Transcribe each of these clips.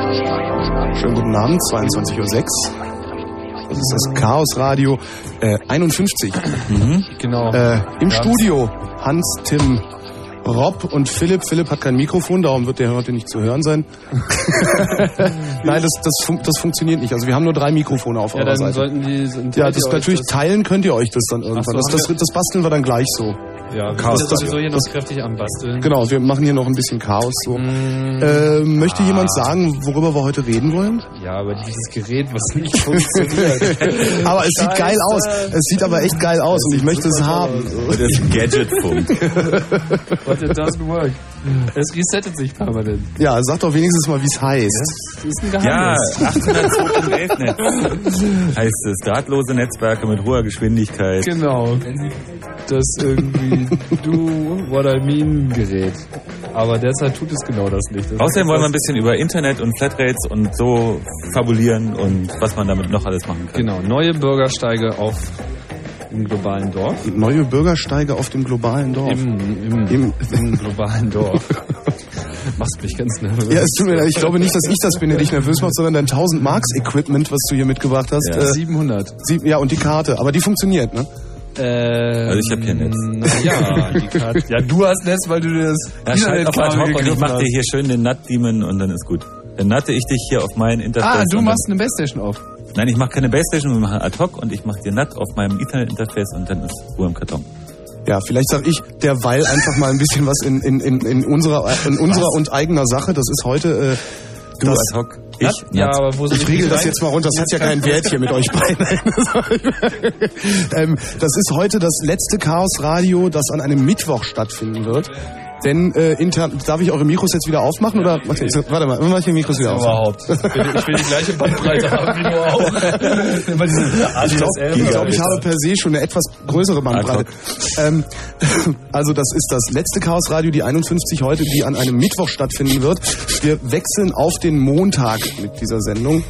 Schönen guten Abend, 22.06 Uhr. Das ist das Chaos Radio äh, 51. Mhm, genau. Äh, Im Studio Hans, Tim, Rob und Philipp. Philipp hat kein Mikrofon, darum wird der heute nicht zu hören sein. Nein, das, das, fun das funktioniert nicht. Also wir haben nur drei Mikrofone auf ja, eurer Seite. sollten die. Ja, das natürlich teilen könnt ihr euch das dann irgendwann. so, das, das, das basteln wir dann gleich so. Ja, wir Chaos, sind das- sowieso hier noch kräftig am Basteln. Genau, wir machen hier noch ein bisschen Chaos so. Mm, Äh, möchte jemand sagen, worüber wir heute reden wollen? ja, aber dieses Gerät, was nicht funktioniert. Aber es sieht geil aus. Es sieht aber echt geil aus und ich möchte es haben. Das ist Gadgetfunk. But it doesn't work. Es resettet sich permanent. Ja, sag doch wenigstens mal, wie es heißt. Das ist ein Ja, Geheimnis. 802.11 Netz heißt es. Drahtlose Netzwerke mit hoher Geschwindigkeit. Genau. Das irgendwie Do What I Mean Gerät. Aber derzeit tut es genau das nicht. Das Außerdem wollen wir ein bisschen über Internet und Flatrates und so fabulieren und was man damit noch alles machen kann. Genau, neue Bürgersteige auf im globalen Dorf. Neue Bürgersteige auf dem globalen Dorf. Im, im, Im- im globalen Dorf. Machst mich ganz nervös. Ja, es tut mir leid. Ich glaube nicht, dass ich das bin, der dich nervös macht, sondern dein 1000 Marks Equipment, was du hier mitgebracht hast. Ja. Äh, 700. sieb- ja, und die Karte. Aber die funktioniert, ne? Ähm, Also ich hab kein Netz. Ja, die Karte. ja, du hast Netz, weil du dir das Ja, schalt auf ad hoc und ich gegriffen mach dir hier schön den Nut-Demon und dann ist gut. Dann natte ich dich hier auf mein Interface. Ah, du machst eine Basstation auf. Dann, nein, ich mache keine Basstation, wir machen ad hoc und ich mache dir Nut auf meinem Ethernet-Interface und dann ist Ruhe im Karton. Ja, vielleicht sag ich derweil einfach mal ein bisschen was in, in, in, in unserer, in unserer und eigener Sache. Das ist heute... Äh, Du das, ad hoc, ich Ja, ja, aber wo sind Ich regel das rein? jetzt mal runter, das hat ja keinen Wert hier mit euch beiden. ähm, das ist heute das letzte Chaos-Radio, das an einem Mittwoch stattfinden wird. Denn äh, inter darf ich eure Mikros jetzt wieder aufmachen oder warte, ich, warte mal, mach ich die Mikros wieder auf. Überhaupt. Ich will, ich will die gleiche Bandbreite haben wie du auch. Ich glaube, ich, glaub, ich habe per se schon eine etwas größere Bandbreite. Ähm, also das ist das letzte Chaos Radio, die 51 heute, die an einem Mittwoch stattfinden wird. Wir wechseln auf den Montag mit dieser Sendung.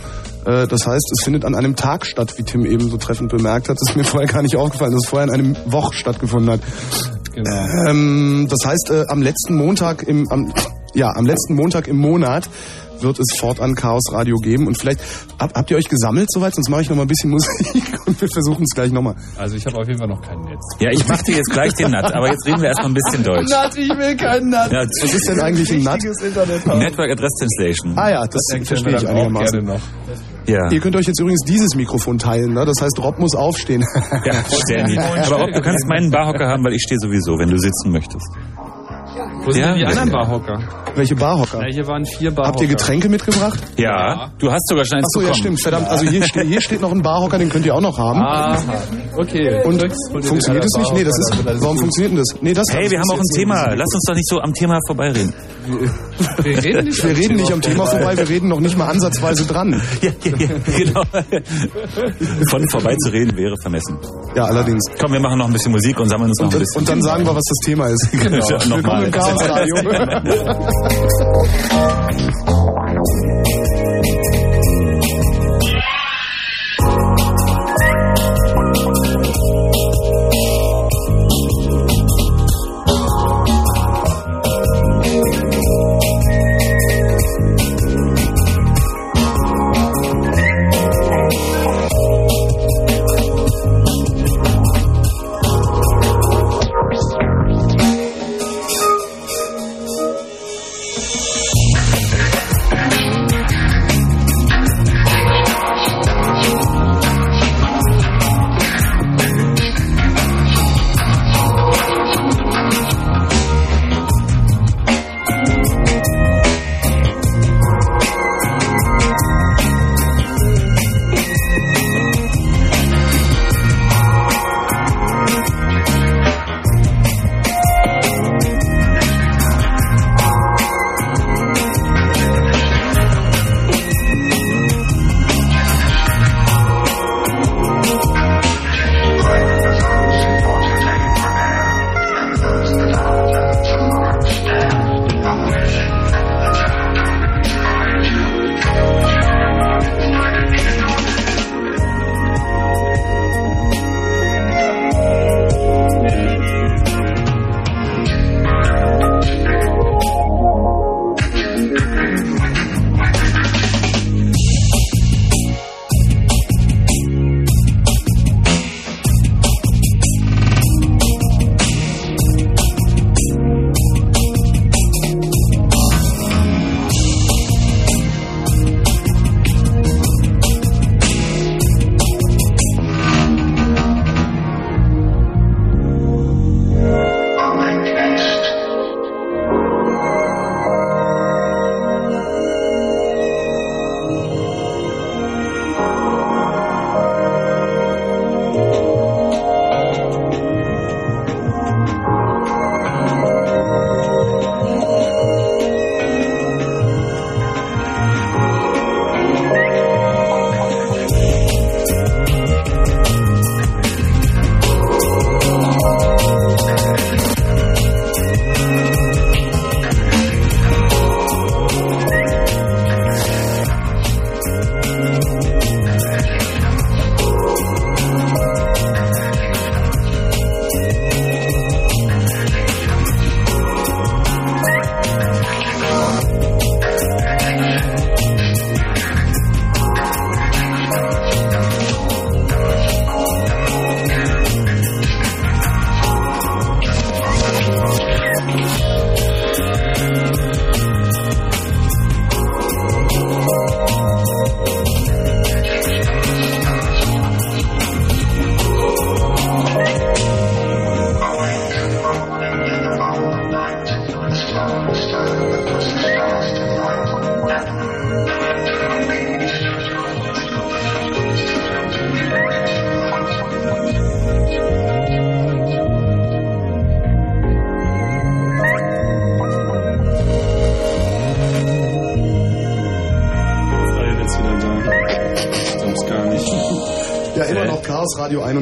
Äh, Das heißt, es findet an einem Tag statt, wie Tim eben so treffend bemerkt hat. Das ist mir vorher gar nicht aufgefallen, dass es vorher an einem Woch stattgefunden hat. Genau. Ähm, das heißt, äh, am letzten Montag im, am, ja, am letzten Montag im Monat wird es fortan Chaos Radio geben. Und vielleicht hab, habt ihr euch gesammelt soweit, sonst mache ich noch mal ein bisschen Musik und wir versuchen es gleich nochmal. Also ich habe auf jeden Fall noch kein Netz. Ja, ich mach dir jetzt gleich den Nut, aber jetzt reden wir erstmal ein bisschen Deutsch. Nut, ich will keinen Nut. Ja, Was ist denn eigentlich ein NAT? Internet Network Address Translation. Ah ja, das verstehe ich einigermaßen. noch. Ja. Ihr könnt euch jetzt übrigens dieses Mikrofon teilen, ne? Das heißt, Rob muss aufstehen. Ja, Sterni. Aber Rob, du kannst meinen Barhocker haben, weil ich stehe sowieso, wenn du sitzen möchtest. Wo sind Ja, die anderen ja. Barhocker? Welche Barhocker? Ja, hier waren vier Barhocker. Habt ihr Getränke mitgebracht? Ja, du hast sogar schon eins Achso, ja stimmt, verdammt. Also hier, steht, hier steht noch ein Barhocker, den könnt ihr auch noch haben. Aha. Okay. Und funktioniert es nicht? Nee, das ist. Warum funktioniert denn das? Nee, das Hey, wir haben auch ein Thema. Lass uns doch nicht so am Thema vorbeireden. Wir reden nicht, Wir reden nicht am Thema vorbei, wir reden noch nicht mal ansatzweise dran. Ja, ja, ja, genau. Von vorbei zu reden wäre vermessen. Ja, allerdings. Komm, wir machen noch ein bisschen Musik und sammeln uns noch Und, ein bisschen. und dann sagen wir, was das Thema ist. Genau. Ja, Willkommen im Chaos Radio. aber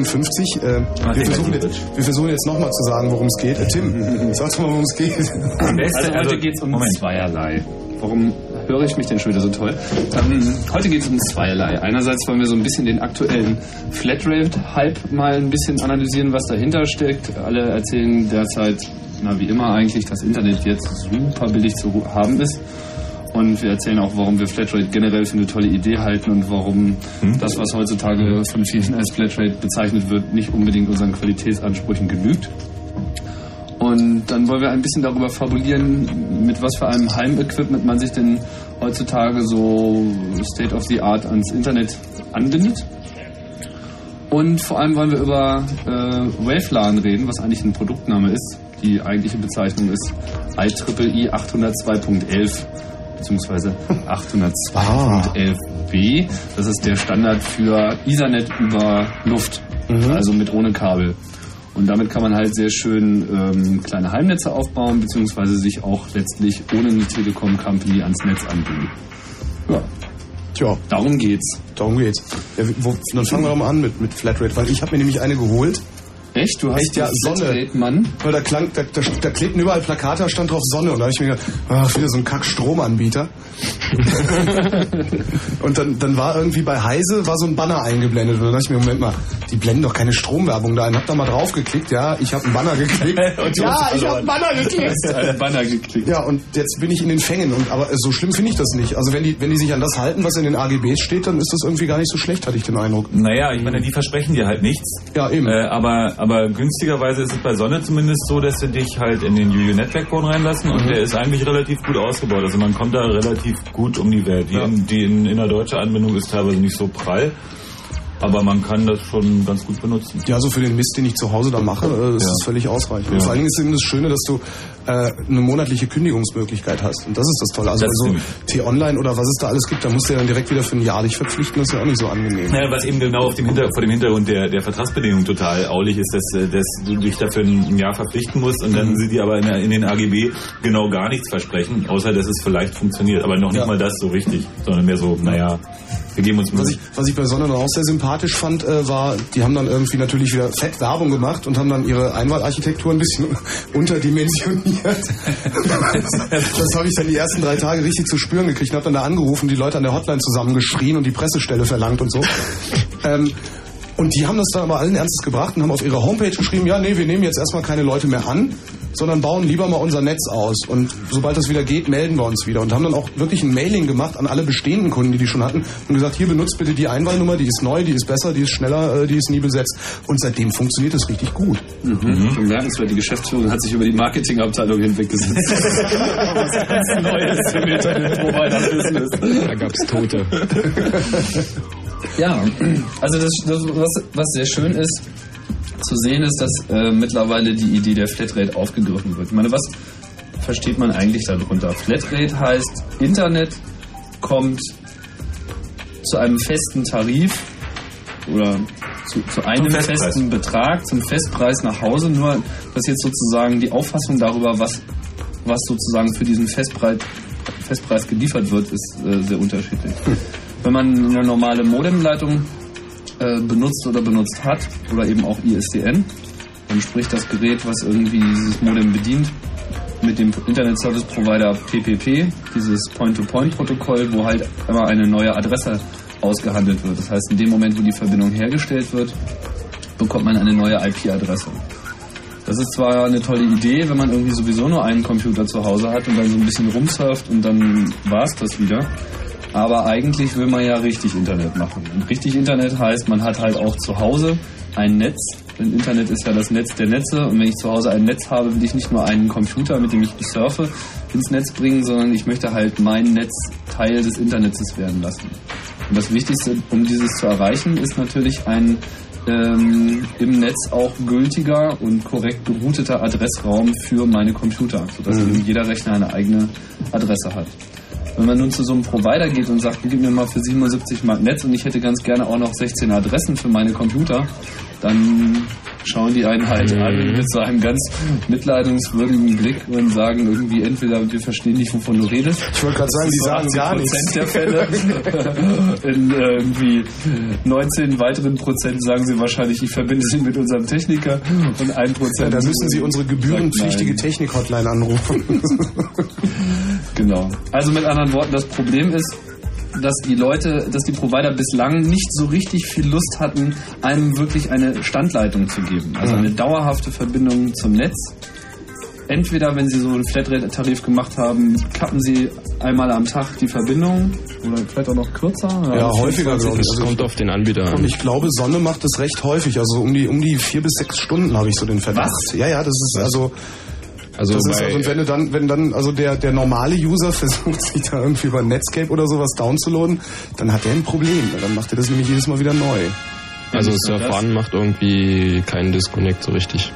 59. Äh, ah, wir, versuchen jetzt, wir versuchen jetzt nochmal zu sagen, worum es geht. Äh, Tim, mhm. sag doch mal, worum es geht. Am besten, also, heute geht es um Moment. zweierlei. Warum höre ich mich denn schon wieder so toll? Ähm, heute geht es um zweierlei. Einerseits wollen wir so ein bisschen den aktuellen Flatrate-Hype mal ein bisschen analysieren, was dahinter steckt. Alle erzählen derzeit, na wie immer eigentlich, das Internet jetzt super billig zu haben ist. Und wir erzählen auch, warum wir Flatrate generell für eine tolle Idee halten und warum das, was heutzutage von vielen als Flatrate bezeichnet wird, nicht unbedingt unseren Qualitätsansprüchen genügt. Und dann wollen wir ein bisschen darüber fabulieren, mit was für einem Heimequipment man sich denn heutzutage so State of the Art ans Internet anbindet. Und vor allem wollen wir über äh, Wavelan reden, was eigentlich ein Produktname ist. Die eigentliche Bezeichnung ist IEEE 802.11 beziehungsweise 802.11b. Das ist der Standard für Ethernet über Luft, also mit ohne Kabel. Und damit kann man halt sehr schön ähm, kleine Heimnetze aufbauen, beziehungsweise sich auch letztlich ohne eine Telekom Company ans Netz anbinden. Ja, Tja, darum geht's. darum geht's. Ja, wo, dann fangen wir doch mal an mit, mit Flatrate, weil ich habe mir nämlich eine geholt. Echt? Du hast Echt, ja, Sonne. Flatrate-Mann? Weil da, klang, da, da, da klebten überall Plakate, da stand drauf Sonne. Und da habe ich mir gedacht, ach, wieder so ein Kack-Stromanbieter. und dann, dann war irgendwie bei Heise war so ein Banner eingeblendet. Und da dachte ich mir, Moment mal, die blenden doch keine Stromwerbung da ein. Hab da mal drauf geklickt, ja, ich habe einen Banner geklickt. ja, ich habe einen Banner geklickt. Einen Banner geklickt. Ja, und jetzt bin ich in den Fängen. Und, aber so schlimm finde ich das nicht. Also wenn die, wenn die sich an das halten, was in den AGBs steht, dann ist das irgendwie gar nicht so schlecht, hatte ich den Eindruck. Naja, ich meine, die versprechen dir halt nichts. Ja, eben. Äh, aber, aber günstigerweise ist es bei Sonne zumindest so, dass sie dich halt in den UU Network Phone reinlassen und der ist eigentlich relativ gut ausgebaut. Also man kommt da relativ gut um die Welt. Die, in, die in, in der deutschen Anbindung ist teilweise nicht so prall, aber man kann das schon ganz gut benutzen. Ja, so für den Mist, den ich zu Hause da mache, äh, ist Ja. das völlig ausreichend. Und Ja. vor allen Dingen ist eben das Schöne, dass du äh, eine monatliche Kündigungsmöglichkeit hast. Und das ist das Tolle. Also Das so. T-Online oder was es da alles gibt, da musst du ja dann direkt wieder für ein Jahr dich verpflichten. Das ist ja auch nicht so angenehm. Naja, was eben genau auf dem Hinter vor dem Hintergrund der, der Vertragsbedingungen total aulich ist, dass, äh, dass du dich dafür ein Jahr verpflichten musst und Mhm. dann sie dir aber in, der, in den AGB genau gar nichts versprechen, außer dass es vielleicht funktioniert. Aber noch nicht Ja. mal das so richtig, sondern mehr so, naja, wir geben uns. Was ich, was ich bei Sonne dann auch sehr sympathisch fand, äh, war, die haben dann irgendwie natürlich wieder fett Werbung gemacht und haben dann ihre Einwahlarchitektur ein bisschen unterdimensioniert. Das habe ich dann die ersten drei Tage richtig zu spüren gekriegt. Ich habe dann da angerufen, die Leute an der Hotline zusammengeschrien und die Pressestelle verlangt und so. Ähm, und die haben das dann aber allen Ernstes gebracht und haben auf ihrer Homepage geschrieben, ja, nee, wir nehmen jetzt erstmal keine Leute mehr an, sondern bauen lieber mal unser Netz aus. Und sobald das wieder geht, melden wir uns wieder. Und haben dann auch wirklich ein Mailing gemacht an alle bestehenden Kunden, die die schon hatten und gesagt, hier benutzt bitte die Einwahlnummer, die ist neu, die ist besser, die ist schneller, äh, die ist nie besetzt. Und seitdem funktioniert es richtig gut. Mhm. Bemerkenswert, die Geschäftsführung hat sich über die Marketingabteilung hinweggesetzt. ganz Neues im Internet-Provider-Business. Da gab's Tote. Ja, also das, das was, was sehr schön ist zu sehen, ist, dass äh, mittlerweile die Idee der Flatrate aufgegriffen wird. Ich meine, was versteht man eigentlich darunter? Flatrate heißt, Internet kommt zu einem festen Tarif oder zu, zu einem festen Betrag, zum Festpreis nach Hause. Nur, dass jetzt sozusagen die Auffassung darüber, was, was sozusagen für diesen Festpreis, Festpreis geliefert wird, ist äh, sehr unterschiedlich. Wenn man eine normale Modemleitung äh, benutzt oder benutzt hat, oder eben auch ISDN, dann spricht das Gerät, was irgendwie dieses Modem bedient, mit dem Internet Service Provider PPP, dieses Point-to-Point-Protokoll, wo halt immer eine neue Adresse ausgehandelt wird. Das heißt, in dem Moment, wo die Verbindung hergestellt wird, bekommt man eine neue IP-Adresse. Das ist zwar eine tolle Idee, wenn man irgendwie sowieso nur einen Computer zu Hause hat und dann so ein bisschen rumsurft und dann war's das wieder. Aber eigentlich will man ja richtig Internet machen. Und richtig Internet heißt, man hat halt auch zu Hause ein Netz. Denn Internet ist ja das Netz der Netze. Und wenn ich zu Hause ein Netz habe, will ich nicht nur einen Computer, mit dem ich surfe, ins Netz bringen, sondern ich möchte halt mein Netz Teil des Internets werden lassen. Und das Wichtigste, um dieses zu erreichen, ist natürlich ein ähm, im Netz auch gültiger und korrekt gerouteter Adressraum für meine Computer, sodass eben jeder Rechner eine eigene Adresse hat. Wenn man nun zu so einem Provider geht und sagt, gib mir mal für 77 Mark Netz und ich hätte ganz gerne auch noch 16 Adressen für meine Computer, dann schauen die einen halt Mhm. an mit so einem ganz mitleidungswürdigen Blick und sagen irgendwie entweder wir verstehen nicht, wovon du redest. Ich wollte gerade sagen, die sagen gar nichts. der Fälle. In äh, irgendwie 19 weiteren Prozent sagen sie wahrscheinlich, ich verbinde sie mit unserem Techniker und ein Ja, Prozent. da müssen Sie unsere gebührenpflichtige. Technik-Hotline anrufen. Genau. Also mit anderen Worten, das Problem ist, dass die Leute, dass die Provider bislang nicht so richtig viel Lust hatten, einem wirklich eine Standleitung zu geben. Also eine dauerhafte Verbindung zum Netz. Entweder, wenn sie so einen Flatrate-Tarif gemacht haben, kappen sie einmal am Tag die Verbindung oder vielleicht auch noch kürzer. Ja, häufiger, glaube ich. Es Also kommt auf den Anbieter Und an. ich glaube, Sonne macht es recht häufig. Also um die, um die vier bis sechs Stunden habe ich so den Verdacht. Ja, ja, das ist also, Also das ist, also und wenn du dann, wenn dann, also der, der normale User versucht, sich da irgendwie über Netscape oder sowas downzuladen, dann hat er ein Problem. Dann macht er das nämlich jedes Mal wieder neu. also Surf das? One macht irgendwie keinen Disconnect so richtig.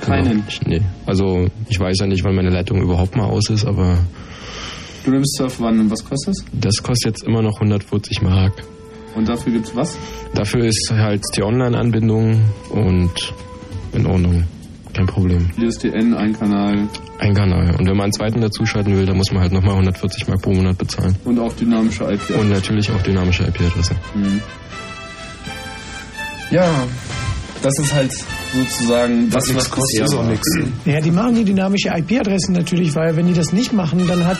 Keinen? Ich, nee. Also ich weiß ja nicht, wann meine Leitung überhaupt mal aus ist, aber Du nimmst Surf One und was kostet es? das kostet jetzt immer noch 140 Mark. Und dafür gibt's was? Dafür ist halt die Online-Anbindung und in Ordnung. Kein Problem. ISDN, ein Kanal Ein Kanal. Und wenn man einen zweiten dazuschalten will, dann muss man halt nochmal 140 Mark pro Monat bezahlen. und auch dynamische IP. Und natürlich auch dynamische IP-Adresse. Mhm. Ja, das ist halt sozusagen das, was kostet, ist auch nichts. Ja, die machen die dynamische IP-Adressen natürlich, weil wenn die das nicht machen, dann hat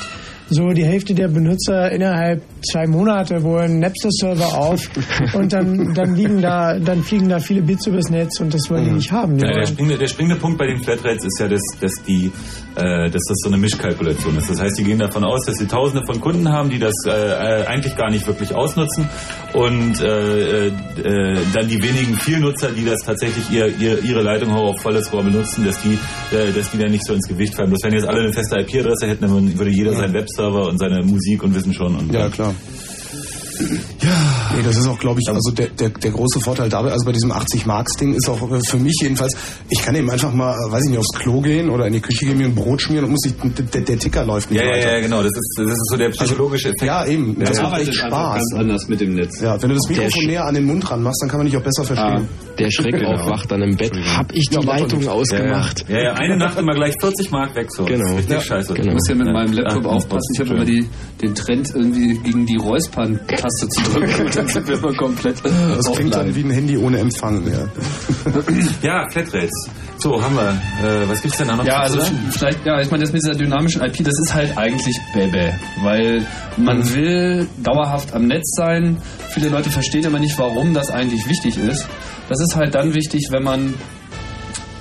so die Hälfte der Benutzer innerhalb zwei Monate einen Napster-Server auf und dann, dann liegen da, dann fliegen da viele Bits übers Netz und das wollen die nicht haben. Ja, der, springende, der springende Punkt bei den Flatrates ist ja, dass, dass, die, dass das so eine Mischkalkulation ist. Das heißt, die gehen davon aus, dass sie Tausende von Kunden haben, die das äh, äh, eigentlich gar nicht wirklich ausnutzen und äh, äh, dann die wenigen Vielnutzer, die das tatsächlich ihr, ihr, ihre Leitung auch auf volles Rohr benutzen, dass die, äh, dass die dann nicht so ins Gewicht fallen. Bloß wenn jetzt alle eine feste IP-Adresse hätten, dann würde jeder seinen Webserver und seine Musik und Wissen schon. Und Ja, klar. Ja, nee, das ist auch, glaube ich, also der, der, der große Vorteil dabei, also bei diesem 80-Marks-Ding ist auch äh, für mich jedenfalls, ich kann eben einfach mal, äh, weiß ich nicht, aufs Klo gehen oder in die Küche gehen, mir ein Brot schmieren und muss ich, der, der Ticker läuft nicht ja, ja, weiter. ja, genau. Das ist, das ist so der psychologische Effekt. Ja, eben. Das Das macht echt Spaß. ganz anders mit dem Netz. Ja, wenn du das Mikrofon näher an den Mund ran machst, dann kann man dich auch besser verstehen. Der Schreck Genau. aufwacht dann im Bett. Hab ich die Ja, Leitung nichts. ausgemacht? Ja, ja, eine Nacht immer gleich 40 Mark weg so. Genau. Richtig Ja, scheiße. genau. Ich muss ja mit meinem Laptop Ah, aufpassen. Ich habe immer die, den Trend, irgendwie gegen die Räuspern-Taste zu drücken. Dann sind wir immer komplett Das klingt dann wie ein Handy ohne Empfang. Ja. Ja, Flatrates. So, haben wir. Äh, was gibt's denn da noch? Ja, also vielleicht, ja, ich meine, das mit dieser dynamischen IP, das ist halt eigentlich Bäbä, weil man will dauerhaft am Netz sein. Viele Leute verstehen immer nicht, warum das eigentlich wichtig ist. Das ist halt dann wichtig, wenn man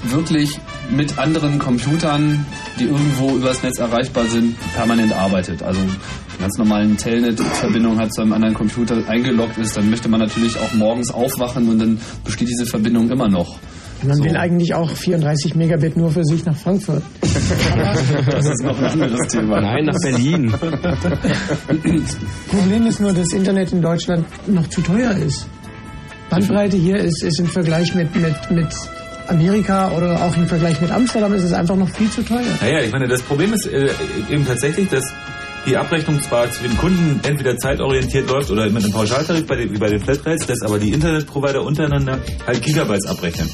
wirklich mit anderen Computern, die irgendwo übers Netz erreichbar sind, permanent arbeitet. Also eine ganz normalen Telnet-Verbindung hat zu einem anderen Computer eingeloggt ist, dann möchte man natürlich auch morgens aufwachen und dann besteht diese Verbindung immer noch. man will eigentlich auch 34 Megabit nur für sich nach Frankfurt. Das ist noch ein anderes Thema. Nein, nach Berlin. Problem ist nur, dass Internet in Deutschland noch zu teuer ist. Bandbreite hier ist, ist im Vergleich mit, mit, mit Amerika oder auch im Vergleich mit Amsterdam ist es einfach noch viel zu teuer. Naja, ich meine, das Problem ist äh, eben tatsächlich, dass die Abrechnung zwar zu den Kunden entweder zeitorientiert läuft oder mit einem Pauschaltarif bei den, wie bei den Flatrates, dass aber die Internetprovider untereinander halt Gigabytes abrechnen.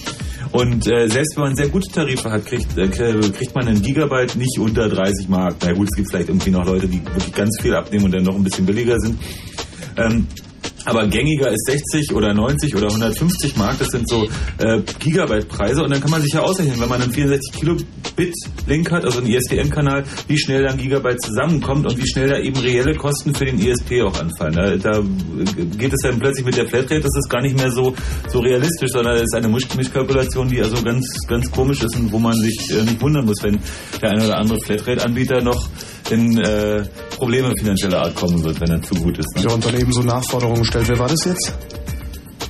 Und äh, selbst wenn man sehr gute Tarife hat, kriegt, äh, kriegt man einen Gigabyte nicht unter 30 Mark. Na gut, es gibt vielleicht irgendwie noch Leute, die wirklich ganz viel abnehmen und dann noch ein bisschen billiger sind. Ähm, aber gängiger ist 60 oder 90 oder 150 Mark, das sind so äh, Gigabyte-Preise und dann kann man sich ja ausrechnen, wenn man einen 64 Kilobit-Link hat, also einen ISDN-Kanal, wie schnell dann Gigabyte zusammenkommt und wie schnell da eben reelle Kosten für den ISP auch anfallen. Da, da geht es dann plötzlich mit der Flatrate, das ist gar nicht mehr so, so realistisch, sondern es ist eine Misch Mischkalkulation, die also ganz, ganz komisch ist und wo man sich äh, nicht wundern muss, wenn der eine oder andere Flatrate-Anbieter noch in äh, Probleme finanzieller Art kommen wird, wenn er zu gut ist. Ne? Ja, und dann eben so Nachforderungen stellt. Wer war das jetzt?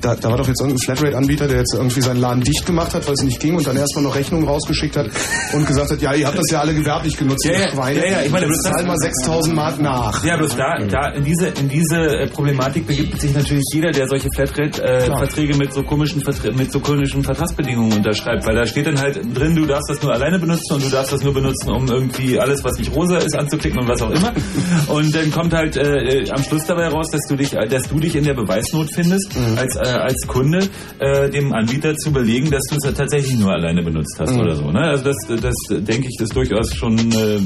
Da, da war doch jetzt irgendein Flatrate-Anbieter, der jetzt irgendwie seinen Laden dicht gemacht hat, weil es nicht ging und dann erstmal noch Rechnungen rausgeschickt hat und gesagt hat, ja, ihr habt das ja alle gewerblich genutzt, Ja, ja, Schweine. ja, ja, ich meine, bloß mal 6000 Mark nach. Ja, bloß da, da in diese in diese äh, Problematik begibt sich natürlich jeder, der solche Flatrate-Verträge mit so komischen Vertra mit so komischen Vertragsbedingungen unterschreibt, weil da steht dann halt drin, du darfst das nur alleine benutzen und du darfst das nur benutzen, um irgendwie alles, was nicht rosa ist, anzuklicken und was auch immer. Und dann kommt halt äh, äh, am Schluss dabei raus, dass du dich, dass du dich in der Beweisnot findest, als äh, als Kunde äh, dem Anbieter zu belegen, dass du es tatsächlich nur alleine benutzt hast oder so. Ne? Also das, das denke ich, ist durchaus schon äh,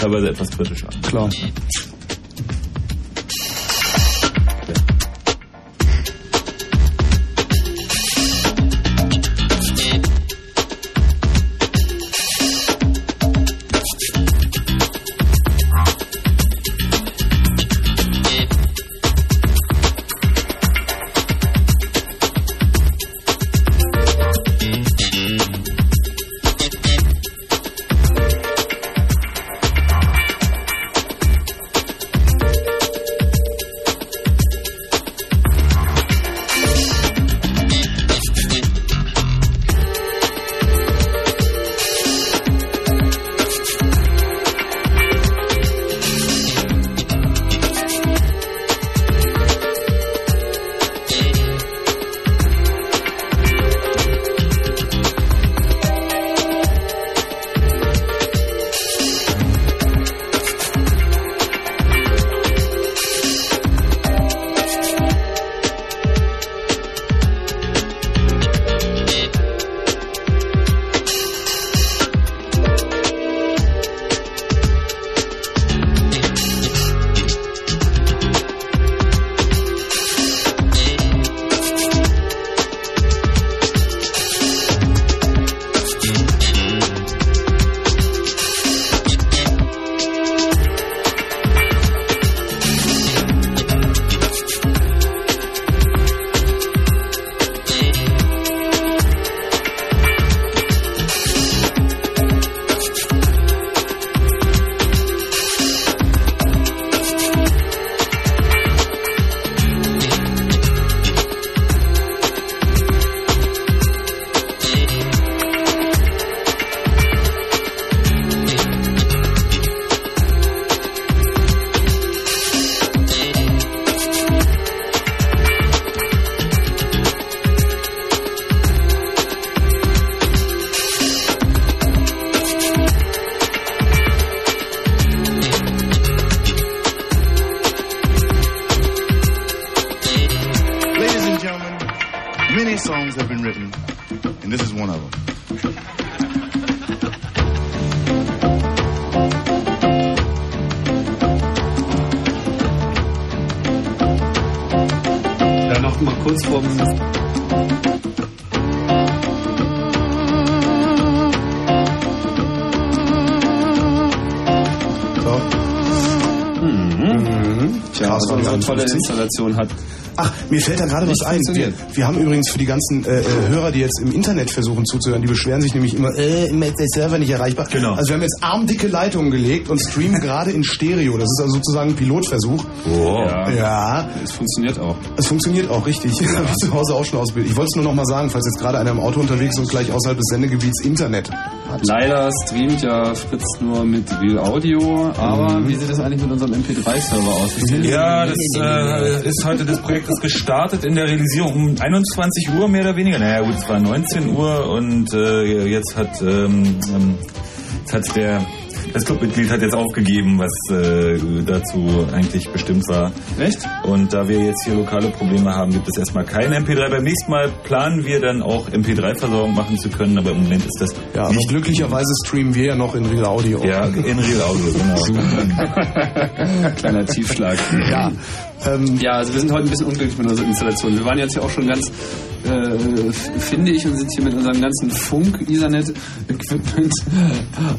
teilweise etwas kritischer. Klar. Tolle 51. Installation hat. Ach, mir fällt da gerade was ein. Wir, wir haben übrigens für die ganzen äh, äh, Hörer, die jetzt im Internet versuchen zuzuhören, die beschweren sich nämlich immer, äh, immer ist der Server nicht erreichbar. Genau. Also wir haben jetzt armdicke Leitungen gelegt und streamen gerade in Stereo. Das ist also sozusagen ein Pilotversuch. Wow. Ja, Es funktioniert auch. es funktioniert auch richtig. Habe ich zu Hause auch schon ausbildet. Ich wollte es nur noch mal sagen, falls jetzt gerade einer im Auto unterwegs ist und gleich außerhalb des Sendegebiets Internet hat. Leider streamt ja Fritz nur mit Real Audio, aber wie sieht es eigentlich mit unserem MP3-Server aus? Ja, das äh, ist heute das Projekt ist gestartet in der Realisierung um 21 Uhr mehr oder weniger. Naja gut, es war 19 Uhr und äh, jetzt hat ähm, ähm, jetzt hat der das Clubmitglied hat jetzt aufgegeben, was äh, dazu eigentlich bestimmt war. Echt? Und da wir jetzt hier lokale Probleme haben, gibt es erstmal kein MP3. Beim nächsten Mal planen wir dann auch MP3-Versorgung machen zu können, aber im Moment ist das Ja, aber nicht. glücklicherweise streamen wir ja noch in Real Audio. Ja, in Real Audio, genau. Kleiner Tiefschlag. Ja, ähm, Ja, also wir sind heute ein bisschen unglücklich mit unserer Installation. Wir waren jetzt ja auch schon ganz äh, finde ich, und sind hier mit unserem ganzen Funk-Ethernet-Equipment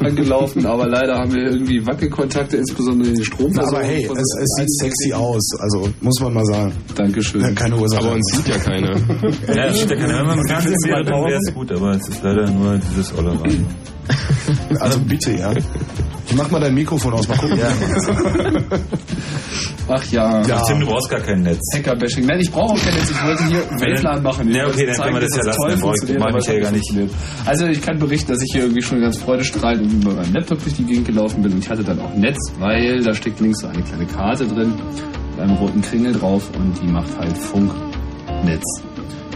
angelaufen, aber leider haben wir irgendwie Wackelkontakte, insbesondere den Strom. aber hey, es, es sieht sexy aus. Also muss man mal sagen. Dankeschön. Keine Ursache. Aber uns sieht ja keiner. Ja, das stimmt, wenn man Fernsehen wäre, dann wäre es gut, aber es ist leider nur dieses Ollerwagen. Also bitte, ja. Ich mach mal dein Mikrofon aus, mal gucken. Ach ja. Ja. Tim, du brauchst gar kein Netz. Hackerbashing. Nein, ich brauche auch kein Netz. Ich wollte hier WLAN machen. Ich Ja, okay, dann zeigen, können wir das ja lassen. toll Dann ich- ja gar nicht. Also ich kann berichten, dass ich hier irgendwie schon ganz freudestrahlend irgendwie bei meinem Laptop durch die Gegend gelaufen bin und ich hatte dann auch Netz, weil da steckt links so eine kleine Karte drin mit einem roten Kringel drauf und die macht halt Funknetz.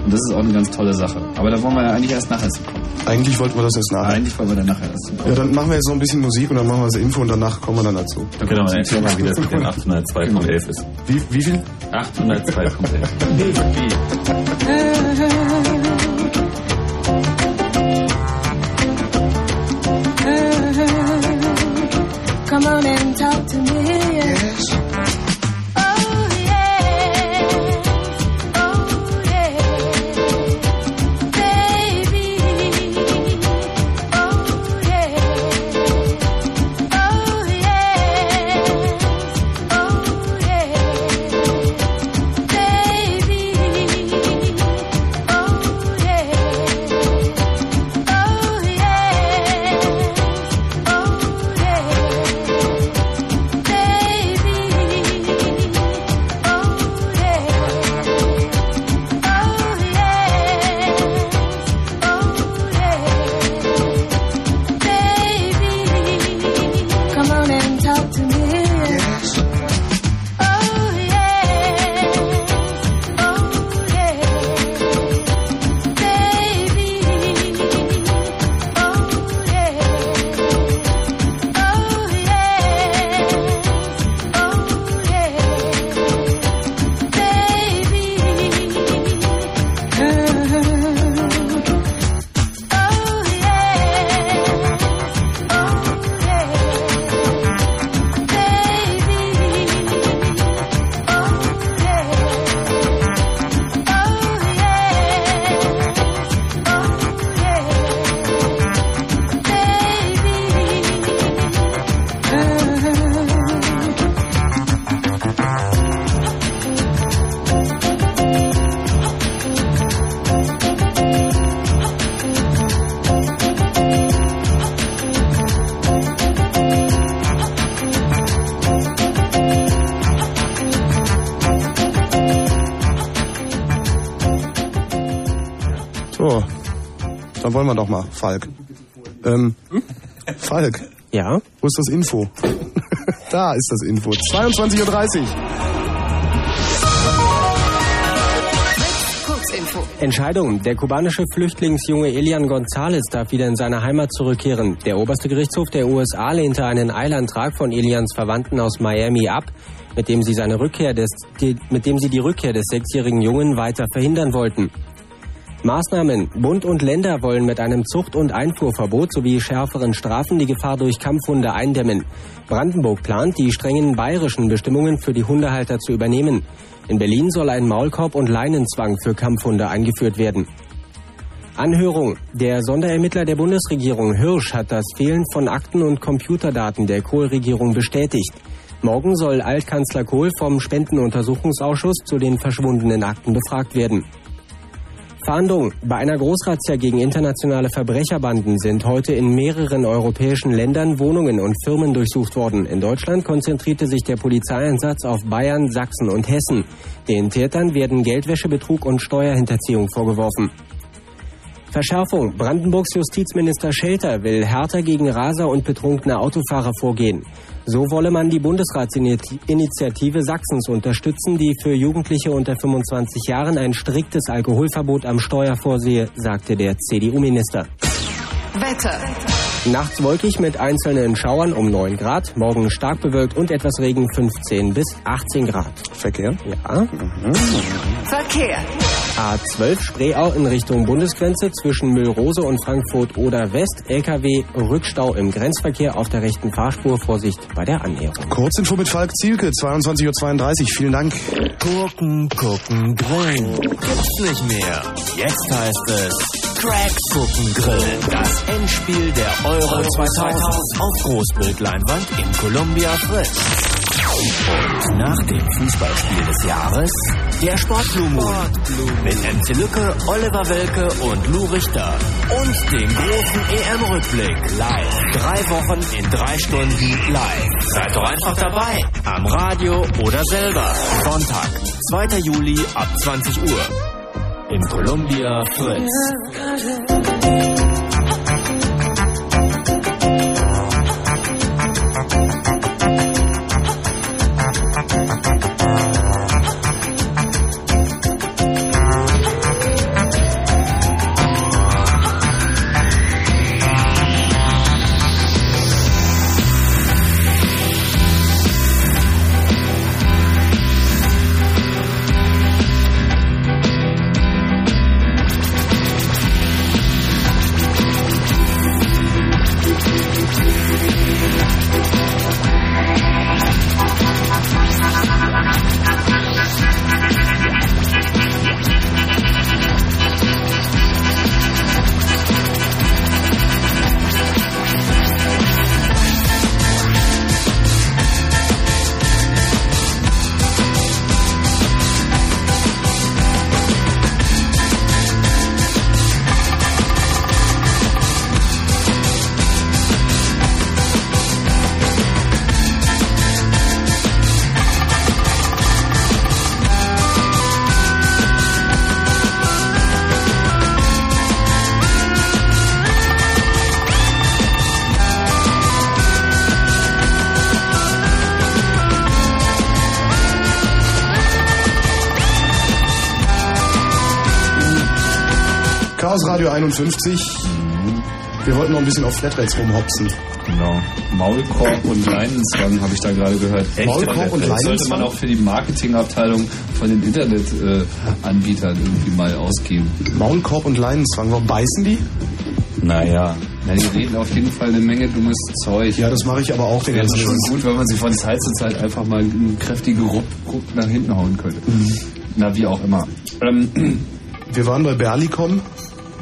Und das ist auch eine ganz tolle Sache. Aber da wollen wir ja eigentlich erst nachher zu kommen. Eigentlich wollten wir das jetzt nachher. Eigentlich wollen wir dann nachher erst zu Ja, kommen. dann machen wir jetzt noch ein bisschen Musik und dann machen wir das Info und danach kommen wir dann dazu. Genau, dann erzähl mal, wie das mit dem 802.11 ist. Wie, wie viel? 802.11. wollen wir doch mal, Falk. Ähm, Falk, Ja? wo ist das Info? da ist das Info. 22.30 Uhr. Kurzinfo. Entscheidung. Der kubanische Flüchtlingsjunge Elian González darf wieder in seine Heimat zurückkehren. Der oberste Gerichtshof der USA lehnte einen Eilantrag von Elians Verwandten aus Miami ab, mit dem sie seine Rückkehr des, die, mit dem sie die Rückkehr des sechsjährigen Jungen weiter verhindern wollten. Maßnahmen. Bund und Länder wollen mit einem Zucht- und Einfuhrverbot sowie schärferen Strafen die Gefahr durch Kampfhunde eindämmen. Brandenburg plant, die strengen bayerischen Bestimmungen für die Hundehalter zu übernehmen. In Berlin soll ein Maulkorb- und Leinenzwang für Kampfhunde eingeführt werden. Anhörung. Der Sonderermittler der Bundesregierung Hirsch hat das Fehlen von Akten und Computerdaten der Kohl-Regierung bestätigt. Morgen soll Altkanzler Kohl vom Spendenuntersuchungsausschuss zu den verschwundenen Akten befragt werden. Fahndung. Bei einer Großrazzia gegen internationale Verbrecherbanden sind heute in mehreren europäischen Ländern Wohnungen und Firmen durchsucht worden. In Deutschland konzentrierte sich der Polizeieinsatz auf Bayern, Sachsen und Hessen. Den Tätern werden Geldwäschebetrug und Steuerhinterziehung vorgeworfen. Verschärfung. Brandenburgs Justizminister Schelter will härter gegen Raser und betrunkene Autofahrer vorgehen. So wolle man die Bundesratsinitiative Sachsens unterstützen, die für Jugendliche unter 25 Jahren ein striktes Alkoholverbot am Steuer vorsehe, sagte der CDU-Minister. Wetter. Nachts wolkig mit einzelnen Schauern um 9 Grad, morgen stark bewölkt und etwas Regen 15 bis 18 Grad. Verkehr? Ja. Verkehr. A12 Spreeau in Richtung Bundesgrenze zwischen Müllrose und Frankfurt oder West. LKW Rückstau im Grenzverkehr auf der rechten Fahrspur. Vorsicht bei der Annäherung. Kurzinfo mit Falk Zielke, 22.32 Uhr. Vielen Dank. Gucken, gucken, grillen. Gibt's nicht mehr. Jetzt heißt es Crack gucken, grillen. Das Endspiel der Euro 2000 auf Großbildleinwand in Columbia Frisch. Und nach dem Fußballspiel des Jahres der Sportblue Moon. Mit MC Lücke, Oliver Welke und Lou Richter. Und dem großen EM-Rückblick. Live. Drei Wochen in drei Stunden live. Seid doch einfach dabei. Am Radio oder selber. Sonntag, 2. Juli ab 20 Uhr. Im Columbia Fritz. Chaos Radio 51. Wir wollten noch ein bisschen auf Flatrates rumhopsen. Genau. Maulkorb und Leinenzwang habe ich da gerade gehört. Maulkorb und Das sollte Leinenzwang? man auch für die Marketingabteilung von den Internetanbietern irgendwie mal ausgeben. Maulkorb und Leinenzwang, warum beißen die? Naja. Ja, die reden auf jeden Fall eine Menge dummes Zeug. Ja, das mache ich aber auch den ganzen schon Tag. gut, wenn man sie von Zeit zu Zeit einfach mal einen kräftigen Ruck, Ruck nach hinten hauen könnte. Na, wie auch immer. Ähm, Wir waren bei Berlicom.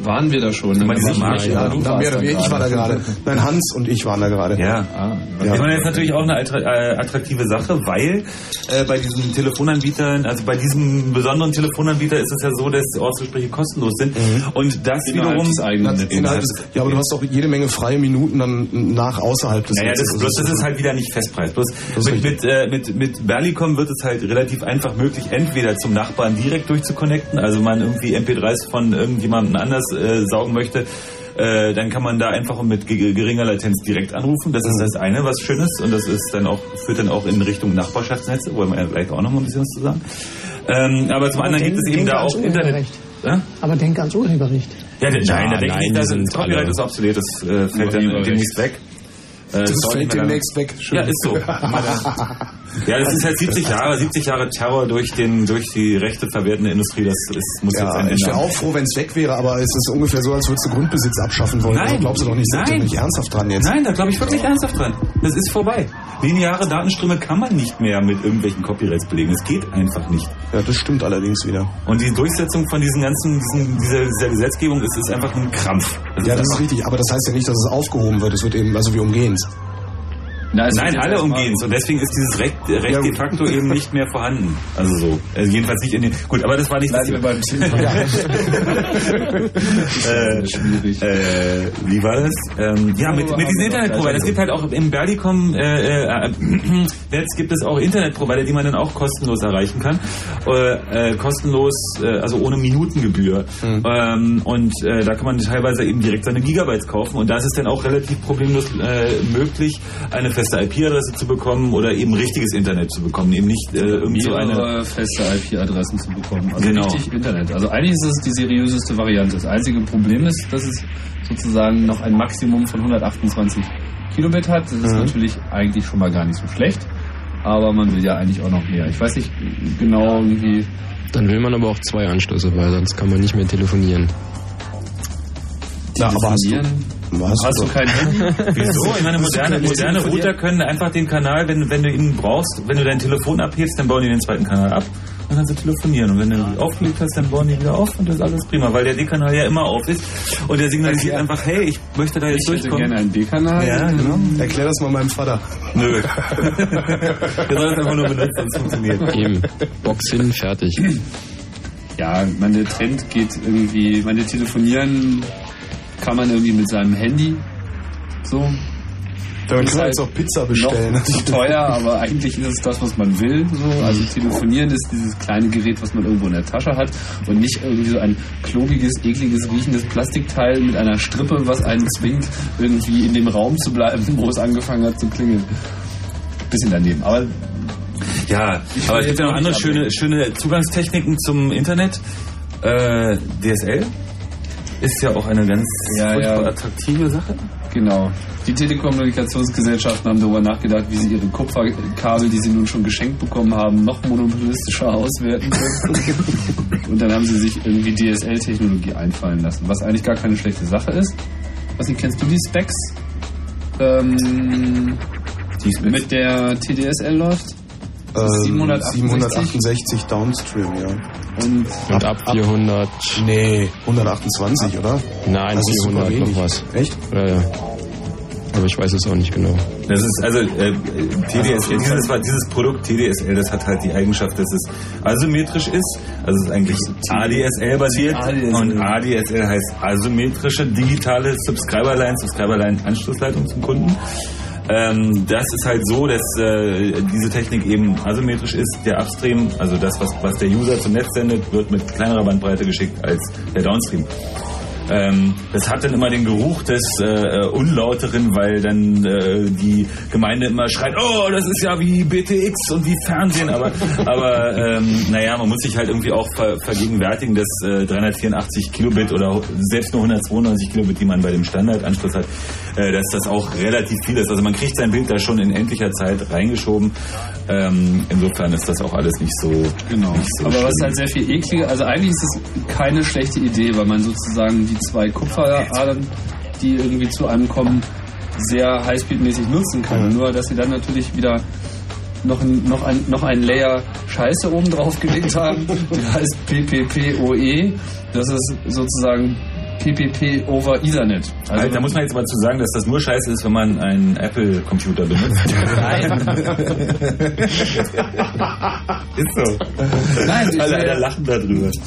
Waren wir da schon? Ne? die waren- Marke? Ja, du da warst mehr oder weniger. Ich war da gerade. Nein, Hans und ich waren da gerade. Ja. Ah, Ja. Ich meine, das ist natürlich auch eine äh, attraktive Sache, weil äh, bei diesen Telefonanbietern, also bei diesem besonderen Telefonanbieter ist es ja so, dass Ortsgespräche kostenlos sind. und das Innerhalb wiederum... des eigenen Das, innerhalb des, ja, aber du hast auch jede Menge freie Minuten dann nach außerhalb des Naja, das, Netzes. bloß, das ist halt wieder nicht Festpreis. Bloß mit, mit, äh, mit, mit Berlicom wird es halt relativ einfach möglich, entweder zum Nachbarn direkt durchzuconnecten, also man irgendwie MP3s von irgendjemandem anders äh, saugen möchte, äh, dann kann man da einfach mit ge- geringer Latenz direkt anrufen. Das ist das eine, was schön ist. Und das ist dann auch, führt dann auch in Richtung Nachbarschaftsnetze, wollen wir ja vielleicht auch noch mal ein bisschen was zu sagen. Ähm, aber zum Aber anderen denk- gibt es eben da auch Internet. Ja? Aber denk ans Urheberrecht. Ja, nein, Ja, da denke ich nein, die das Copyright ist obsolet, das äh, fällt dann demnächst weg. Äh, Das fällt demnächst weg. Ja, ist so. ja, das ist halt 70 Jahre, 70 Jahre Terror durch den, durch die rechte verwertende Industrie. Das ist, muss jetzt Ja, ein ich Ende wäre haben. auch froh, wenn es weg wäre, aber es ist ungefähr so, als würdest du Grundbesitz abschaffen wollen. Nein. Also glaubst du doch nicht, sind Nein. nicht ernsthaft dran jetzt? Nein, da glaube ich wirklich ernsthaft dran. Das ist vorbei. Lineare Datenströme kann man nicht mehr mit irgendwelchen Copyrights belegen. Es geht einfach nicht. Ja, das stimmt allerdings wieder. Und die Durchsetzung von diesen ganzen, diesen, dieser, dieser Gesetzgebung ist, ist einfach ein Krampf. Das Ja, das ist richtig, aber das heißt ja nicht, dass es aufgehoben wird. Es wird eben, also wir umgehen es. Na, Nein, alle umgehen es. Und deswegen ist dieses Recht, Recht Ja, de facto eben nicht mehr vorhanden. Also so. Also jedenfalls nicht in den. Gut, aber das war nicht das Bleiben wir beim Thema. äh, Schwierig. äh, wie war das? Ähm, ja, mit, mit diesen Internetprovidern. Es gibt halt auch im Berlicom äh, äh, Netz gibt es auch Internetprovider, die man dann auch kostenlos erreichen kann. Äh, äh, kostenlos, äh, also ohne Minutengebühr. Ähm, und äh, da kann man teilweise eben direkt seine Gigabytes kaufen. Und da ist es dann auch relativ problemlos äh, möglich, eine feste IP-Adresse zu bekommen oder eben richtiges Internet zu bekommen. Eben nicht äh, irgend so eine. feste IP-Adressen zu bekommen. Also Genau. richtig Internet. Also eigentlich ist es die seriöseste Variante. Das einzige Problem ist, dass es sozusagen noch ein Maximum von 128 Kilobit hat. Das ist natürlich eigentlich schon mal gar nicht so schlecht. Aber man will ja eigentlich auch noch mehr. Ich weiß nicht genau irgendwie. Dann will man aber auch zwei Anschlüsse, weil sonst kann man nicht mehr telefonieren. Ja, aber hast du, hast Hast du kein Handy? Wieso? Ich meine, moderne, moderne Router können einfach den Kanal, wenn, wenn du ihn brauchst, wenn du dein Telefon abhebst, dann bauen die den zweiten Kanal ab. dann kannst du telefonieren. Und wenn du die aufgelegt hast, dann bauen die wieder auf und das ist alles prima, weil der D-Kanal ja immer auf ist. Und der signalisiert einfach, hey, ich möchte da jetzt Ich hätte durchkommen. gerne einen D-Kanal. Ja, genau. Erklär das mal meinem Vater. Nö. Der soll das einfach nur benutzen, sonst funktioniert. Eben. Box hin, fertig. Ja, der Trend geht irgendwie, man, telefonieren kann man irgendwie mit seinem Handy. So. Damit Ist kann man halt jetzt auch Pizza bestellen. Noch teuer, aber eigentlich ist es das, was man will. So. Also telefonieren ist dieses kleine Gerät, was man irgendwo in der Tasche hat und nicht irgendwie so ein klobiges, ekliges, riechendes Plastikteil mit einer Strippe, was einen zwingt, irgendwie in dem Raum zu bleiben, wo es angefangen hat zu klingeln. Bisschen daneben. Aber Ja, aber es gibt ja noch andere schöne, schöne Zugangstechniken zum Internet. Äh, DSL ist ja auch eine ganz Ja, ja. attraktive Sache. Genau. Die Telekommunikationsgesellschaften haben darüber nachgedacht, wie sie ihre Kupferkabel, die sie nun schon geschenkt bekommen haben, noch monopolistischer auswerten können. Und dann haben sie sich irgendwie DSL-Technologie einfallen lassen, was eigentlich gar keine schlechte Sache ist. Was nicht, kennst du die Specs? Ähm, mit der TDSL läuft? Das ist Ähm, 768. 768 Downstream, ja. Und, Und ab 400. Nee, 128, oder? Nein, Das ist super 400 noch was. Echt? Ja, ja. Aber ich weiß es auch nicht genau. Das ist also äh, TDSL, dieses, dieses Produkt TDSL, das hat halt die Eigenschaft, dass es asymmetrisch ist. Also es ist eigentlich ADSL basiert ADSL. und ADSL heißt asymmetrische digitale Subscriber Line, Subscriber Line Anschlussleitung zum Kunden. Ähm, das ist halt so, dass äh, diese Technik eben asymmetrisch ist. Der Upstream, also das, was, was der User zum Netz sendet, wird mit kleinerer Bandbreite geschickt als der Downstream. Ähm, das hat dann immer den Geruch des äh, Unlauteren, weil dann äh, die Gemeinde immer schreit, oh, das ist ja wie BTX und wie Fernsehen, aber, aber ähm, naja, man muss sich halt irgendwie auch ver vergegenwärtigen, dass äh, 384 Kilobit oder selbst nur 192 Kilobit, die man bei dem Standardanschluss hat, äh, dass das auch relativ viel ist. Also man kriegt sein Bild da schon in endlicher Zeit reingeschoben. Ähm, insofern ist das auch alles nicht so, Genau. nicht so Aber was schlimm. halt sehr viel ekliger, also eigentlich ist es keine schlechte Idee, weil man sozusagen die zwei Kupferadern, die irgendwie zu einem kommen, sehr highspeedmäßig nutzen kann. Nur, dass sie dann natürlich wieder noch ein, noch ein, noch ein Layer Scheiße oben drauf gelegt haben. Der heißt PPPoE. Das ist sozusagen PPP over Ethernet. Also, da muss man jetzt aber zu sagen, dass das nur scheiße ist, wenn man einen Apple-Computer benutzt. ist so. Nein, alle, alle lachen darüber. Nicht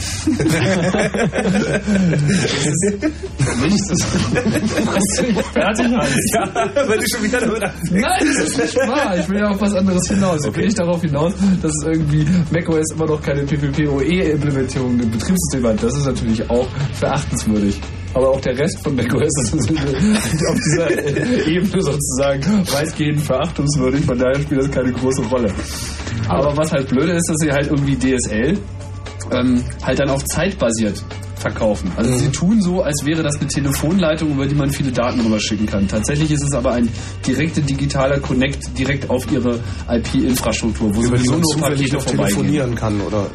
fertig hast. ja, weil du schon wieder damit Nein, das ist nicht wahr. Ich will ja auf was anderes hinaus. Ich will nicht darauf hinaus, dass es irgendwie macOS immer noch keine PPPoE-Implementierung im Betriebssystem hat. Das ist natürlich auch verachtenswürdig. Aber auch der Rest von macOS ist auf dieser Ebene sozusagen weitgehend verachtungswürdig. Von daher spielt das keine große Rolle. Aber was halt blöde ist, dass sie halt irgendwie DSL ähm, halt dann auf Zeit basiert verkaufen. Also sie tun so, als wäre das eine Telefonleitung, über die man viele Daten rüber schicken kann. Tatsächlich ist es aber ein direkter digitaler Connect direkt auf ihre IP-Infrastruktur, wo Über sowieso nur Pakete noch vorbeigehen. telefonieren kann, oder?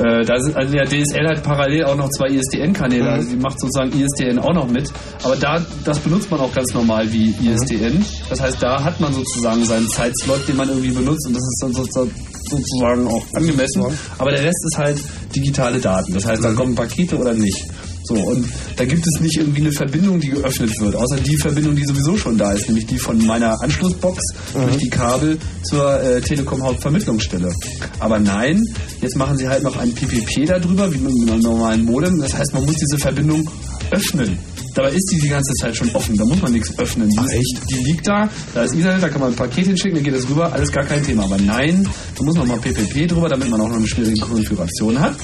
Äh, da sind, also der DSL hat parallel auch noch zwei ISDN-Kanäle, Mhm. also sie macht sozusagen ISDN auch noch mit. Aber da, das benutzt man auch ganz normal wie Mhm. ISDN. Das heißt, da hat man sozusagen seinen Zeitslot, den man irgendwie benutzt und das ist dann sozusagen sozusagen auch angemessen. Aber der Rest ist halt digitale Daten. Das Mhm. heißt, da kommen Pakete oder nicht. So, und da gibt es nicht irgendwie eine Verbindung, die geöffnet wird, außer die Verbindung, die sowieso schon da ist, nämlich die von meiner Anschlussbox durch die Kabel zur äh, Telekom Hauptvermittlungsstelle. Aber nein, jetzt machen sie halt noch ein PPP darüber, wie mit einem normalen Modem. Das heißt, man muss diese Verbindung öffnen. Dabei ist die die ganze Zeit schon offen, da muss man nichts öffnen. Die, ist, echt? die liegt da, da ist Ethernet, da kann man ein Paket hinschicken, dann geht es rüber, alles gar kein Thema. Aber nein, da muss man mal PPP drüber, damit man auch noch eine schwierige Konfiguration hat.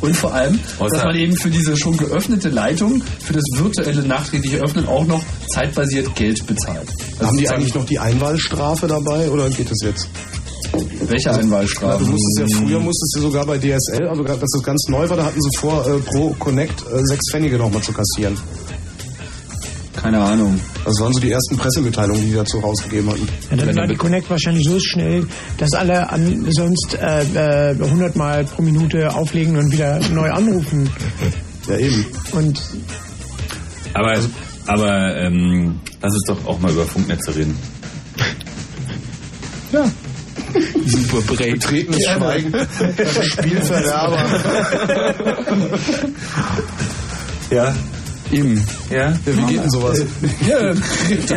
Und vor allem, dass Außer- man eben für diese schon geöffnete Leitung, für das virtuelle nachträgliche Öffnen auch noch zeitbasiert Geld bezahlt. Also Haben die eigentlich noch die Einwahlstrafe dabei oder geht es jetzt? Welche Einwahlstrafe? du musstest ja früher musstest du sogar bei DSL, also gerade, dass das ganz neu war, da hatten sie vor, äh, pro Connect äh, sechs Pfennige nochmal zu kassieren. Keine Ahnung. Das waren so die ersten Pressemitteilungen, die die dazu rausgegeben hatten. Ja, dann war die Connect wahrscheinlich so schnell, dass alle an, sonst äh, äh, 100 Mal pro Minute auflegen und wieder neu anrufen. Ja, eben. Und Aber, aber ähm, lass uns doch auch mal über Funknetze reden. ja, Super Break. Betretenes Schweigen. Spielverderber. Ja. Eben. Ja. Wie geht denn sowas? Ja,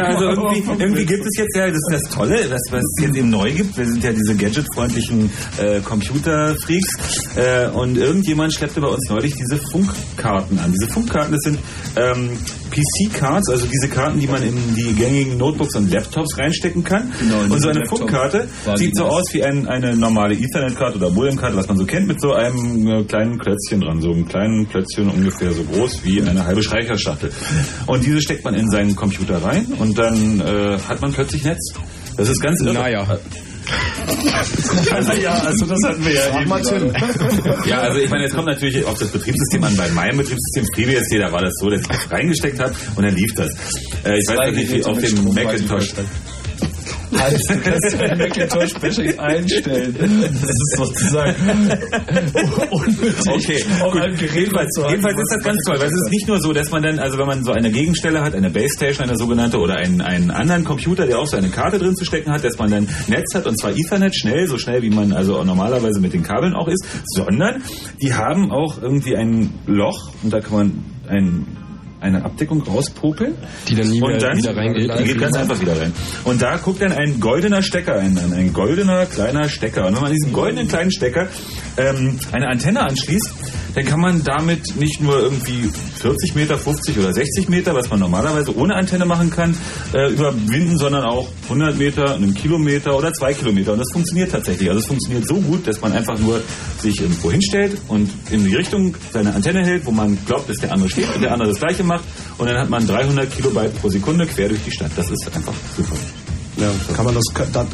also irgendwie, irgendwie gibt es jetzt ja, das ist das Tolle, das, was es jetzt eben neu gibt. Wir sind ja diese gadgetfreundlichen äh, Computerfreaks äh, und irgendjemand schleppte bei uns neulich diese Funkkarten an. Diese Funkkarten, das sind ähm, PC-Cards, also diese Karten, die man in die gängigen Notebooks und Laptops reinstecken kann. Genau, und so eine Funkkarte sieht so aus wie ein, eine normale Ethernet-Karte oder Modem-Karte, was man so kennt, mit so einem äh, kleinen Klötzchen dran, so einem kleinen Klötzchen ungefähr so groß wie eine halbe Streicherschachtel. Und diese steckt man in seinen Computer rein und dann äh, hat man plötzlich Netz. Das ist ganz irre. Naja. Also, ja, also das hatten wir ja eben. mal Tim. ja, also ich meine, jetzt kommt natürlich auf das Betriebssystem an. Bei meinem Betriebssystem FreeBSD, da war das so, dass ich das reingesteckt habe und dann lief das. Äh, ich weiß nicht, wie auf dem Macintosh. Heißt, du kannst dein Macintosh-Bashing einstellen. Das ist sozusagen unnötig, Okay, auf einem Gerät zu haben, jedenfalls ist das ganz toll, weil es ist nicht nur so, dass man dann, also wenn man so eine Gegenstelle hat, eine Base Station, eine sogenannte, oder einen, einen anderen Computer, der auch so eine Karte drin zu stecken hat, dass man dann Netz hat, und zwar Ethernet, schnell, so schnell wie man also auch normalerweise mit den Kabeln auch ist, sondern die haben auch irgendwie ein Loch, und da kann man ein eine Abdeckung rauspopeln. Die dann nie und wieder, dann wieder reingeht. Die geht ganz einfach wieder rein. Und da guckt dann ein goldener Stecker ein, ein, ein goldener kleiner Stecker. Und wenn man diesen goldenen kleinen Stecker ähm, eine Antenne anschließt, dann kann man damit nicht nur irgendwie 40 Meter, 50 oder 60 Meter, was man normalerweise ohne Antenne machen kann, äh, überwinden, sondern auch 100 Meter, einen Kilometer oder zwei Kilometer. Und das funktioniert tatsächlich. Also es funktioniert so gut, dass man einfach nur sich irgendwo hinstellt und in die Richtung seine Antenne hält, wo man glaubt, dass der andere steht und der andere das gleiche macht. Und dann hat man 300 Kilobyte pro Sekunde quer durch die Stadt. Das ist einfach super. Ja, kann man das,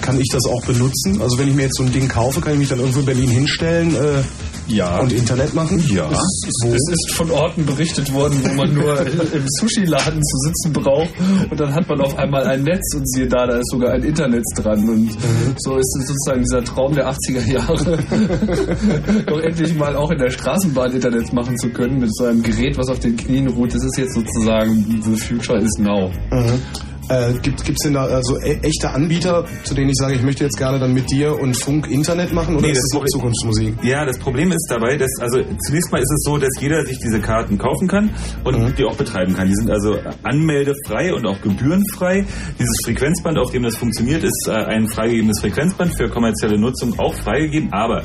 kann, ich das auch benutzen? Also wenn ich mir jetzt so ein Ding kaufe, kann ich mich dann irgendwo in Berlin hinstellen äh, Ja. und Internet machen? Ja. Wo? Es ist von Orten berichtet worden, wo man nur im Sushi-Laden zu sitzen braucht und dann hat man auf einmal ein Netz und siehe da, da ist sogar ein Internet dran und so ist es sozusagen dieser Traum der 80er Jahre, doch endlich mal auch in der Straßenbahn Internet machen zu können mit so einem Gerät, was auf den Knien ruht. Das ist jetzt sozusagen the future is now. Mhm. Äh, gibt es denn da also e echte Anbieter, zu denen ich sage, ich möchte jetzt gerne dann mit dir und Funk Internet machen oder Nee, ist das das noch Zukunftsmusik? Ja, das Problem ist dabei, dass, also zunächst mal ist es so, dass jeder sich diese Karten kaufen kann und die auch betreiben kann. Die sind also anmeldefrei und auch gebührenfrei. Dieses Frequenzband, auf dem das funktioniert, ist äh, ein freigegebenes Frequenzband für kommerzielle Nutzung auch freigegeben, aber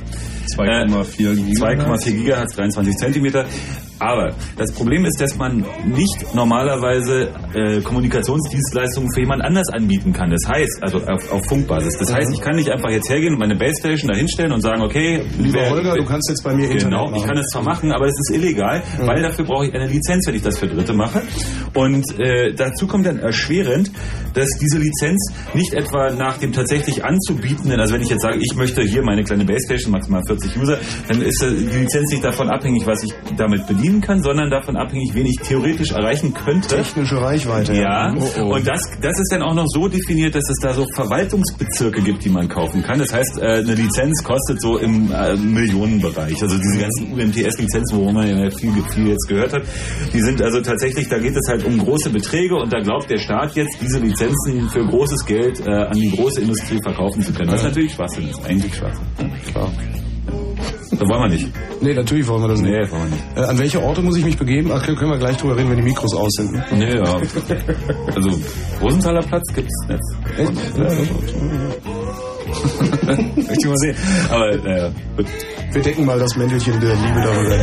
2,4 2,4 Gigahertz, 23 Zentimeter. Aber das Problem ist, dass man nicht normalerweise äh, Kommunikationsdienstleistungen für jemand anders anbieten kann. Das heißt, also auf, auf Funkbasis. Das heißt, ich kann nicht einfach jetzt hergehen und meine Base Station da hinstellen und sagen, okay, Lieber wer- Holger, du kannst jetzt bei mir Internet Genau, machen. ich kann es zwar machen, aber es ist illegal, weil dafür brauche ich eine Lizenz, wenn ich das für Dritte mache. Und äh, dazu kommt dann erschwerend, dass diese Lizenz nicht etwa nach dem tatsächlich anzubietenden, also wenn ich jetzt sage, ich möchte hier meine kleine Base Station, maximal 40 User, dann ist die Lizenz nicht davon abhängig, was ich damit bedienen kann, sondern davon abhängig, wen ich theoretisch erreichen könnte. Technische Reichweite. Ja, Oh, oh. und das, das ist dann auch noch so definiert, dass es da so Verwaltungsbezirke gibt, die man kaufen kann. Das heißt, äh, eine Lizenz kostet so im äh, Millionenbereich. Also diese ganzen UMTS-Lizenzen, worüber man ja viel, viel jetzt gehört hat, die sind also tatsächlich, da geht es halt um große Beträge und da glaubt der Staat jetzt, diese Lizenzen für großes Geld äh, an die große Industrie verkaufen zu können. Was natürlich Schwachsinn ist, eigentlich Schwachsinn. Klar. Das wollen wir nicht. Nee, natürlich wollen wir das nicht. Nee, wollen wir nicht. Äh, an welche Orte muss ich mich begeben? Ach, können wir gleich drüber reden, wenn die Mikros aus sind. Nee, ja. Also Rosenthaler Platz gibt's Netz. Möchte ich mal sehen. Aber gut. Wir decken mal das Mäntelchen der Liebe darüber.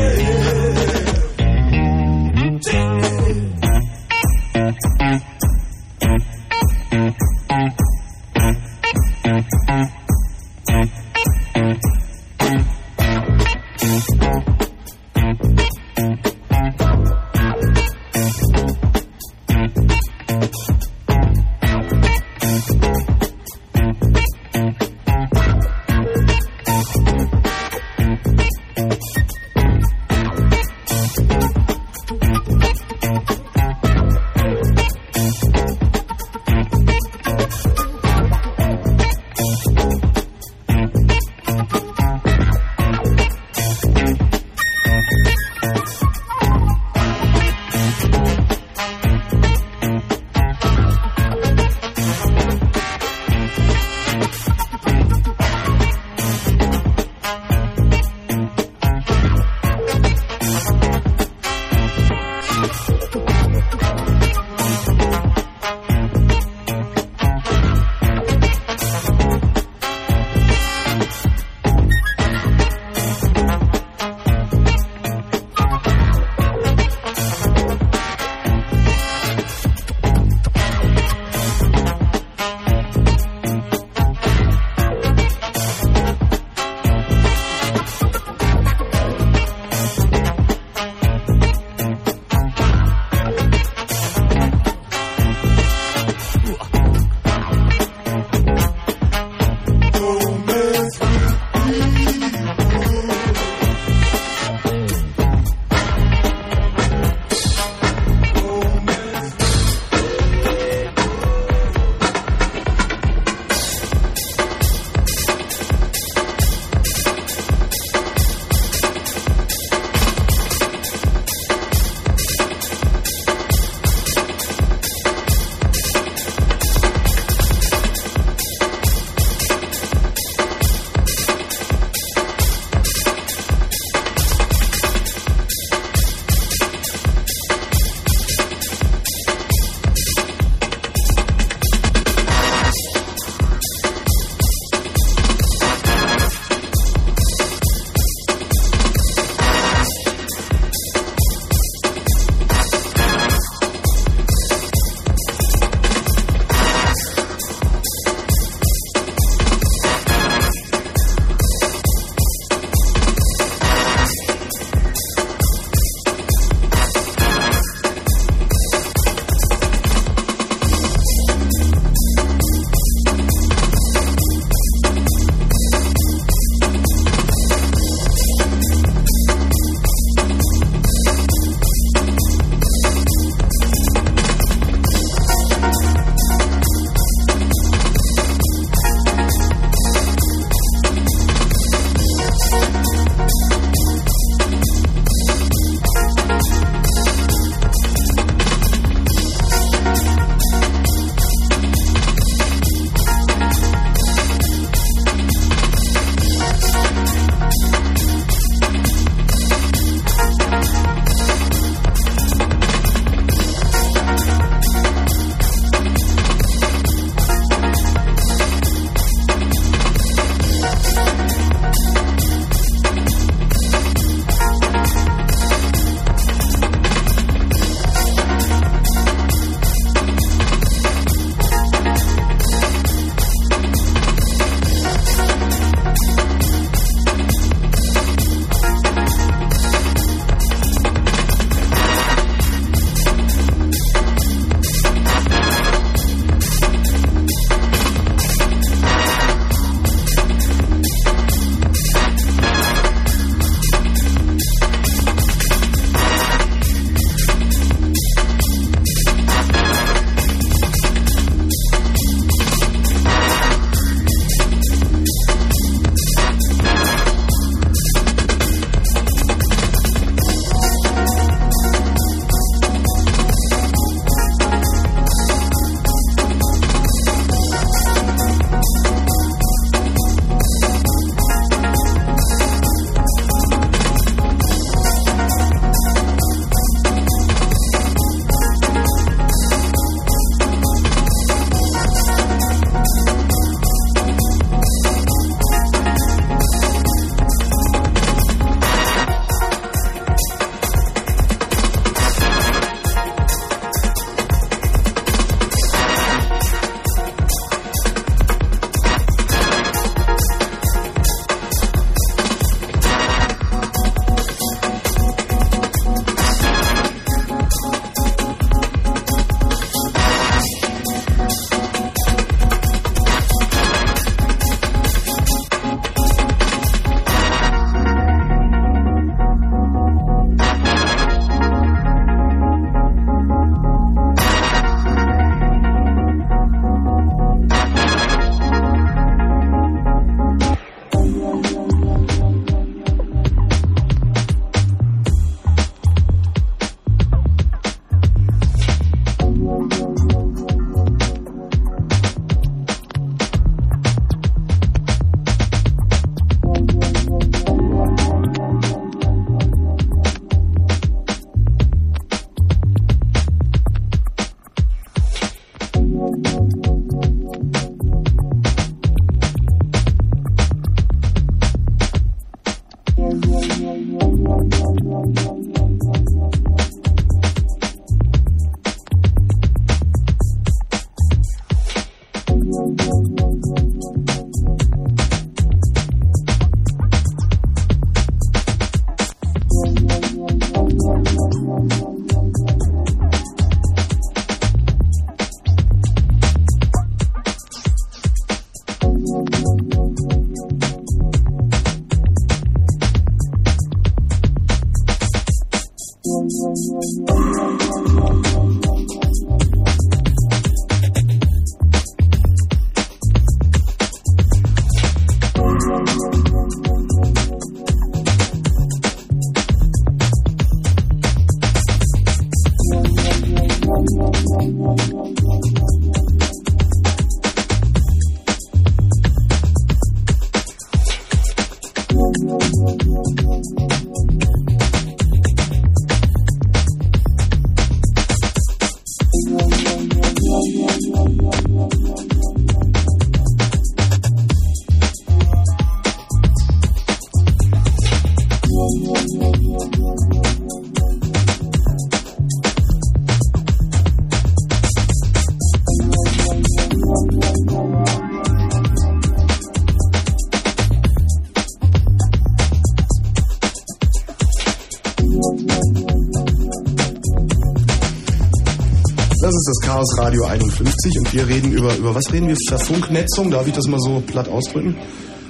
Chaos Radio 51 und wir reden über, über was reden wir? Verfunknetzung, darf ich das mal so platt ausdrücken?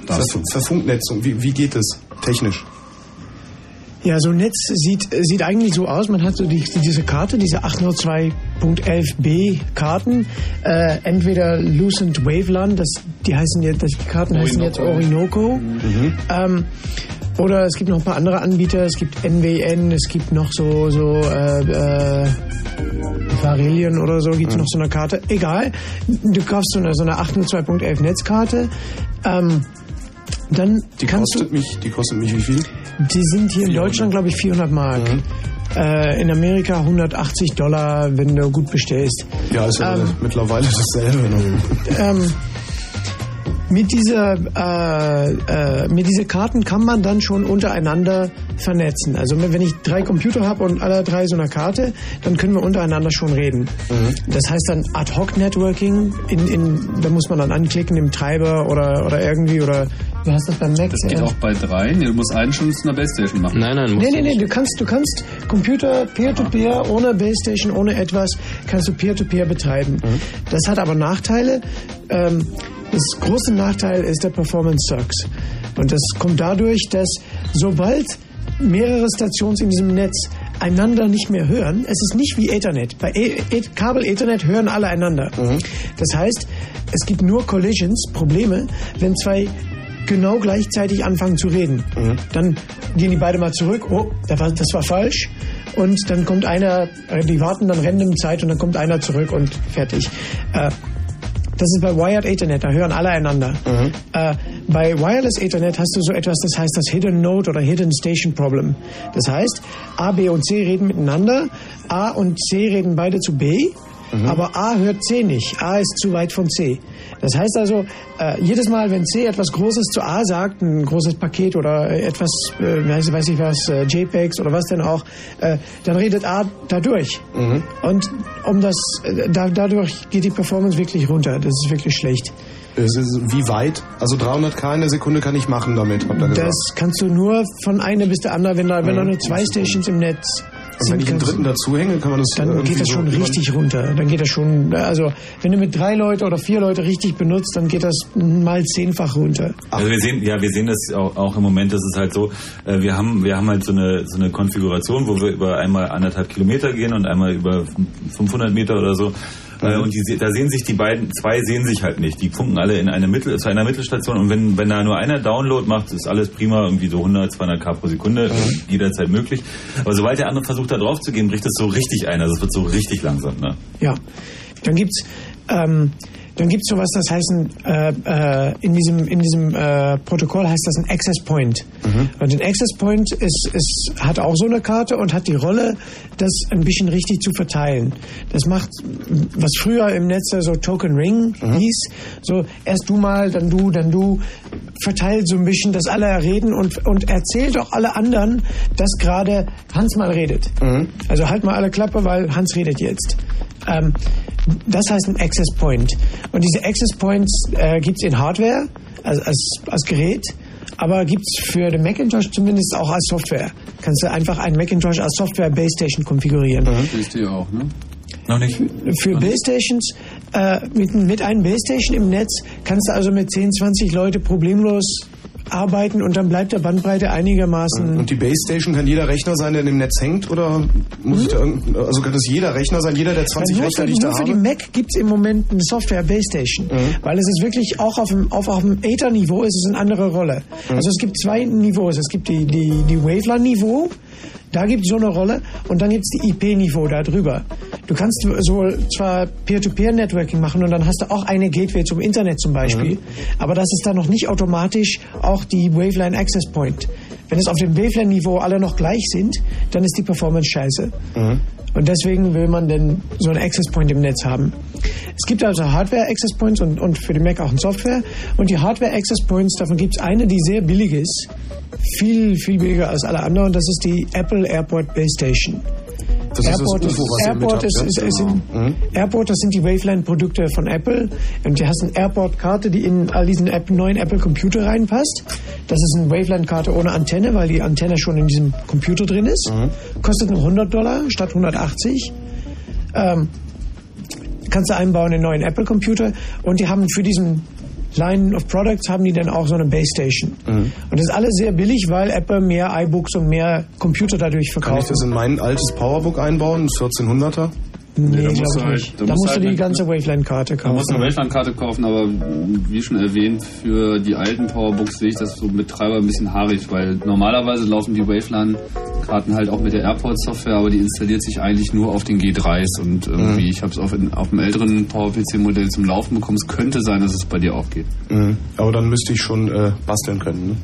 Verf Verfunknetzung, wie, wie geht es technisch? Ja, so ein Netz sieht, sieht eigentlich so aus. Man hat so die, diese Karte, diese 802.11b Karten. Äh, entweder Lucent Waveland, das, die heißen jetzt, die Karten heißen jetzt Orinoco. Ähm, oder es gibt noch ein paar andere Anbieter. Es gibt NWN, es gibt noch so, so äh, äh, Varillion oder so, gibt es noch so eine Karte. Egal, du kaufst so eine, so eine 802.11 Netzkarte. Ähm, dann Die kannst du kostet mich, die kostet mich wie viel? die sind hier in Deutschland, glaube ich, 400 Mark. Äh, in Amerika 180 Dollar, wenn du gut bestellst. Ja, ist ja Ähm, mittlerweile dasselbe. Ähm, mit dieser, äh, äh, mit diese Karten kann man dann schon untereinander vernetzen. Also wenn ich drei Computer habe und alle drei so eine Karte, dann können wir untereinander schon reden. Das heißt dann Ad-Hoc-Networking. In, in, da muss man dann anklicken im Treiber oder, oder irgendwie oder wie heißt das beim Mac? Das geht Äh, auch bei drei. Nee, du musst einen schon zu einer Base-Station machen. Nein, nein, Nee, nee, nee, du kannst, du kannst Computer peer-to-peer, ohne Base Station, ohne etwas, kannst du peer-to-peer betreiben. Das hat aber Nachteile. Ähm, das große Nachteil ist der Performance Sucks. Und das kommt dadurch, dass sobald mehrere Stationen in diesem Netz einander nicht mehr hören, es ist nicht wie Ethernet. Bei e e Kabel Ethernet hören alle einander. Das heißt, es gibt nur Collisions, Probleme, wenn zwei genau gleichzeitig anfangen zu reden. Dann gehen die beide mal zurück, oh, das war, das war falsch. Und dann kommt einer, äh, die warten dann random Zeit und dann kommt einer zurück und fertig. Äh, das ist bei Wired Ethernet, da hören alle einander. Äh, bei Wireless Ethernet hast du so etwas, das heißt das Hidden Node oder Hidden Station Problem. Das heißt, A, B und C reden miteinander, A und C reden beide zu B, aber A hört C nicht. A ist zu weit von C. Das heißt also, äh, jedes Mal, wenn C etwas Großes zu A sagt, ein großes Paket oder äh, etwas, äh, weiß, weiß ich was, äh, JPEGs oder was denn auch, äh, dann redet A dadurch. Und um das, äh, da, dadurch geht die Performance wirklich runter. Das ist wirklich schlecht. Ist, wie weit? Also 300k in der Sekunde kann ich machen damit, habt ihr gesagt. Das kannst du nur von einer bis der andere, wenn da, wenn da nur zwei Stations im Netz Und wenn ich einen dritten dazuhänge, kann man das dann irgendwie geht das so schon über- richtig runter. Dann geht das schon, also wenn du mit drei Leute oder vier Leute richtig benutzt, dann geht das mal zehnfach runter. Also wir sehen, ja, wir sehen das auch, auch im Moment, das ist halt so, äh, wir haben, wir haben halt so eine, so eine Konfiguration, wo wir über einmal anderthalb Kilometer gehen und einmal über 500 Meter oder so. Äh, Und die, da sehen sich die beiden, zwei sehen sich halt nicht. Die funken alle in eine Mittel, zu einer Mittelstation und wenn, wenn da nur einer Download macht, ist alles prima, irgendwie so 100, 200 K pro Sekunde, jederzeit möglich. Aber sobald der andere versucht, da drauf zu gehen, bricht es so richtig ein. Also es wird so richtig langsam, ne? Ja. Dann gibt's ähm, dann gibt's sowas, das heißt ein, äh, äh, in diesem in diesem äh, Protokoll heißt das ein Access Point. Und ein Access Point ist, ist hat auch so eine Karte und hat die Rolle, das ein bisschen richtig zu verteilen. Das macht was früher im Netz so Token Ring hieß, so erst du mal, dann du, dann du verteilt so ein bisschen, dass alle reden und, und erzählt auch alle anderen, dass gerade Hans mal redet. Also halt mal alle Klappe, weil Hans redet jetzt. Ähm, das heißt ein Access Point. Und diese Access Points äh, gibt es in Hardware, also als, als Gerät, aber gibt es für den Macintosh zumindest auch als Software. Kannst du einfach einen Macintosh als Software Base Station konfigurieren. Wisst ihr auch, ne? Noch nicht. Für Base Stations, äh, mit, mit einem Base Station im Netz kannst du also mit 10, 20 Leute problemlos arbeiten und dann bleibt der Bandbreite einigermaßen. Und die Base Station kann jeder Rechner sein, der im Netz hängt? Oder muss ich da irgend, also kann das jeder Rechner sein, jeder der 20 nur Rechner, die ich da nur für die habe? Mac gibt es im Moment eine Software Base Station, weil es ist wirklich auch auf dem, auf, auf dem Ether-Niveau ist es eine andere Rolle. Also es gibt zwei Niveaus. Es gibt die, die, die Waveland-Niveau, da gibt es so eine Rolle und dann gibt es die IP-Niveau da drüber. Du kannst so zwar Peer-to-Peer-Networking machen und dann hast du auch eine Gateway zum Internet zum Beispiel, aber das ist dann noch nicht automatisch auch die Waveline Access Point. Wenn es auf dem Waveline-Niveau alle noch gleich sind, dann ist die Performance scheiße. Und deswegen will man denn so einen Access Point im Netz haben. Es gibt also Hardware Access Points und, und für den Mac auch ein Software. Und die Hardware Access Points, davon gibt es eine, die sehr billig ist. Viel, viel billiger als alle anderen. Und das ist die Apple Airport Base Station. Das ist das Airport UFO, was Airport, habt, ist, ist, ist in, Airport, das sind die Waveline-Produkte von Apple. Und du hast eine Airport-Karte, die in all diesen App, neuen Apple-Computer reinpasst. Das ist eine Waveline-Karte ohne Antenne, weil die Antenne schon in diesem Computer drin ist. Kostet nur 100 Dollar statt 180. Ähm, kannst du einbauen in einen neuen Apple-Computer. Und die haben für diesen Line of Products haben die dann auch so eine Base Station. Und das ist alles sehr billig, weil Apple mehr iBooks und mehr Computer dadurch Kann ich verkauft. das in mein altes Powerbook einbauen, ein 1400er? Nee, da glaube musst du halt- nicht. da Da musst musst du du die halt ganze Waveline-Karte Man muss kaufen. eine Weltlandkarte kaufen, aber wie schon erwähnt, für die alten Powerbooks sehe ich das so mit Treiber ein bisschen haarig, weil normalerweise laufen die Waveland-Karten halt auch mit der Airport-Software, aber die installiert sich eigentlich nur auf den G3s und irgendwie, ich habe es auf, auf dem älteren PowerPC-Modell zum Laufen bekommen. Es könnte sein, dass es bei dir auch geht. Mhm. Aber dann müsste ich schon äh, basteln können, ne?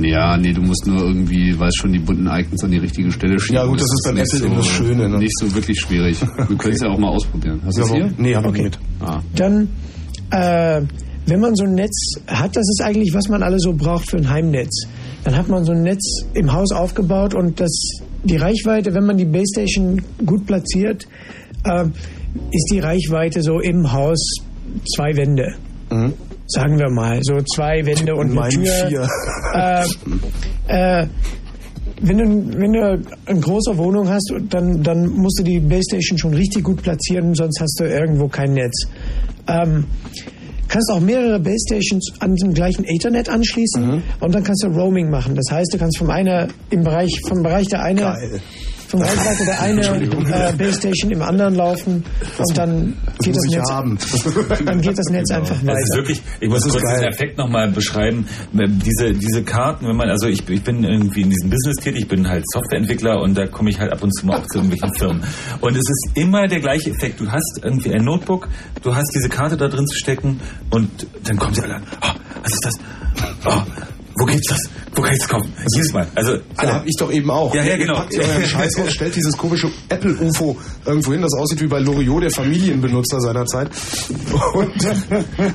Ja, nee, du musst nur irgendwie, weißt schon, die bunten Icons an die richtige Stelle schieben. Ja, gut, das ist beim nicht Apple eben das Schöne, ne? Nicht so wirklich schwierig. Du könntest ja auch mal ausprobieren. Hast du es Ja, hier? aber- Nee, hab ich Okay. nicht. Ah. Dann, äh, wenn man so ein Netz hat, das ist eigentlich, was man alle so braucht für ein Heimnetz. Dann hat man so ein Netz im Haus aufgebaut und das, die Reichweite, wenn man die Base Station gut platziert, äh, ist die Reichweite so im Haus zwei Wände. Sagen wir mal, so zwei Wände und In eine meinen Tür. vier. Äh, äh, wenn du, wenn du eine große Wohnung hast, dann, dann musst du die Base Station schon richtig gut platzieren, sonst hast du irgendwo kein Netz. Ähm, kannst auch mehrere Base Stations an dem gleichen Ethernet anschließen und dann kannst du Roaming machen. Das heißt, du kannst vom einer im Bereich vom Bereich der eine Geil. Vom Reichweite der eine äh, Base Station im anderen laufen und dann Das geht das Netz haben. dann geht das Netz einfach Das ist weiter. wirklich, ich muss kurz geil. den Effekt nochmal beschreiben. Diese, diese Karten, wenn man, also ich, ich bin irgendwie in diesem Business tätig, ich bin halt Softwareentwickler und da komme ich halt ab und zu mal auch zu irgendwelchen Firmen. Und es ist immer der gleiche Effekt. Du hast irgendwie ein Notebook, du hast diese Karte da drin zu stecken und dann kommen sie alle an. Oh, was ist das? Oh, wo gibt's das? Wo kann ich das kaufen? Jedes Mal. Also, Ja, alle hab ich doch eben auch. Ja, ja, genau. Packt ihr euren Scheiß raus, stellt dieses komische Apple-UFO irgendwo hin, das aussieht wie bei Loriot, der Familienbenutzer seiner Zeit. Und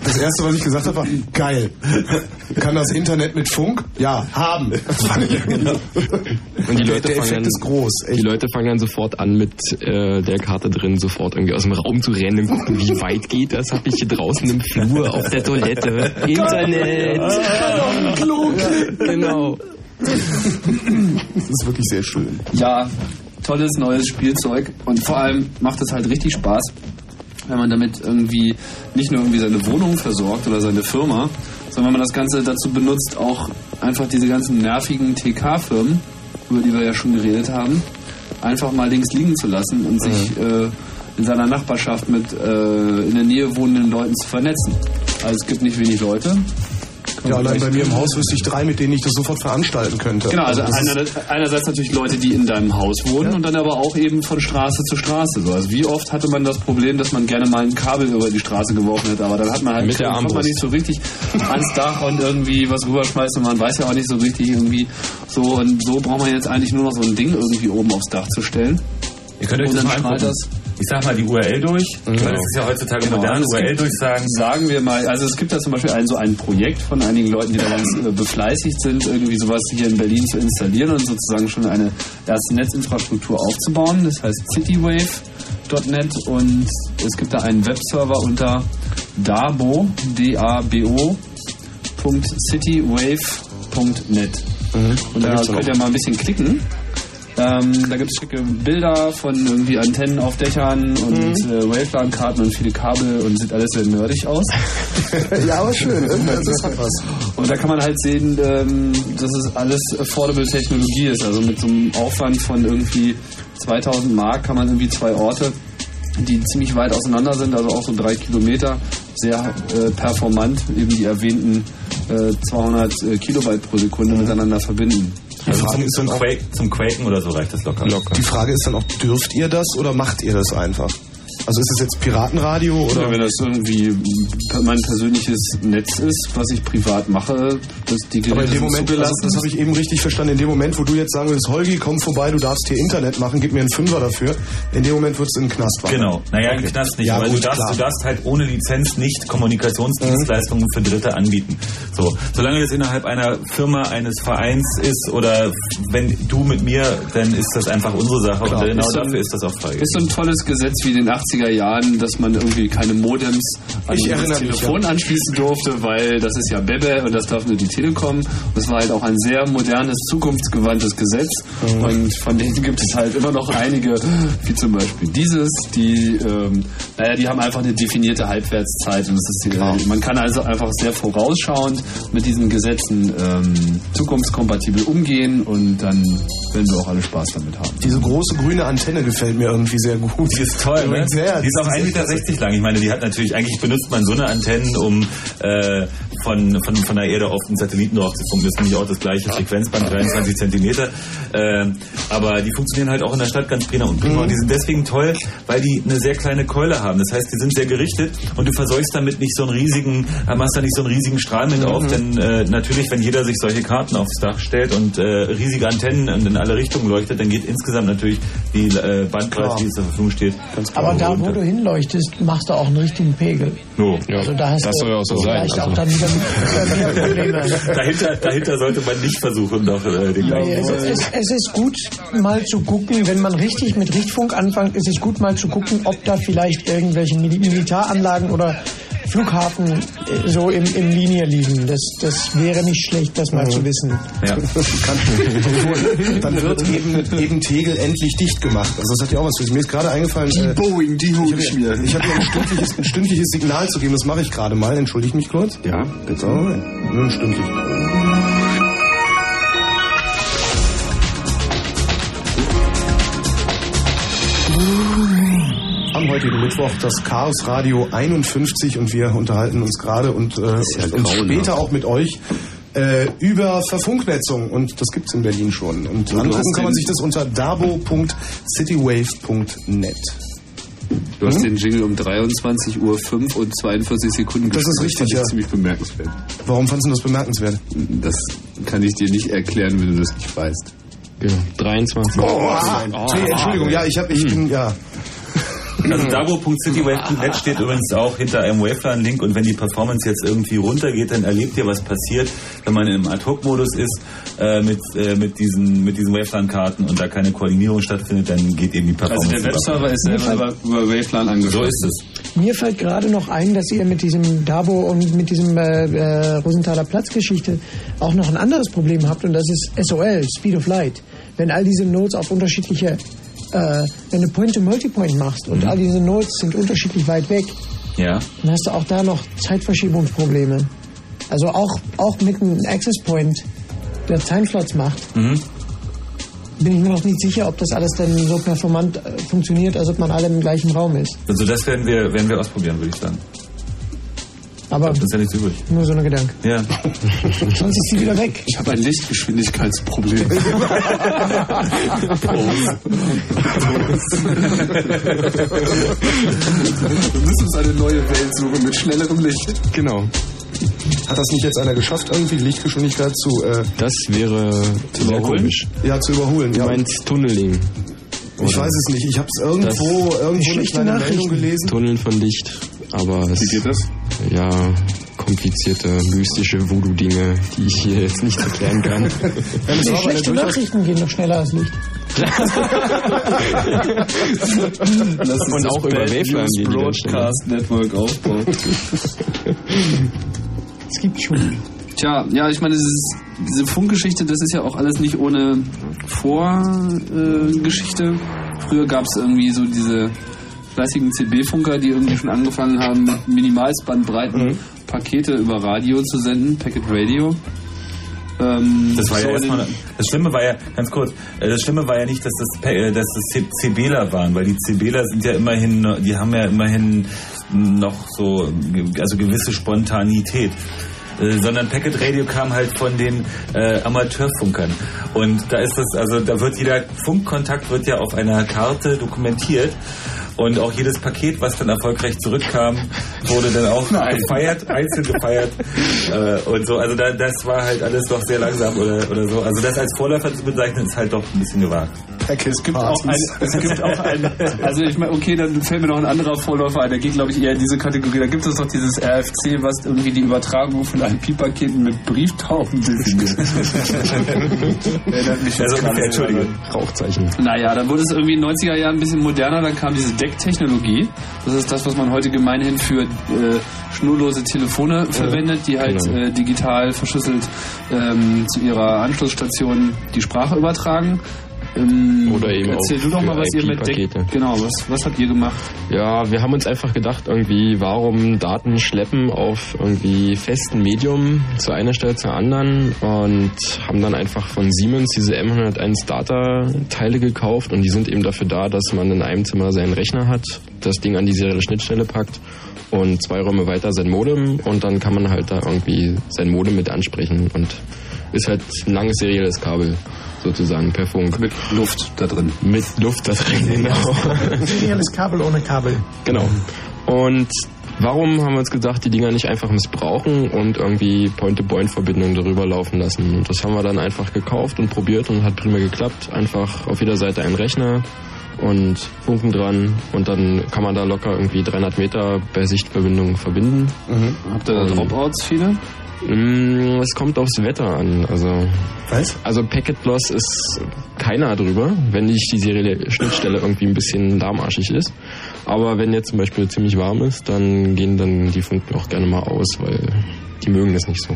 das erste, was ich gesagt habe, war, geil. Kann das Internet mit Funk? Ja, haben. Und die Der- Leute der fangen Effekt dann, ist groß. Die Echt. Leute fangen dann sofort an, mit äh, der Karte drin sofort irgendwie aus dem Raum zu rennen und gucken, wie weit geht das? Hab ich hier draußen im Flur, auf der Toilette, Internet. genau. Das ist wirklich sehr schön. Ja, tolles neues Spielzeug und vor allem macht es halt richtig Spaß, wenn man damit irgendwie nicht nur irgendwie seine Wohnung versorgt oder seine Firma, sondern wenn man das Ganze dazu benutzt, auch einfach diese ganzen nervigen TK-Firmen, über die wir ja schon geredet haben, einfach mal links liegen zu lassen und sich äh, in seiner Nachbarschaft mit äh, in der Nähe wohnenden Leuten zu vernetzen. Also es gibt nicht wenig Leute. Ja, allein bei mir im Haus wüsste ich drei, mit denen ich das sofort veranstalten könnte. Genau, also ist- einer, einerseits natürlich Leute, die in deinem Haus wohnen und dann aber auch eben von Straße zu Straße. So. Also wie oft hatte man das Problem, dass man gerne mal ein Kabel über die Straße geworfen hätte, aber dann hat man halt Mit der kommt man Armbrust. nicht so richtig ans Dach und irgendwie was rüberschmeißt und man weiß ja auch nicht so richtig irgendwie so und so braucht man jetzt eigentlich nur noch so ein Ding irgendwie oben aufs Dach zu stellen. Ihr könnt euch Und das dann mal angucken. Ich sag mal, die URL durch. Mhm. Weil das ist ja heutzutage modern, Also URL durchsagen. Sagen wir mal, also es gibt da zum Beispiel ein, so ein Projekt von einigen Leuten, die da ganz äh, befleißigt sind, irgendwie sowas hier in Berlin zu installieren und sozusagen schon eine erste Netzinfrastruktur aufzubauen. Das heißt citywave.net und es gibt da einen Webserver unter dabo, D-A-B-O, .citywave.net. Und da könnt ihr mal ein bisschen klicken. Ähm, da gibt es schicke Bilder von irgendwie Antennen auf Dächern und äh, Waveland-Karten und viele Kabel und sieht alles sehr nerdig aus. ja, aber schön. Irgendwas das hat was. Und da kann man halt sehen, ähm, dass es alles affordable Technologie ist. Also mit so einem Aufwand von irgendwie 2000 Mark kann man irgendwie zwei Orte, die ziemlich weit auseinander sind, also auch so drei Kilometer, sehr äh, performant, eben die erwähnten äh, 200 äh, Kilobyte pro Sekunde miteinander verbinden. Also zum, zum, Quake, zum Quaken oder so reicht das locker. Die Frage ist dann auch, dürft ihr das oder macht ihr das einfach? Also ist es jetzt Piratenradio oder? Ja, wenn das irgendwie mein persönliches Netz ist, was ich privat mache, dass die Geräte Aber in dem Moment, also, das habe ich eben richtig verstanden, in dem Moment, wo du jetzt sagen würdest, Holgi, komm vorbei, du darfst hier Internet machen, gib mir einen Fünfer dafür, in dem Moment wird es in den Knast machen. Genau, naja, okay. im Knast nicht, ja, aber gut, du, darfst, du darfst halt ohne Lizenz nicht Kommunikationsdienstleistungen mhm. für Dritte anbieten. So, solange das innerhalb einer Firma, eines Vereins ist oder wenn du mit mir, dann ist das einfach unsere Sache genau. und genau ist dafür ist das auch frei. Ist so ein tolles Gesetz wie den 80 90er Jahren, dass man irgendwie keine Modems an das Telefon mich, anschließen durfte, weil das ist ja Bebe und das darf nur die Telekom. Das war halt auch ein sehr modernes, zukunftsgewandtes Gesetz mhm. und von denen gibt es halt immer noch einige, wie zum Beispiel dieses, die, ähm, naja, die haben einfach eine definierte Halbwertszeit und das ist die, genau. man kann also einfach sehr vorausschauend mit diesen Gesetzen ähm, zukunftskompatibel umgehen und dann werden wir auch alle Spaß damit haben. Diese große grüne Antenne gefällt mir irgendwie sehr gut. Die ist toll, ne? Sehr die ist auch 1,60 Meter lang. Ich meine, die hat natürlich, eigentlich benutzt man so eine Antennen, um äh, von, von, von der Erde auf den Satelliten drauf zu funken. Das ist nämlich auch das gleiche Frequenzband, 23 Zentimeter. Äh, aber die funktionieren halt auch in der Stadt ganz prima und prima. Und die sind deswegen toll, weil die eine sehr kleine Keule haben. Das heißt, die sind sehr gerichtet und du verseuchst damit nicht so einen riesigen, äh, machst da nicht so einen riesigen Strahl mit auf, denn äh, natürlich, wenn jeder sich solche Karten aufs Dach stellt und äh, riesige Antennen und in alle Richtungen leuchtet, dann geht insgesamt natürlich die äh, Bandbreite, die zur Verfügung steht, ganz klar Aber da, wo runter. du hinleuchtest, machst du auch einen richtigen Pegel. No. Also da hast das du soll ja auch so sein. vielleicht Also. auch dann wieder dahinter, dahinter sollte man nicht versuchen, noch äh, den Ja, es, es, es ist gut, mal zu gucken, wenn man richtig mit Richtfunk anfängt, ist es gut, mal zu gucken, ob da vielleicht irgendwelche Mil Militaranlagen oder Flughafen äh, so in, in Linie liegen. Das, das wäre nicht schlecht, das mal zu wissen. Ja. Dann wird eben, eben Tegel endlich dicht gemacht. Also das hat ja auch was für. Mir ist gerade eingefallen. Die Boeing, die hole ich mir. Ich habe mir ein stündliches, ein stündliches Signal zu geben. Das mache ich gerade mal. Entschuldige mich kurz. Ja, Bitte. Nur ein stündlich. Am heutigen Mittwoch das Chaos Radio 51 und wir unterhalten uns gerade und, äh, und später auch mit euch äh, über Verfunknetzung und das gibt's in Berlin schon. Und angucken kann man sich das unter dabo.citywave.net. Du hast den Jingle um 23 Uhr 5 und 42 Sekunden Das ist richtig, ich ja. ziemlich bemerkenswert. Warum fandest du das bemerkenswert? Das kann ich dir nicht erklären, wenn du das nicht weißt. Genau. 23. Oh, ah, nee, Entschuldigung, ja, ich habe, ich bin, ja. Also dabo.citywave.net steht übrigens auch hinter einem Waveline-Link und wenn die Performance jetzt irgendwie runtergeht, dann erlebt ihr, was passiert, wenn man im Ad-Hoc-Modus ist äh, mit, äh, mit diesen, mit diesen Waveline-Karten und da keine Koordinierung stattfindet, dann geht eben die Performance Also der Webserver ist selber über, über Wavelan angeschlossen. So ist es. Mir fällt gerade noch ein, dass ihr mit diesem Dabo und mit diesem äh, äh, Rosenthaler Platzgeschichte auch noch ein anderes Problem habt und das ist SOL, Speed of Light. Wenn all diese Nodes auf unterschiedliche, äh, wenn du Point-to-Multipoint machst und all diese Nodes sind unterschiedlich weit weg, Ja. dann hast du auch da noch Zeitverschiebungsprobleme. Also auch, auch mit einem Access Point, der Timeslots macht, Mhm. bin ich mir noch nicht sicher, ob das alles dann so performant äh, funktioniert, als ob man alle im gleichen Raum ist. Also das werden wir, werden wir ausprobieren, würde ich sagen. Aber Das ist ja nichts übrig. nur so ein Gedanke. Ja. Sonst ist sie wieder weg. Ich habe ein Lichtgeschwindigkeitsproblem. Wir müssen uns eine neue Welt suchen mit schnellerem Licht. Genau. Hat das nicht jetzt einer geschafft, irgendwie Lichtgeschwindigkeit zu, äh, Das wäre sehr überholen? komisch. ja, zu überholen? Du Ja. meinst Tunneling. Ich weiß es nicht. Ich habe es irgendwo, irgendwo eine kleine Meldung gelesen. Tunneln von Licht, aber Wie geht das? Ja, komplizierte, mystische Voodoo-Dinge, die ich hier jetzt nicht erklären kann. Eine schlechten durchaus Nachrichten gehen noch schneller als Licht. Und auch über schneller. Broadcast Network aufbauen. Es gibt schon. Tja, ja, ich meine, dieses, diese Funkgeschichte, das ist ja auch alles nicht ohne Vorgeschichte. Äh. Früher gab es irgendwie so diese fleißigen CB-Funker, die irgendwie schon angefangen haben, mit Minimalsbandbreiten Pakete über Radio zu senden, Packet Radio. Ähm, Das war so ja erstmal, das Schlimme war ja, ganz kurz, äh, das Schlimme war ja nicht, dass das, äh, dass das CBler waren, weil die CBler sind ja immerhin, die haben ja immerhin noch so, also gewisse Spontanität. Äh, sondern Packet Radio kam halt von den äh, Amateurfunkern. Und da ist das, also da wird jeder Funkkontakt wird ja auf einer Karte dokumentiert. Und auch jedes Paket, was dann erfolgreich zurückkam, wurde dann auch gefeiert, einzeln gefeiert. Äh, und so, also da, das war halt alles doch sehr langsam oder, oder so. Also das als Vorläufer zu bezeichnen, ist halt doch ein bisschen gewagt. Packets Es gibt auch ein, es gibt auch ein, also ich meine, okay, dann fällt mir noch ein anderer Vorläufer ein, der geht glaube ich eher in diese Kategorie. Da gibt es doch dieses RFC, was irgendwie die Übertragung von IP-Paketen mit Brieftauben definiert. Erinnert mich jetzt Also, gerade Entschuldige. daran. Rauchzeichen. Naja, dann wurde es irgendwie in den 90er Jahren ein bisschen moderner, dann kam diese Decktechnologie. Das ist das, was man heute gemeinhin für äh, schnurlose Telefone verwendet, die halt genau. äh, digital verschlüsselt ähm, zu ihrer Anschlussstation die Sprache übertragen. Ähm, Oder eben Erzähl auch du doch mal, was ihr mit Deck... Genau, was, was habt ihr gemacht? Ja, wir haben uns einfach gedacht, irgendwie, warum Daten schleppen auf irgendwie festen Medium zu einer Stelle zur anderen und haben dann einfach von Siemens diese M101 Data-Teile gekauft und die sind eben dafür da, dass man in einem Zimmer seinen Rechner hat, das Ding an die serielle Schnittstelle packt und zwei Räume weiter sein Modem und dann kann man halt da irgendwie sein Modem mit ansprechen und ist halt ein langes serielles Kabel sozusagen per Funk. Mit Luft da drin. Mit Luft da drin, genau. Serielles Kabel ohne Kabel. Genau. Und warum haben wir uns gedacht, die Dinger nicht einfach missbrauchen und irgendwie Point-to-Point-Verbindungen darüber laufen lassen? Und das haben wir dann einfach gekauft und probiert und hat prima geklappt. Einfach auf jeder Seite ein Rechner und Funken dran und dann kann man da locker irgendwie 300 Meter bei Sichtverbindungen verbinden. Habt ihr da Dropouts viele? Mm, Es kommt aufs Wetter an. Also, Was? also Packet Loss ist keiner drüber, wenn nicht die serielle Schnittstelle irgendwie ein bisschen lahmarschig ist. Aber wenn jetzt zum Beispiel ziemlich warm ist, dann gehen dann die Funken auch gerne mal aus, weil die mögen das nicht so.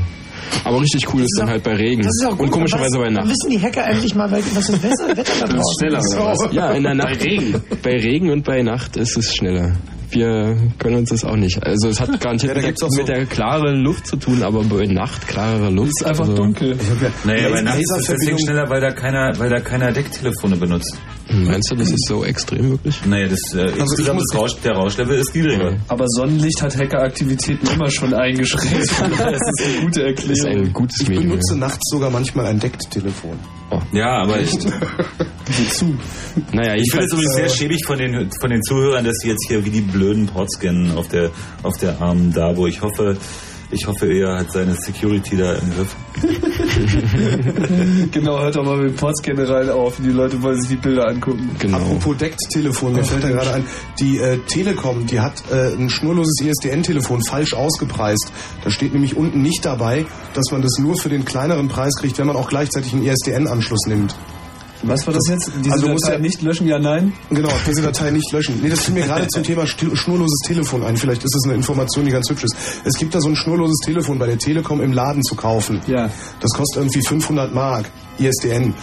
Aber richtig cool ist, dann auch- halt bei Regen. Das ist auch gut, Und komischerweise aber bei was- Nacht. Wissen die Hacker endlich mal, was das Wetter, Wetter da draußen schneller, ist? oder was? Ja, in der Nacht. Bei Regen. Bei Regen und bei Nacht ist es schneller. Wir können uns das auch nicht. Also es hat garantiert Ja, mit, auch mit der klareren Luft zu tun, aber bei Nacht klarere Luft. ist einfach also, dunkel. Naja, bei Nacht ist es deswegen schneller, weil da keiner, weil da keiner Decktelefone benutzt. Hm, Meinst du, das ist so extrem wirklich? Naja, das äh, Also ich insgesamt muss- das Rausch, der Rauschlevel ist niedriger. Aber Sonnenlicht hat Hackeraktivitäten immer schon eingeschränkt. das ist eine gute Erklärung. ein gutes Ich Medium. benutze nachts sogar manchmal ein Decktelefon. Ja, aber ich, Wozu? Naja, ich finde es übrigens sehr schäbig von den, von den Zuhörern, dass sie jetzt hier wie die blöden Ports scannen auf der, auf der armen Dabo. Ich hoffe, ich hoffe, er hat seine Security da im Griff. Genau, hört doch mal mit Portsgeneral auf. Die Leute wollen sich die Bilder angucken. genau. Apropos Deckt-Telefon, mir fällt da gerade ein, die äh, Telekom, die hat äh, ein schnurloses ISDN-Telefon falsch ausgepreist. Da steht nämlich unten nicht dabei, dass man das nur für den kleineren Preis kriegt, wenn man auch gleichzeitig einen ISDN-Anschluss nimmt. Was war das jetzt? Diese Also du musst Datei ja- nicht löschen, ja, nein? Genau, diese Datei nicht löschen. Nee, das fiel mir gerade zum Thema schnurloses Telefon ein. Vielleicht ist das eine Information, die ganz hübsch ist. Es gibt da so ein schnurloses Telefon bei der Telekom im Laden zu kaufen. Ja. Das kostet irgendwie 500 Mark, ISDN.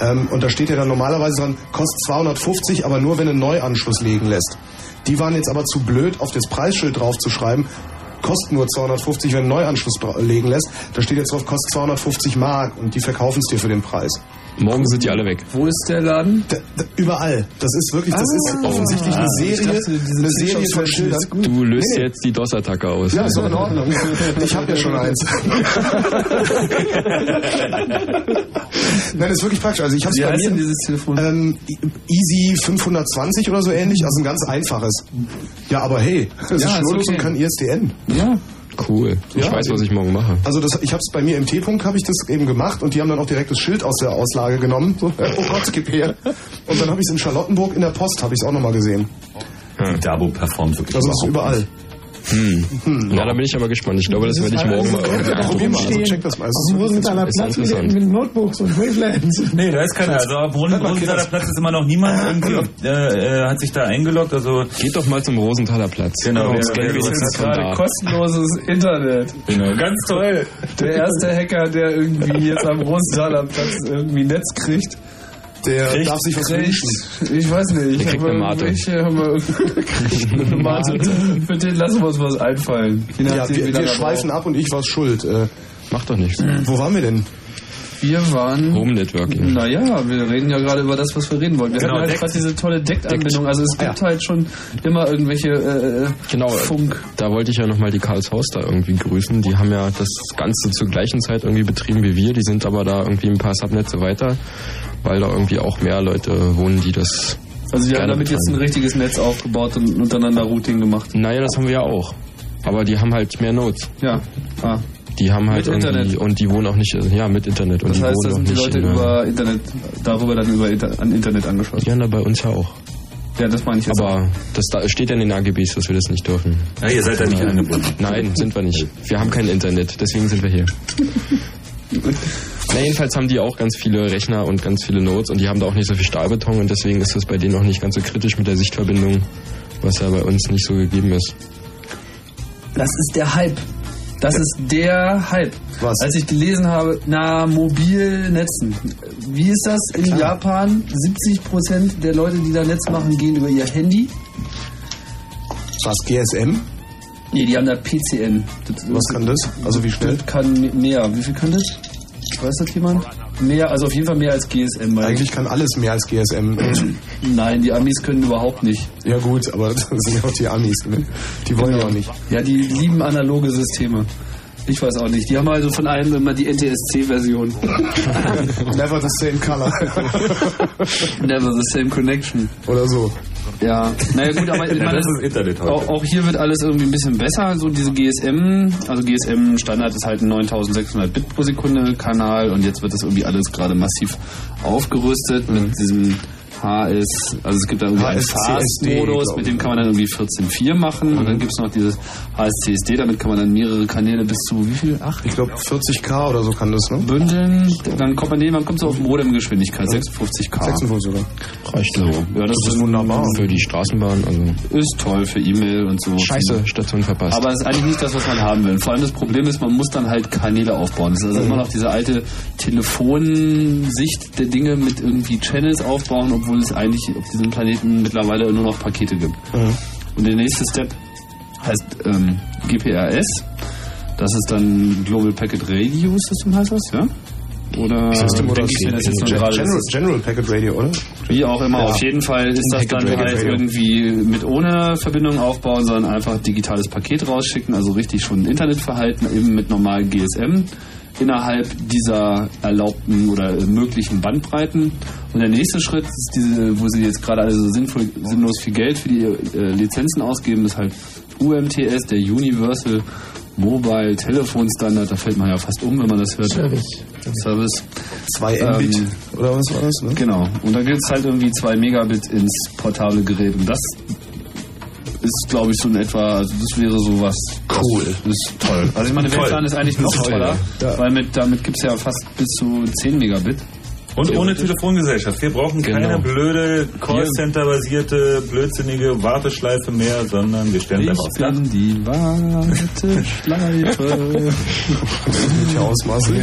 Ähm, und da steht ja dann normalerweise dran, kostet 250, aber nur wenn du einen Neuanschluss legen lässt. Die waren jetzt aber zu blöd, auf das Preisschild draufzuschreiben, kostet nur 250, wenn du einen Neuanschluss legen lässt. Da steht jetzt drauf, kostet 250 Mark und die verkaufen es dir für den Preis. Morgen sind die alle weg. Wo ist der Laden? Da, da, überall. Das ist wirklich, das ist offensichtlich eine Ah, ich Serie, dachte, eine Serie von Schildern. Du löst Nee, jetzt die DOS-Attacke aus. Ja, ist doch in Ordnung. Ich habe ja schon eins. Nein, das ist wirklich praktisch. Also ich habe es bei mir dieses Telefon? ähm, Easy 520 oder so ähnlich, also ein ganz einfaches. Ja, aber hey, das Ja, ist ist schnurlos okay. und kann ISDN. ja. Cool. Ich Ja, weiß, was ich morgen mache. Also das, ich habe es bei mir im T-Punkt habe ich das eben gemacht und die haben dann auch direkt das Schild aus der Auslage genommen. So, oh Gott, gib her. Und dann habe ich es in Charlottenburg in der Post habe ich es auch nochmal gesehen. Die Dabo performt wirklich Also es ist überall. Hm. Ja, da bin ich aber gespannt. Ich glaube, das werde ich morgen mal irgendwie Probier mal, also check das mal. Dem Rosenthaler ist Platz mit, mit Notebooks und Wavelands. Nee, da ist keiner. Also auf Rosenthaler. Platz ist immer noch niemand irgendwie auf, äh, äh, hat sich da eingeloggt. Also Geht doch mal zum Rosenthaler Platz. Genau, Das wenigstens ist Gerade kostenloses Internet. genau, ganz toll. Der erste Hacker, der irgendwie jetzt am Rosenthaler Platz irgendwie Netz kriegt, Der Kriegt- darf sich was wünschen. ich weiß nicht, Der kriegt eine wir Mate. wir kriegt eine Mate. Für den lassen wir uns was einfallen. Ja, wir, wir schweifen ab und ich war schuld. Äh, Macht doch nichts. wo waren wir denn? Wir waren Home Networking. Naja, wir reden ja gerade über das, was wir reden wollen. Wir Genau, hatten halt gerade diese tolle Deckanbindung. Also es Ah, gibt halt schon immer irgendwelche äh, Genau, Funk. da wollte ich ja nochmal die Karlshaus da irgendwie grüßen. Die haben ja das Ganze zur gleichen Zeit irgendwie betrieben wie wir. Die sind aber da irgendwie ein paar Subnetze weiter, weil da irgendwie auch mehr Leute wohnen, die das... Also die haben damit jetzt ein richtiges Netz aufgebaut und untereinander Routing gemacht. Naja, das haben wir ja auch. Aber die haben halt mehr Nodes. Ja. Ah. Die haben halt Mit. Internet. Und die wohnen auch nicht... Ja, mit Internet. Und Das die heißt, da wohnen sind die auch Leute nicht in, über Internet, darüber dann über Inter an Internet angeschlossen. Die haben da bei uns ja auch. Ja, das meine ich jetzt auch. Aber das da steht ja in den AGBs, dass wir das nicht dürfen. Ja, ihr seid da nicht angebunden. Nein, sind wir nicht. Wir haben kein Internet, deswegen sind wir hier. Na, jedenfalls haben die auch ganz viele Rechner und ganz viele Nodes und die haben da auch nicht so viel Stahlbeton und deswegen ist das bei denen auch nicht ganz so kritisch mit der Sichtverbindung, was ja bei uns nicht so gegeben ist. Das ist der Hype. Das ist der Hype. Was? Als ich gelesen habe, na, Mobilnetzen. Wie ist das in Japan? 70% der Leute, die da Netz machen, gehen über ihr Handy. Was, GSM? Nee, die haben da PCN. Das, Was kann das? Also wie schnell? das kann mehr. Wie viel kann das? Weiß das jemand? Mehr, also auf jeden Fall mehr als GSM. Eigentlich kann alles mehr als GSM. Nein, die Amis können überhaupt nicht. ja gut, aber das sind ja auch die Amis. Ne? Die wollen ja auch nicht. Ja, die lieben analoge Systeme. Ich weiß auch nicht. Die haben also von allem immer die NTSC-Version. Never the same color. Never the same connection. Oder so. Ja, naja gut, aber ich Ja, meine, das ist Internet heute. auch, auch hier wird alles irgendwie ein bisschen besser. So diese GSM, also GSM Standard ist halt ein 9600 Bit pro Sekunde Kanal und jetzt wird das irgendwie alles gerade massiv aufgerüstet mit diesem HS, also es gibt da irgendwie einen Fast-Modus, mit dem kann man dann irgendwie 14.4 machen und dann gibt es noch dieses HSCSD, damit kann man dann mehrere Kanäle bis zu wie viel? Acht? Ich glaube 40k oder so kann das, ne? Bündeln, dann kommt man, nee, man kommt so auf Modemgeschwindigkeit, 56k. 56 sogar. Reicht So, ja, das, Das ist wunderbar. Für die Straßenbahn, also ist toll für E-Mail und so. scheiße, Station verpasst. Aber es ist eigentlich nicht das, was man haben will. Vor allem das Problem ist, man muss dann halt Kanäle aufbauen. Das ist also immer noch diese alte Telefonsicht der Dinge mit irgendwie Channels aufbauen, obwohl es eigentlich auf diesem Planeten mittlerweile nur noch Pakete gibt. Und der nächste Step heißt ähm, GPRS. Das ist dann Global Packet Radio System heißt das, ja? Oder System oder ich mir das jetzt nur gerade? General, General Packet Radio, oder? Wie auch immer, Ja. auf jeden Fall ist das Packet dann Radio. halt irgendwie mit ohne Verbindung aufbauen, sondern einfach digitales Paket rausschicken, also richtig schon Internetverhalten, eben mit normalen GSM innerhalb dieser erlaubten oder möglichen Bandbreiten. Und der nächste Schritt ist diese, wo sie jetzt gerade alle so sinnvoll, sinnlos viel Geld für die äh, Lizenzen ausgeben, ist halt UMTS, der Universal Mobile Telephone Standard. Da fällt man ja fast um, wenn man das hört. Service. Service. 2 Mbit. Ähm, oder was war das, ne? Genau. Und da gibt es halt irgendwie 2 Megabit ins portable Gerät. Und das ist, glaube ich, so in etwa, also das wäre sowas. Cool. Das ist toll. Also ich meine. WLAN ist eigentlich noch Toll, toller, ja. weil mit, damit gibt es ja fast bis zu 10 Megabit. Und ohne Telefongesellschaft. Wir brauchen keine Genau. blöde Callcenter-basierte, blödsinnige Warteschleife mehr, sondern wir stellen es einfach Dach. bin die Warteschleife. Welche Ausmaße?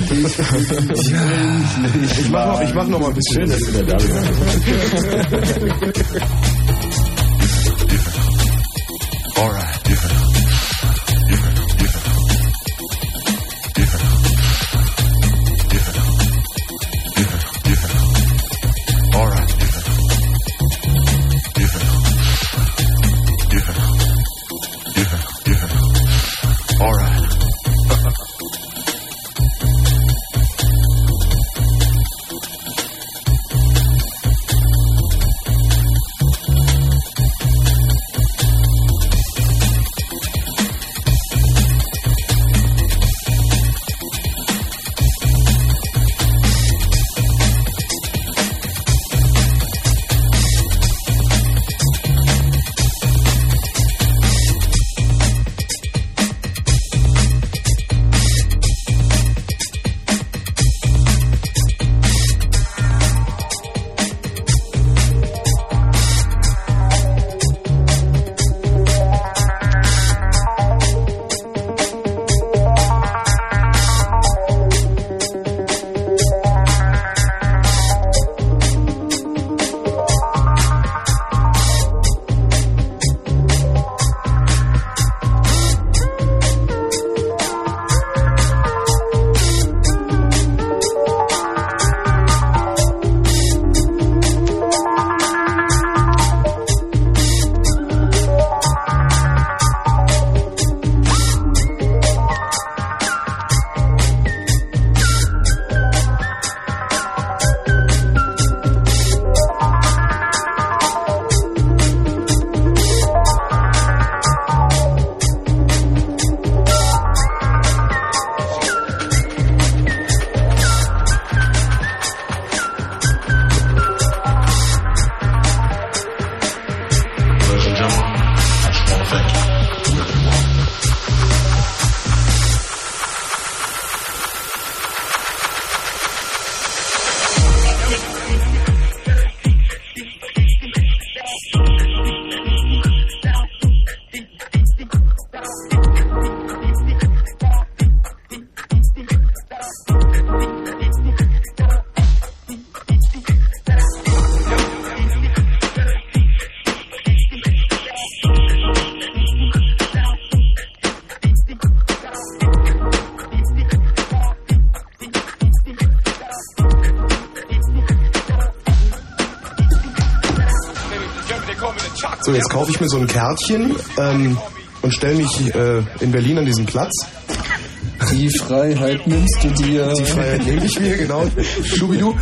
ich mach noch, ich mach noch mal ein bisschen. Schön, dass du da Alright, kaufe ich mir so ein Kärtchen ähm, und stelle mich äh, in Berlin an diesen Platz. Die Freiheit nimmst du dir. Die Freiheit nehme ich mir, genau. Schubidu.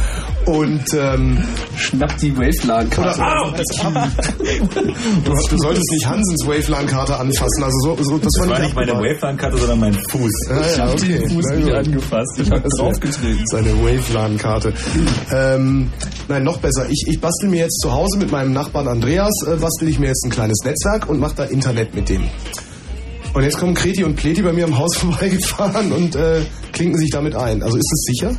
Und ähm, Schnapp die Wavelan-Karte. Au, du, du solltest nicht Hansens Wavelan-Karte anfassen. Also so, so, das, Das war nicht meine Wavelan-Karte, sondern mein Fuß. Ja, Ich ja, hab okay. den Fuß nicht gut. angefasst. Ich hab Das ist draufgetreten. Seine Wavelan-Karte. Ähm, nein, noch besser. Ich, ich bastel mir jetzt zu Hause mit meinem Nachbarn Andreas, äh, bastel ich mir jetzt ein kleines Netzwerk und mache da Internet mit dem. Und jetzt kommen Kreti und Pleti bei mir am Haus vorbeigefahren und äh, klinken sich damit ein. Also ist es sicher?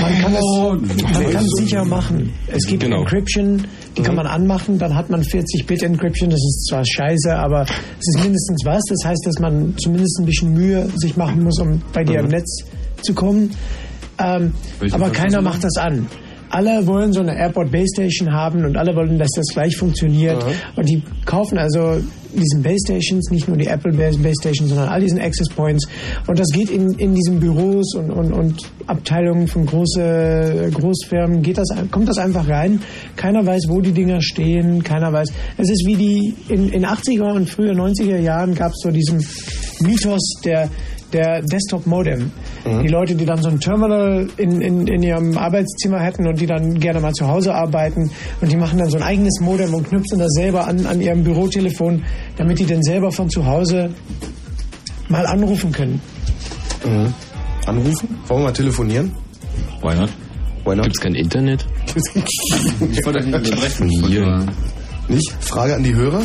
Man kann es, man kann es sicher machen. Es gibt Genau. Encryption, die kann man anmachen, dann hat man 40-Bit Encryption, das ist zwar scheiße, aber es ist mindestens was. Das heißt, dass man zumindest ein bisschen Mühe sich machen muss, um bei dir im Netz zu kommen. Ähm, aber keiner macht das an. Alle wollen so eine Airport Base Station haben und alle wollen, dass das gleich funktioniert. Und die kaufen also diesen Base Stations, nicht nur die Apple Base Base Station, sondern all diesen Access Points. Und das geht in, in diesen Büros und, und, und Abteilungen von große Großfirmen, geht das, kommt das einfach rein. Keiner weiß, wo die Dinger stehen, keiner weiß. Es ist wie die, in, in 80er und früher 90er Jahren gab es so diesen Mythos der, der Desktop-Modem. Die Leute, die dann so ein Terminal in, in, in ihrem Arbeitszimmer hätten und die dann gerne mal zu Hause arbeiten und die machen dann so ein eigenes Modem und knüpfen das selber an, an ihrem Bürotelefon, damit die dann selber von zu Hause mal anrufen können. Mhm. Anrufen? Wollen wir mal telefonieren? Why not? Why not? Gibt's kein Internet? Ich wollte nicht unterbrechen. Hier. Nicht? Frage an die Hörer?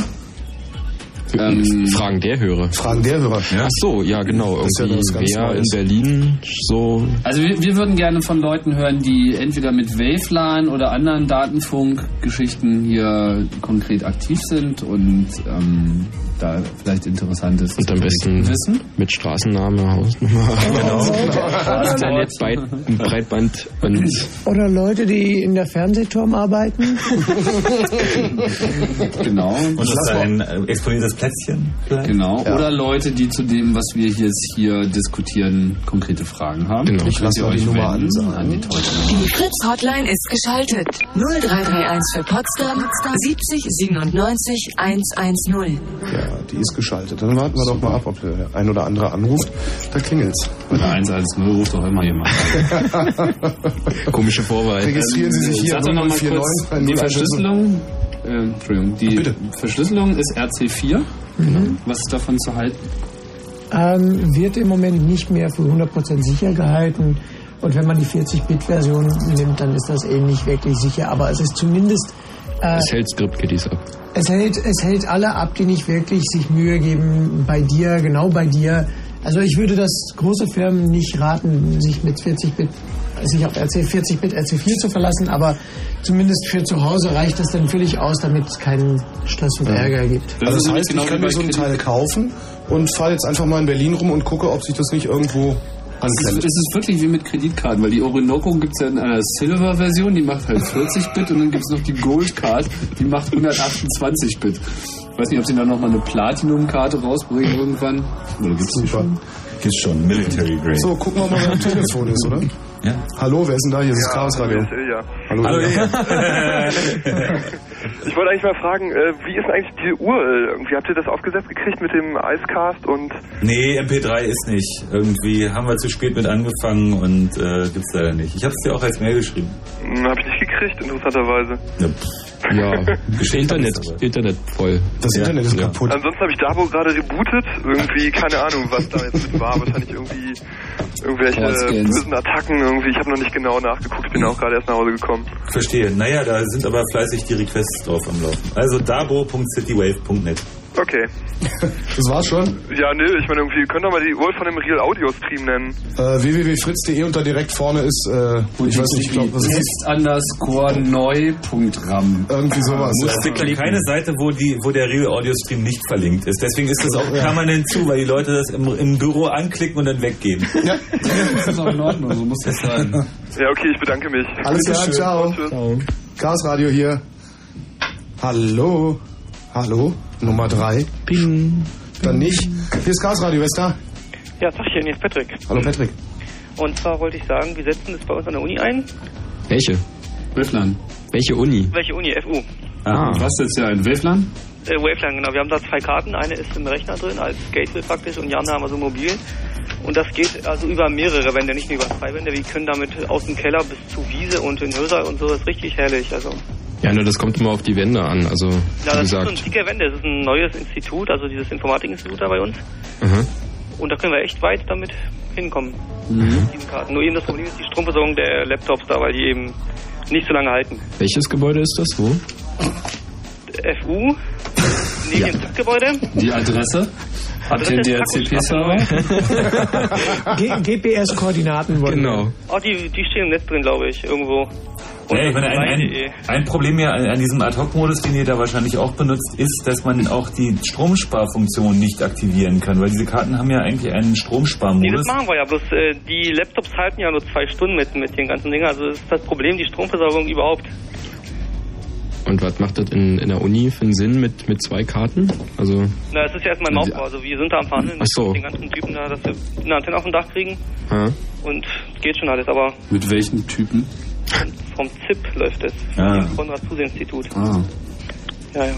Ähm, Fragen der Hörer. Fragen der Hörer. Ach so, ja genau. ja Irgendwie ganz wer in. Berlin so Also wir, wir würden gerne von Leuten hören, die entweder mit Wavelan oder anderen Datenfunkgeschichten hier konkret aktiv sind und ähm, da vielleicht interessant ist. und am besten wissen. mit Straßenname, Hausnummer, Oder, Internet, Breit, Breitband und oder Leute, die in der Fernsehturm arbeiten. Genau. Und das ist ein äh, exponiertes Plätzchen vielleicht? Genau. Oder Leute, die zu dem, was wir jetzt hier diskutieren, konkrete Fragen haben. Genau. Ich lass mal die Nummer ansagen. an die. Die Fritz-Hotline ist geschaltet. 0331 für Potsdam 70 97 110. Ja, die ist geschaltet. Dann warten wir doch mal ab, ob der ein oder andere anruft. Da klingelt's. Bei der 110 ruft doch immer jemand. komische Vorwahl. Registrieren Sie sich hier Sag doch noch mal 0049 kurz, die Verschlüsselung, äh, Entschuldigung, die Bitte. Verschlüsselung ist RC4. Was ist davon zu halten? ähm, wird im Moment nicht mehr für 100% sicher gehalten. Und wenn man die 40-Bit-Version nimmt, dann ist das eben nicht wirklich sicher. Aber es ist zumindest, Es hält Script-Kiddies ab. es hält, es hält alle ab, die nicht wirklich sich Mühe geben bei dir, genau bei dir. Also ich würde das große Firmen nicht raten, sich mit 40-Bit, sich auf RC 40-Bit RC4 zu verlassen, aber zumindest für zu Hause reicht das dann völlig aus, damit es keinen Stress und Ärger gibt. Also das heißt, genau ich kann wie mir so ein Teil kaufen und fahre jetzt einfach mal in Berlin rum und gucke, ob sich das nicht irgendwo Es ist, es ist wirklich wie mit Kreditkarten, weil die Orinoco gibt es ja in einer Silver-Version, die macht halt 40-Bit und dann gibt es noch die Gold-Card, die macht 128-Bit. Ich weiß nicht, ob sie da nochmal eine Platinum-Karte rausbringen irgendwann. Oder gibt's die schon? Gibt's schon, Military Grade. So, gucken wir mal, wer am Telefon ist, oder? Ja. Hallo, wer ist denn da? Hier ist das Chaos Radio. Hallo, Hallo, Ilja. Ich wollte eigentlich mal fragen, äh, wie ist denn eigentlich die URL? Irgendwie habt ihr das aufgesetzt gekriegt mit dem Icecast und Nee, MP3 ist nicht. Irgendwie haben wir zu spät mit angefangen und äh, gibt's leider nicht. Ich hab's dir auch als Mail geschrieben. hm, habe ich nicht gekriegt, interessanterweise. Ja, pff. Ja, Internet. Internet voll. Das Ja. Internet ist Ja. kaputt. Ansonsten habe ich Dabo gerade rebootet. Irgendwie, keine Ahnung, was da jetzt mit war. Wahrscheinlich irgendwie irgendwelche bösen Attacken irgendwie. Ich habe noch nicht genau nachgeguckt. Ich bin auch gerade erst nach Hause gekommen. Verstehe. Naja, da sind aber fleißig die Requests drauf am Laufen. Also dabo.citywave.net. Okay. Das war's schon. Ja, nö, ich meine irgendwie, ihr könnt doch mal die URL von dem Real Audio Stream nennen. Äh, www.fritz.de und da direkt vorne ist, äh, ich weiß nicht, ich glaube, was ist Test underscore neu.ram. irgendwie sowas. Es gibt ja keine Seite, wo, die, wo der Real Audio Stream nicht verlinkt ist. Deswegen ist das auch permanent zu, weil die Leute das im, im Büro anklicken und dann weggehen. Ja, Das ist auch in Ordnung, so muss das sein. Ja, okay, ich bedanke mich. alles klar, ciao. Tschüss. Chaos Radio hier. Hallo. Hallo. Nummer drei. Ping. Dann nicht. Hier ist Chaos Radio, wer ist da? Ja, Tachchen, hier ist Patrick. Hallo Patrick. Und zwar wollte ich sagen, wir setzen das bei uns an der Uni ein. Welche? Wavlan. Welche Uni? Welche Uni? FU. Ah. Was ist ja ein Wavlan? Äh, Waveline, genau. Wir haben da zwei Karten. Eine ist im Rechner drin, als Gateway praktisch, und die andere haben wir so mobil. Und das geht also über mehrere Wände, nicht nur über zwei Wände. Wir können damit aus dem Keller bis zu Wiese und in Hörsaal und so. Das ist richtig herrlich. Also, Ja, nur das kommt immer auf die Wände an. Also, ja, das ist so gesagt. ein dicke Wände. Das ist ein neues Institut, also dieses Informatikinstitut da bei uns. Mhm. Und da können wir echt weit damit hinkommen. Mhm. Mit diesen Karten. Nur eben das Problem ist die Stromversorgung der Laptops da, weil die eben nicht so lange halten. Welches Gebäude ist das? Wo? FU, Medienzipgebäude. Die Adresse? Habt ihr den DHCP-Server? GPS-Koordinaten wurden. Genau. Oh, die, die stehen im Netz drin, glaube ich, irgendwo. Ja, ich meine, ein, ein, Online.de. ein Problem ja an, an diesem Ad-Hoc-Modus, den ihr da wahrscheinlich auch benutzt, ist, dass man auch die Stromsparfunktion nicht aktivieren kann, weil diese Karten haben ja eigentlich einen Nee, das Stromsparmodus. machen wir ja, bloß äh, die Laptops halten ja nur zwei Stunden mit, mit den ganzen Dingen. Also das ist das Problem, die Stromversorgung überhaupt. Und was macht das in, in der Uni für einen Sinn mit, mit zwei Karten? Also, Na, es ist ja erstmal im Aufbau. Also wir sind da am Verhandeln Ach so. mit den ganzen Typen da, dass wir eine Antenne auf dem Dach kriegen. ja. Und geht schon alles, aber Mit welchen Typen? vom ZIP läuft es. Ah. Vom Konrad-Zuse-Institut. Ah. Ja, ja.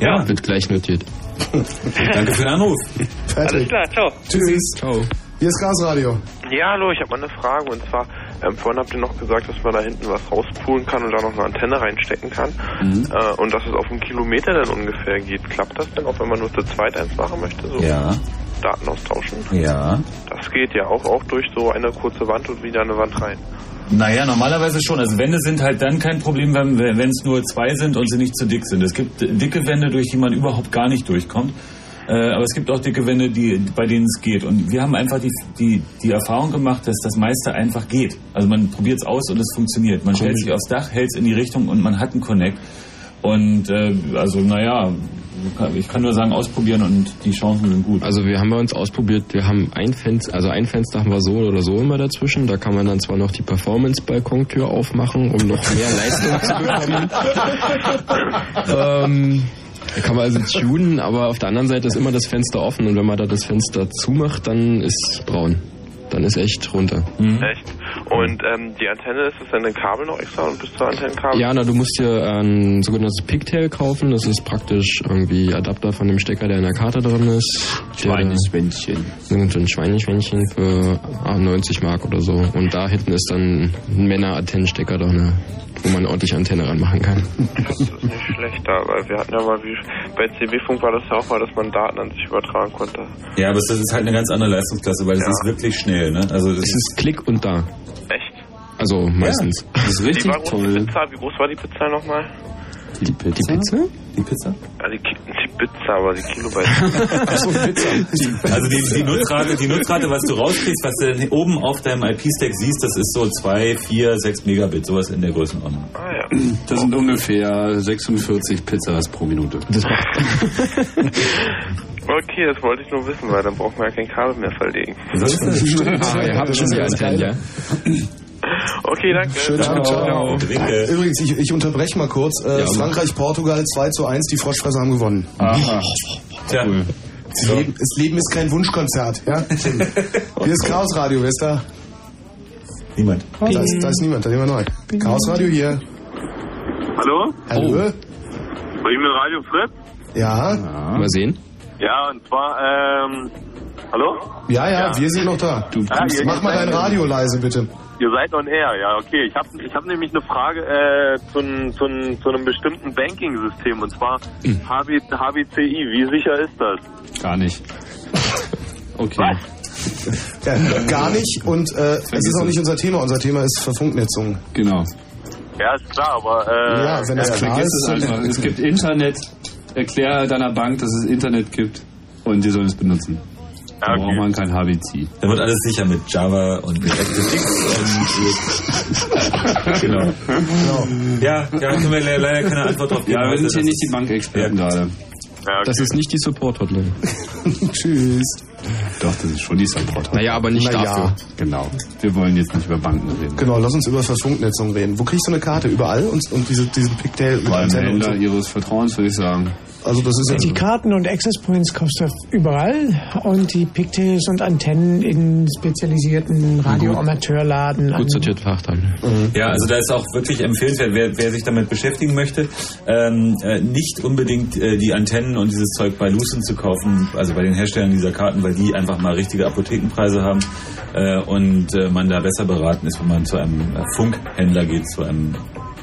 Ja. Wird gleich notiert. Danke für den Anruf. Alles klar, ciao. Tschüss. Ciao. Hier ist Chaos Radio. Ja, hallo, ich habe mal eine Frage und zwar, ähm, vorhin habt ihr noch gesagt, dass man da hinten was rauspulen kann und da noch eine Antenne reinstecken kann Mhm. äh, und dass es auf einen Kilometer dann ungefähr geht. Klappt das denn auch, wenn man nur zu zweit eins machen möchte? So Ja. Daten austauschen? Ja. Das geht ja auch, auch durch so eine kurze Wand und wieder eine Wand rein. Naja, normalerweise schon. Also Wände sind halt dann kein Problem, wenn wenn es nur zwei sind und sie nicht zu dick sind. Es gibt dicke Wände, durch die man überhaupt gar nicht durchkommt. Äh, aber es gibt auch dicke Wände, die, bei denen es geht. Und wir haben einfach die, die, die Erfahrung gemacht, dass das meiste einfach geht. Also man probiert es aus und es funktioniert. Man stellt sich aufs Dach, hält es in die Richtung und man hat einen Connect. Und äh, also naja, ich kann nur sagen, ausprobieren und die Chancen sind gut. Also wir haben bei uns ausprobiert, wir haben ein Fenster, also ein Fenster haben wir so oder so immer dazwischen. Da kann man dann zwar noch die Performance-Balkontür aufmachen, um noch mehr Leistung zu bekommen. ähm, da kann man also tunen, aber auf der anderen Seite ist immer das Fenster offen und wenn man da das Fenster zumacht, dann ist braun. Dann ist echt runter. Echt? Und ähm, die Antenne, ist das dann ein Kabel noch extra und bis zur Antennenkabel? Ja, na, du musst dir ein sogenanntes Pigtail kaufen. Das ist praktisch irgendwie Adapter von dem Stecker, der in der Karte drin ist. Schweineschwänzchen. So ein Schweineschwänzchen für ah, 90 Mark oder so. Und da hinten ist dann ein Männer-Antennenstecker drin, wo man ordentlich Antenne ranmachen kann. Das ist nicht schlecht da, weil wir hatten ja mal, wie bei CB-Funk war das ja auch mal, dass man Daten an sich übertragen konnte. Ja, aber das ist halt eine ganz andere Leistungsklasse, weil es ist wirklich schnell. Ne? Also das Es ist Klick und da. Echt? Also meistens. Das ist richtig war groß die toll. Pizza? Wie groß war die Pizza nochmal? Die Pizza? Die Pizza? Die Pizza? Ja, die, die Pizza, aber die Kilobyte. Achso, Pizza. Also die, die, Nutzrate, die Nutzrate, was du rauskriegst, was du dann oben auf deinem IP-Stack siehst, das ist so 2, 4, 6 Megabit, sowas in der Größenordnung. ah ja. Das sind ungefähr 46 Pizzas pro Minute. Das macht Okay, das wollte ich nur wissen, weil dann braucht man ja kein Kabel mehr verlegen. ah, ihr habt schon die Antennen, ja? Okay, danke. Schönen Abend, ciao. Übrigens, ich, ich unterbreche mal kurz. Äh, Ja. Frankreich, Portugal 2 zu 1, die Froschfresser haben gewonnen. Aha. Tja, Das, Leben, das Leben ist kein Wunschkonzert. Ja? Hier ist Chaos Radio, wer ist da? niemand. Da ist, da ist niemand, da nehmen wir neu. Chaos Radio hier. Hallo? Hallo? Ich bin Radio Fritz. Ja? Mal sehen. Ja, und zwar, ähm, hallo? ja, ja, wir sind noch da. Du, Ah, mach mal dein Radio leise, bitte. Ihr seid on air, ja, okay. Ich habe ich hab nämlich eine Frage äh, zu, zu, zu einem bestimmten Banking-System und zwar HB, HBCI. Wie sicher ist das? Gar nicht. Okay. Ja, gar nicht und äh, es ist auch nicht unser Thema. Unser Thema ist Verfunknetzung. Genau. Ja, ist klar, aber äh, Ja, wenn das Ja, klar ist. es einfach. Es gibt Internet. Erklär deiner Bank, dass es Internet gibt und die sollen es benutzen. Da braucht man kein HBC. Da wird alles sicher mit Java und mit ActiveX und genau. Ja, da können wir le- leider keine Antwort drauf geben. Ja, wir sind hier nicht die Bankexperten Ja. gerade. Das ist nicht die Support-Hotline. Tschüss. Doch, das ist schon die Support. Naja, aber nicht Na ja. dafür. Genau. Wir wollen jetzt nicht über Banken reden. Genau, lass uns über Verfunknetzung reden. Wo kriegst du eine Karte? Überall? Und, und diese, diesen Pigtail mit Beim Antenne und so? Händler ihres Vertrauens würde ich sagen. Also das ist Die Karten und Access Points kostet überall und die Pigtails und Antennen in spezialisierten Radioamateurladen. an- Gut sortiert Fachhandel. Ja, also da ist auch wirklich empfehlenswert, wer, wer sich damit beschäftigen möchte, ähm, äh, nicht unbedingt äh, die Antennen und dieses Zeug bei Lucent zu kaufen, also bei den Herstellern dieser Karten, weil die einfach mal richtige Apothekenpreise haben äh, und äh, man da besser beraten ist, wenn man zu einem äh, Funkhändler geht, zu einem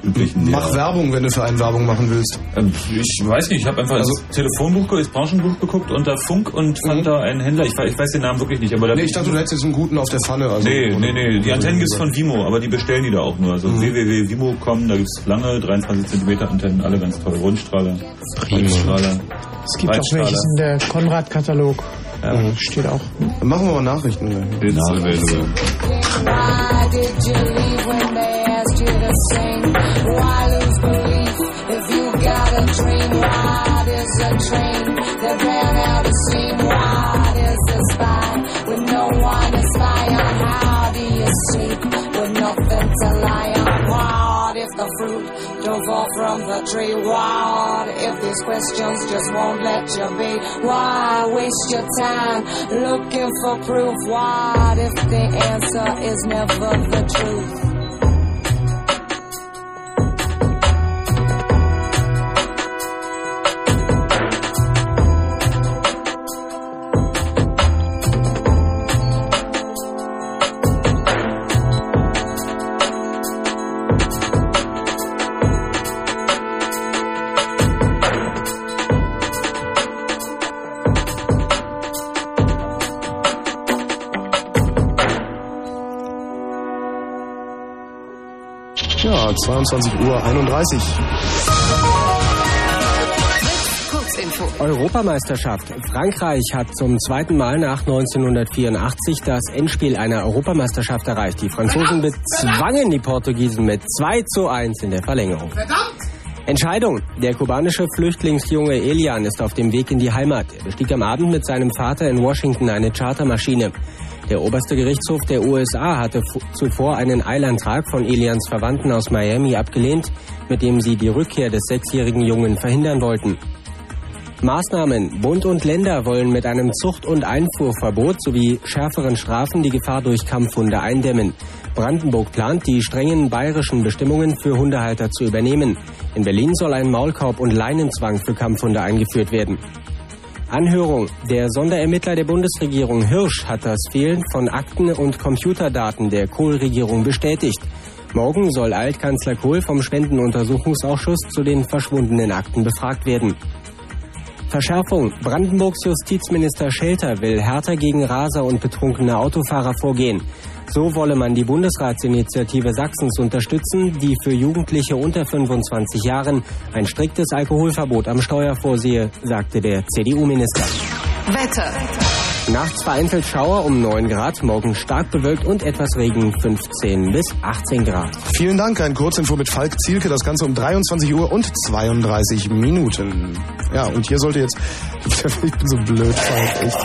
üblichen. Mach Werbung, wenn du für einen Werbung machen willst. Ähm, Ich weiß nicht, ich habe einfach Also- das Telefonbuch, das Branchenbuch geguckt unter Funk und fand da einen Händler. Ich, weiß- ich weiß den Namen wirklich nicht, aber da Nee, ich dachte, du hättest jetzt einen guten auf der Pfanne. Also nee, nee, nee. Die Antennen gibt's von Vimo, aber die bestellen die da auch nur. Also Mhm. www.vimo.com, da gibt's lange 23 cm Antennen, alle ganz toll. Rundstrahler, Rundstrahler. Es gibt auch welches in der Konrad-Katalog. Ja. Steht auch. Machen wir mal Nachrichten. Available. Why did you leave when they asked you to sing? Why lose belief if you got a dream? What is a train that ran out of steam? What is a spy with no one to spy on? How do you sleep with nothing to lie on? What if the fruit fall from the tree? What if these questions just won't let you be? Why waste your time looking for proof? What if the answer is never the truth? Ja, 22 Uhr 31. Kurzinfo. Europameisterschaft. Frankreich hat zum zweiten Mal nach 1984 das Endspiel einer Europameisterschaft erreicht. Die Franzosen bezwangen die Portugiesen mit 2 zu 1 in der Verlängerung. Entscheidung. Der kubanische Flüchtlingsjunge Elian ist auf dem Weg in die Heimat. Er bestieg am Abend mit seinem Vater in Washington eine Chartermaschine. Der oberste Gerichtshof der USA hatte zuvor einen Eilantrag von Elians Verwandten aus Miami abgelehnt, mit dem sie die Rückkehr des sechsjährigen Jungen verhindern wollten. Maßnahmen. Bund und Länder wollen mit einem Zucht- und Einfuhrverbot sowie schärferen Strafen die Gefahr durch Kampfhunde eindämmen. Brandenburg plant, die strengen bayerischen Bestimmungen für Hundehalter zu übernehmen. In Berlin soll ein Maulkorb und Leinenzwang für Kampfhunde eingeführt werden. Anhörung. Der Sonderermittler der Bundesregierung Hirsch hat das Fehlen von Akten und Computerdaten der Kohl-Regierung bestätigt. Morgen soll Altkanzler Kohl vom Spendenuntersuchungsausschuss zu den verschwundenen Akten befragt werden. Verschärfung. Brandenburgs Justizminister Schelter will härter gegen Raser und betrunkene Autofahrer vorgehen. So wolle man die Bundesratsinitiative Sachsens unterstützen, die für Jugendliche unter 25 Jahren ein striktes Alkoholverbot am Steuer vorsehe, sagte der CDU-Minister. Wetter. Nachts vereinzelt Schauer um 9 Grad, morgen stark bewölkt und etwas Regen 15 bis 18 Grad. Vielen Dank, ein Kurzinfo mit Falk Zielke, das Ganze um 23 Uhr und 32 Minuten. Ja, und hier sollte jetzt, ich bin so blöd, Falk, echt.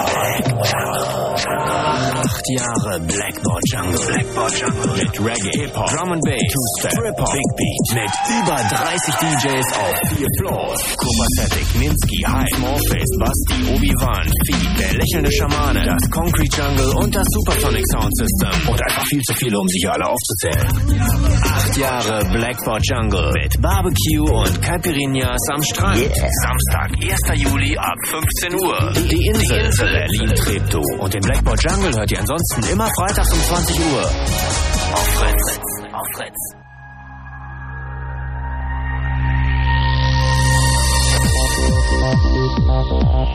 Acht Jahre Blackboard Jungle. Blackboard Jungle. Mit Reggae, Hip-Hop, Drum and Bass, Two-Step, Trip-Hop, Big Beat. Mit über 30 DJs auf vier Floors. Copacetic, Minsky, Hype, Morpheus, Basti, Obi-Wan, Feed, der lächelnde Schamane, das Concrete Jungle und das Supersonic Sound System. Und einfach viel zu viele, um hier alle aufzuzählen. Acht Jahre Blackboard Jungle mit Barbecue und Caipirinhas am Strand. Samstag, 1. Juli ab 15 Uhr. Die Insel, Berlin Treptow. Und den Blackboard Jungle hört ihr ansonsten immer freitags um 20 Uhr. Auf Fritz. Auf Fritz.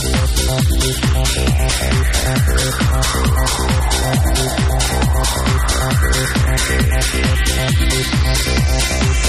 Thank you.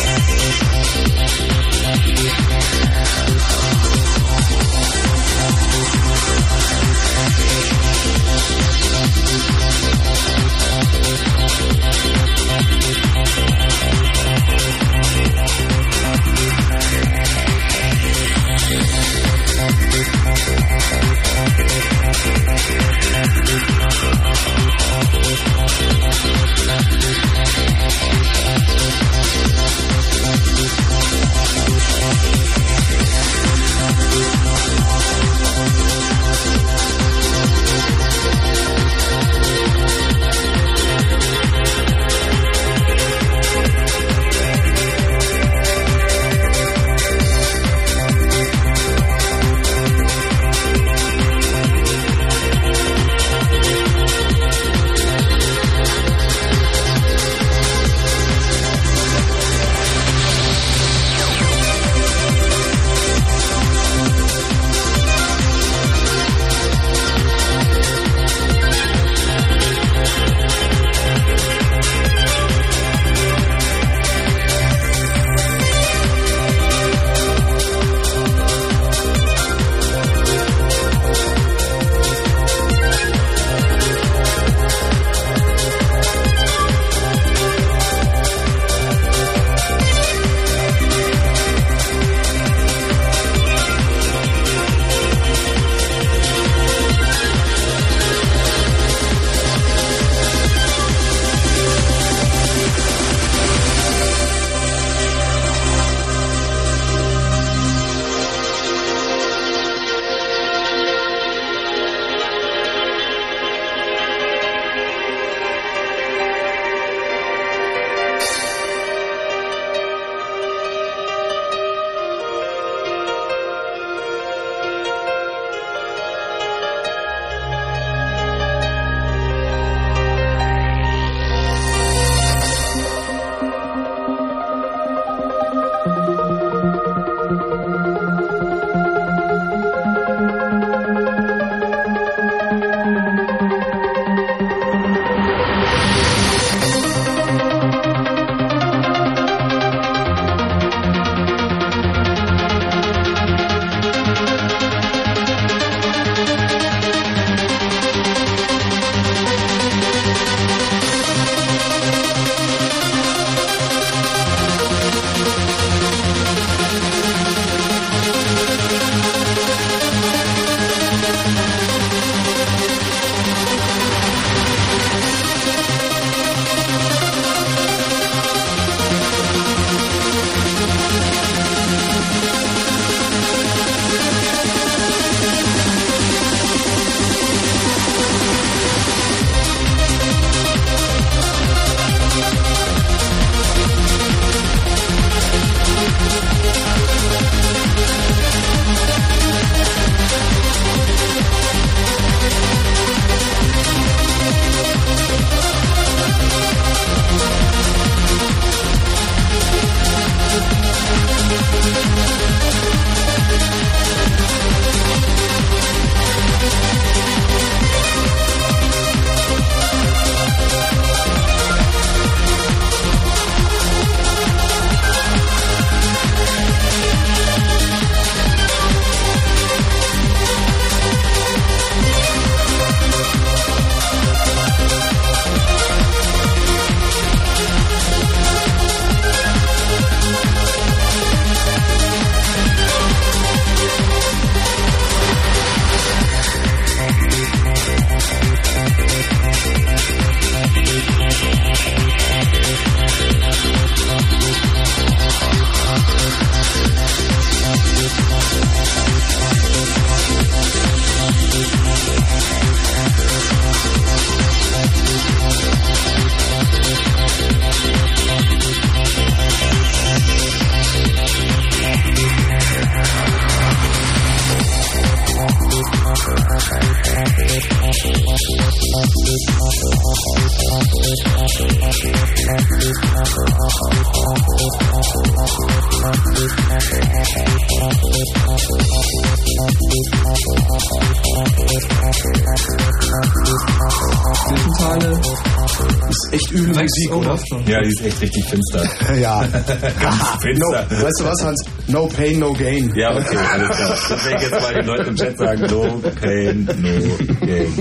Finster. Ja. finster. No, weißt du was, Hans? No pain, no gain. Ja, okay, alles klar. Deswegen jetzt mal die Leute im Chat sagen, no pain, no gain.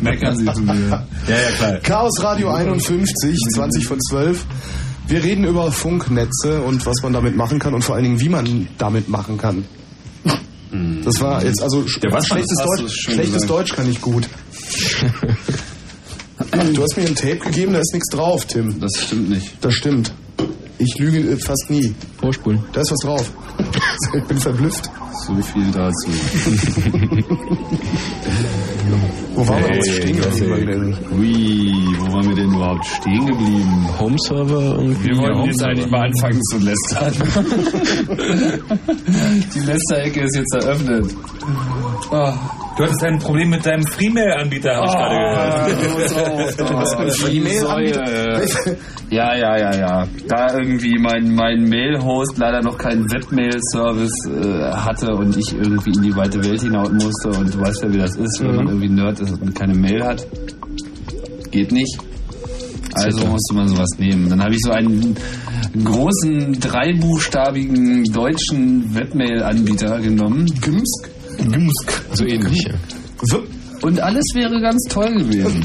Meckern Sie zu mir. Ja, ja, klar. Chaos Radio 51, 20 von 12. Wir reden über Funknetze und was man damit machen kann und vor allen Dingen, wie man damit machen kann. Das war jetzt, also Ja, was schlechtes, Deutsch, schlechtes. Deutsch kann ich gut. Du hast mir ein Tape gegeben, da ist nichts drauf, Tim. Das stimmt nicht. Das stimmt. Ich lüge äh, fast nie. Vorspulen. Da ist was drauf. Ich bin verblüfft. So viel dazu. Wo waren wir Hey, denn stehen geblieben? Ui, wo waren wir denn überhaupt stehen geblieben? Home-Server irgendwie. Wir wollten jetzt eigentlich mal anfangen zu lästern. Die Lästerecke ist jetzt eröffnet. Ah. Du hattest ein Problem mit deinem Freemail-Anbieter, habe ich gerade gehört. Du hast einen Freemail-Anbieter? Ja, ja, ja, ja. Da irgendwie mein, mein Mail-Host leider noch keinen Webmail-Service äh, hatte und ich irgendwie in die weite Welt hinaus musste und du weißt ja, wie das ist, wenn man irgendwie Nerd ist und keine Mail hat. Geht nicht. Also musste man sowas nehmen. Dann habe ich so einen großen, dreibuchstabigen deutschen Webmail-Anbieter genommen. Gimsk? Gimsk. So ähnlich, ja. Und alles wäre ganz toll gewesen.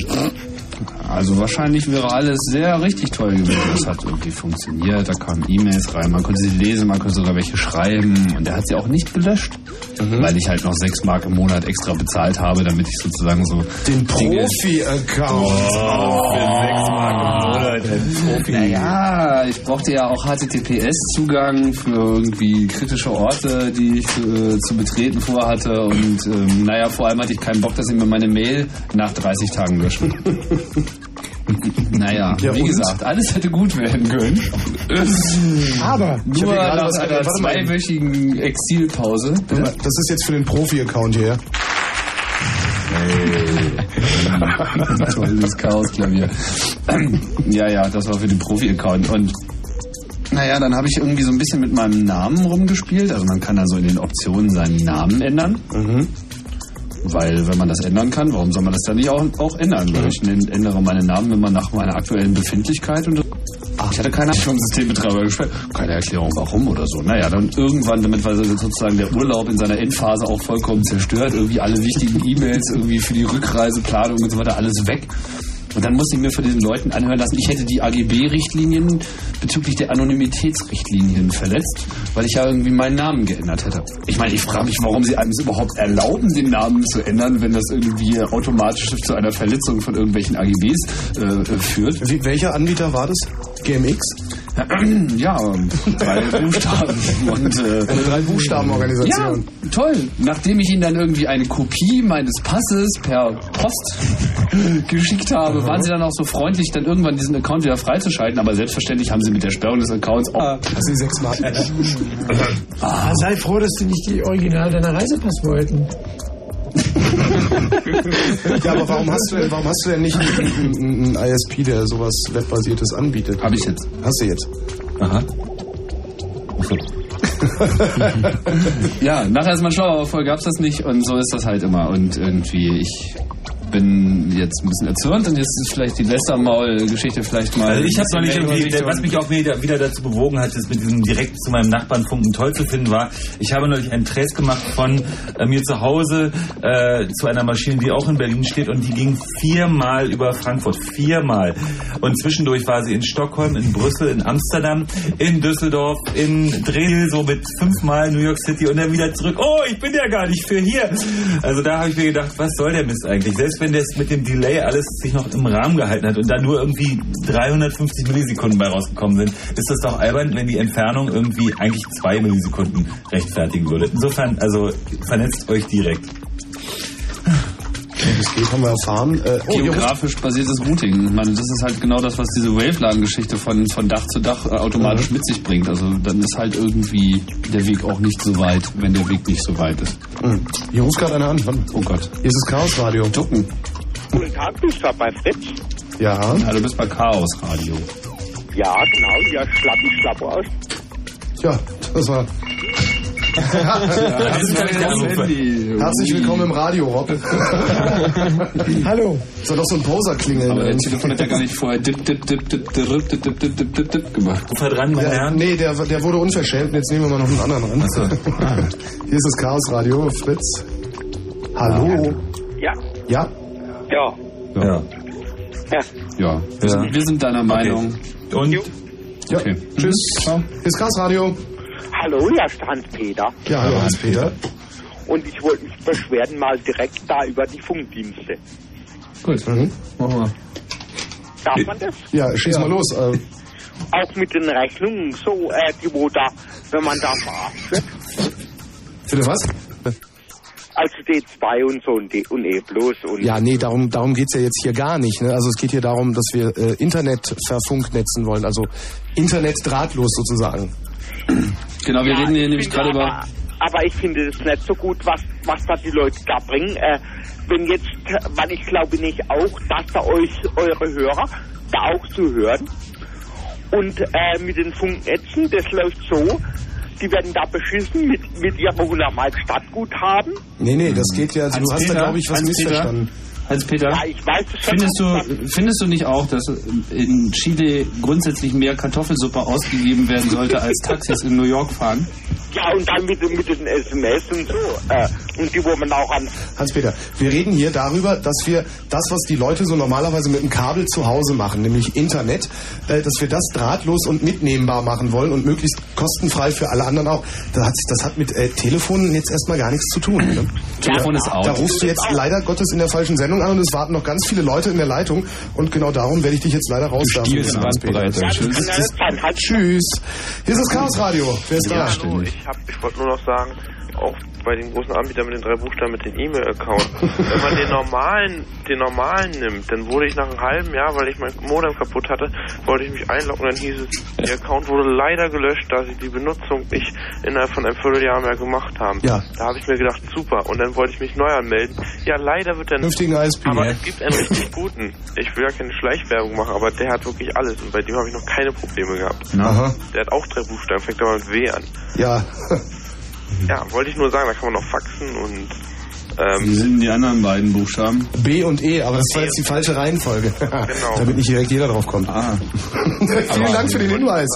Also wahrscheinlich wäre alles sehr richtig toll gewesen. Das hat irgendwie funktioniert. Da kamen E-Mails rein, man konnte sie lesen, man konnte sogar welche schreiben. Und der hat sie auch nicht gelöscht, weil ich halt noch sechs Mark im Monat extra bezahlt habe, damit ich sozusagen so Den Dinge- Profi-Account. Naja, ich brauchte ja auch HTTPS-Zugang für irgendwie kritische Orte, die ich äh, zu betreten vorhatte. Und ähm, naja, vor allem hatte ich keinen Bock, dass sie mir meine Mail nach 30 Tagen löschen. naja, Ja, wie und? gesagt, alles hätte gut werden können. Aber Ich Nur nach einer zweiwöchigen Exilpause. Das ist jetzt für den Profi-Account hier. Tolles Chaosklavier. ja, ja, das war für den Profi-Account. Und naja, dann habe ich irgendwie so ein bisschen mit meinem Namen rumgespielt. Also man kann da so in den Optionen seinen Namen ändern. Weil wenn man das ändern kann, warum soll man das dann nicht auch, auch ändern? Weil ich ändere meinen Namen immer nach meiner aktuellen Befindlichkeit und Ach, ich hatte keine Ahnung vom Systembetreiber gestellt. Keine Erklärung warum oder so. Naja, dann irgendwann, damit war sozusagen der Urlaub in seiner Endphase auch vollkommen zerstört. Irgendwie alle wichtigen E-Mails, irgendwie für die Rückreiseplanung und so weiter, alles weg. Und dann musste ich mir von diesen Leuten anhören lassen, ich hätte die AGB-Richtlinien bezüglich der Anonymitätsrichtlinien verletzt, weil ich ja irgendwie meinen Namen geändert hätte. Ich meine, ich frage mich, warum sie einem es überhaupt erlauben, den Namen zu ändern, wenn das irgendwie automatisch zu einer Verletzung von irgendwelchen AGBs äh, führt. Wie, welcher Anbieter war das? GMX? Ja, drei Buchstaben. Und, äh, Eine Drei-Buchstaben-Organisation. Ja, toll. Nachdem ich ihnen dann irgendwie eine Kopie meines Passes per Post geschickt habe, waren sie dann auch so freundlich, dann irgendwann diesen Account wieder freizuschalten. Aber selbstverständlich haben sie mit der Sperrung des Accounts auch... Das sind sechs Mark. Ah, sei froh, dass die nicht die Original deiner Reisepass wollten. Ja, aber warum hast du denn, warum hast du denn nicht einen, einen, einen ISP, der sowas webbasiertes anbietet? Habe ich jetzt. Hast du jetzt? Aha. Ja, nachher ist man schlau, aber vorher gab's das nicht und so ist das halt immer. Und irgendwie, ich bin jetzt ein bisschen erzürnt und jetzt ist vielleicht die Lästermaul-Geschichte vielleicht mal... Also ich habe noch nicht irgendwie, was mich auch wieder, wieder dazu bewogen hat, das mit diesem direkt zu meinem Nachbarn funken toll zu finden, war, ich habe neulich einen Trace gemacht von äh, mir zu Hause äh, zu einer Maschine, die auch in Berlin steht und die ging viermal über Frankfurt, viermal. Und zwischendurch war sie in Stockholm, in Brüssel, in Amsterdam, in Düsseldorf, in Dresden, so mit fünfmal New York City und dann wieder zurück. Oh, ich bin ja gar nicht für hier. Also da habe ich mir gedacht, was soll der Mist eigentlich? Selbst wenn das mit dem Delay alles sich noch im Rahmen gehalten hat und da nur irgendwie 350 Millisekunden bei rausgekommen sind, ist das doch albern, wenn die Entfernung irgendwie eigentlich zwei Millisekunden rechtfertigen würde. Insofern, also vernetzt euch direkt. Das geht, haben wir erfahren. Äh, oh, Geografisch basiertes Routing. Ich meine, das ist halt genau das, was diese Waveladen-Geschichte von, von Dach zu Dach äh, automatisch mit sich bringt. Also dann ist halt irgendwie der Weg auch nicht so weit, wenn der Weg nicht so weit ist. Hm. Hier ruft gerade einer an. Wann? Oh Gott. Hier ist das Chaos Radio. Ducken. Guten Tag, bist du bei Fritz? Ja. Ja, du bist bei Chaos Radio. Ja, genau, ja, schlappi schlapp aus. Ja, das war. Herzlich willkommen im Radio, Rob. Hallo. Soll doch so ein Poser klingeln. Aber der Telefon hat ja gar nicht vorher dip, dip, dip, dip, dip, dip, dip, dip, dip, dip, dip gemacht. Ruf dran, meine Ja, Herren. nee, der, der wurde unverschämt. Jetzt nehmen wir mal noch einen anderen ran. Hier ist das Chaos Radio, Fritz. Hallo. Ja. Ja. Ja. Ja. Ja. Ja, wir, Sind, wir sind deiner Meinung. Und? Ja. Okay. Tschüss. Hier ist Chaos Radio. Hallo, ja, Hans-Peter. Ja, hallo Hans-Peter. Und ich wollte mich beschweren mal direkt da über die Funkdienste. Gut. Mhm. Machen wir. Darf man das? Ja, schieß mal los. Äh, Auch mit den Rechnungen so, äh, die wo da, wenn man da verarscht wird. bitte was? Also D2 und so und, D und E plus und Ja, nee, darum, darum geht's ja jetzt hier gar nicht. Ne? Also es geht hier darum, dass wir äh, Internet verfunknetzen wollen, also Internet drahtlos sozusagen. Genau, wir Ja, reden hier ich nämlich gerade über. aber, ich finde es nicht so gut, was, was da die Leute da bringen. Äh, wenn jetzt, weil ich glaube nicht auch, dass da euch eure Hörer da auch zu hören. Und äh, mit den Funknetzen, das läuft so, die werden da beschissen mit, mit ihrem 100 Mark Stadtguthaben. Nee, nee, das geht ja, du hast da, glaube ich, was Hans-Peter? Missverstanden. Hans-Peter, Ja, ich weiß es schon. findest du, findest du nicht auch, dass in Chile grundsätzlich mehr Kartoffelsuppe ausgegeben werden sollte, als Taxis in New York fahren? Ja, und dann mit, mit den SMS und so. Äh, und die, wo man auch an Hans-Peter, wir reden hier darüber, dass wir das, was die Leute so normalerweise mit dem Kabel zu Hause machen, nämlich Internet, äh, dass wir das drahtlos und mitnehmbar machen wollen und möglichst kostenfrei für alle anderen auch. Das hat, das hat mit äh, Telefonen jetzt erstmal gar nichts zu tun. Ne? Telefon ist Da out. rufst du jetzt leider Gottes in der falschen Sendung an und es warten noch ganz viele Leute in der Leitung und genau darum werde ich dich jetzt leider rauswerfen. Bandbreite. Ja, Tschüss. ja. Hier ist das Chaos Radio. Wer ist da? Hallo, ich, hab- ich wollte nur noch sagen, auch bei den großen Anbietern mit den drei Buchstaben mit den E-Mail-Account, wenn man den normalen, den normalen nimmt, dann wurde ich nach einem halben Jahr, weil ich mein Modem kaputt hatte, wollte ich mich einloggen, dann hieß es, der Account wurde leider gelöscht, da sie die Benutzung nicht innerhalb von einem Vierteljahr mehr gemacht haben. Ja. Da habe ich mir gedacht, super, und dann wollte ich mich neu anmelden. Ja, leider wird dann Vernünftigen ISP. aber Ja. es gibt einen richtig guten. Ich will ja keine Schleichwerbung machen, aber der hat wirklich alles und bei dem habe ich noch keine Probleme gehabt. Aha. Der hat auch drei Buchstaben, fängt aber mit W an. Ja. Ja, wollte ich nur sagen, da kann man noch faxen und Wie sind die anderen beiden Buchstaben? B und E, aber das war jetzt die falsche Reihenfolge. Damit nicht direkt jeder drauf kommt. Ah. Vielen Dank für den Hinweis.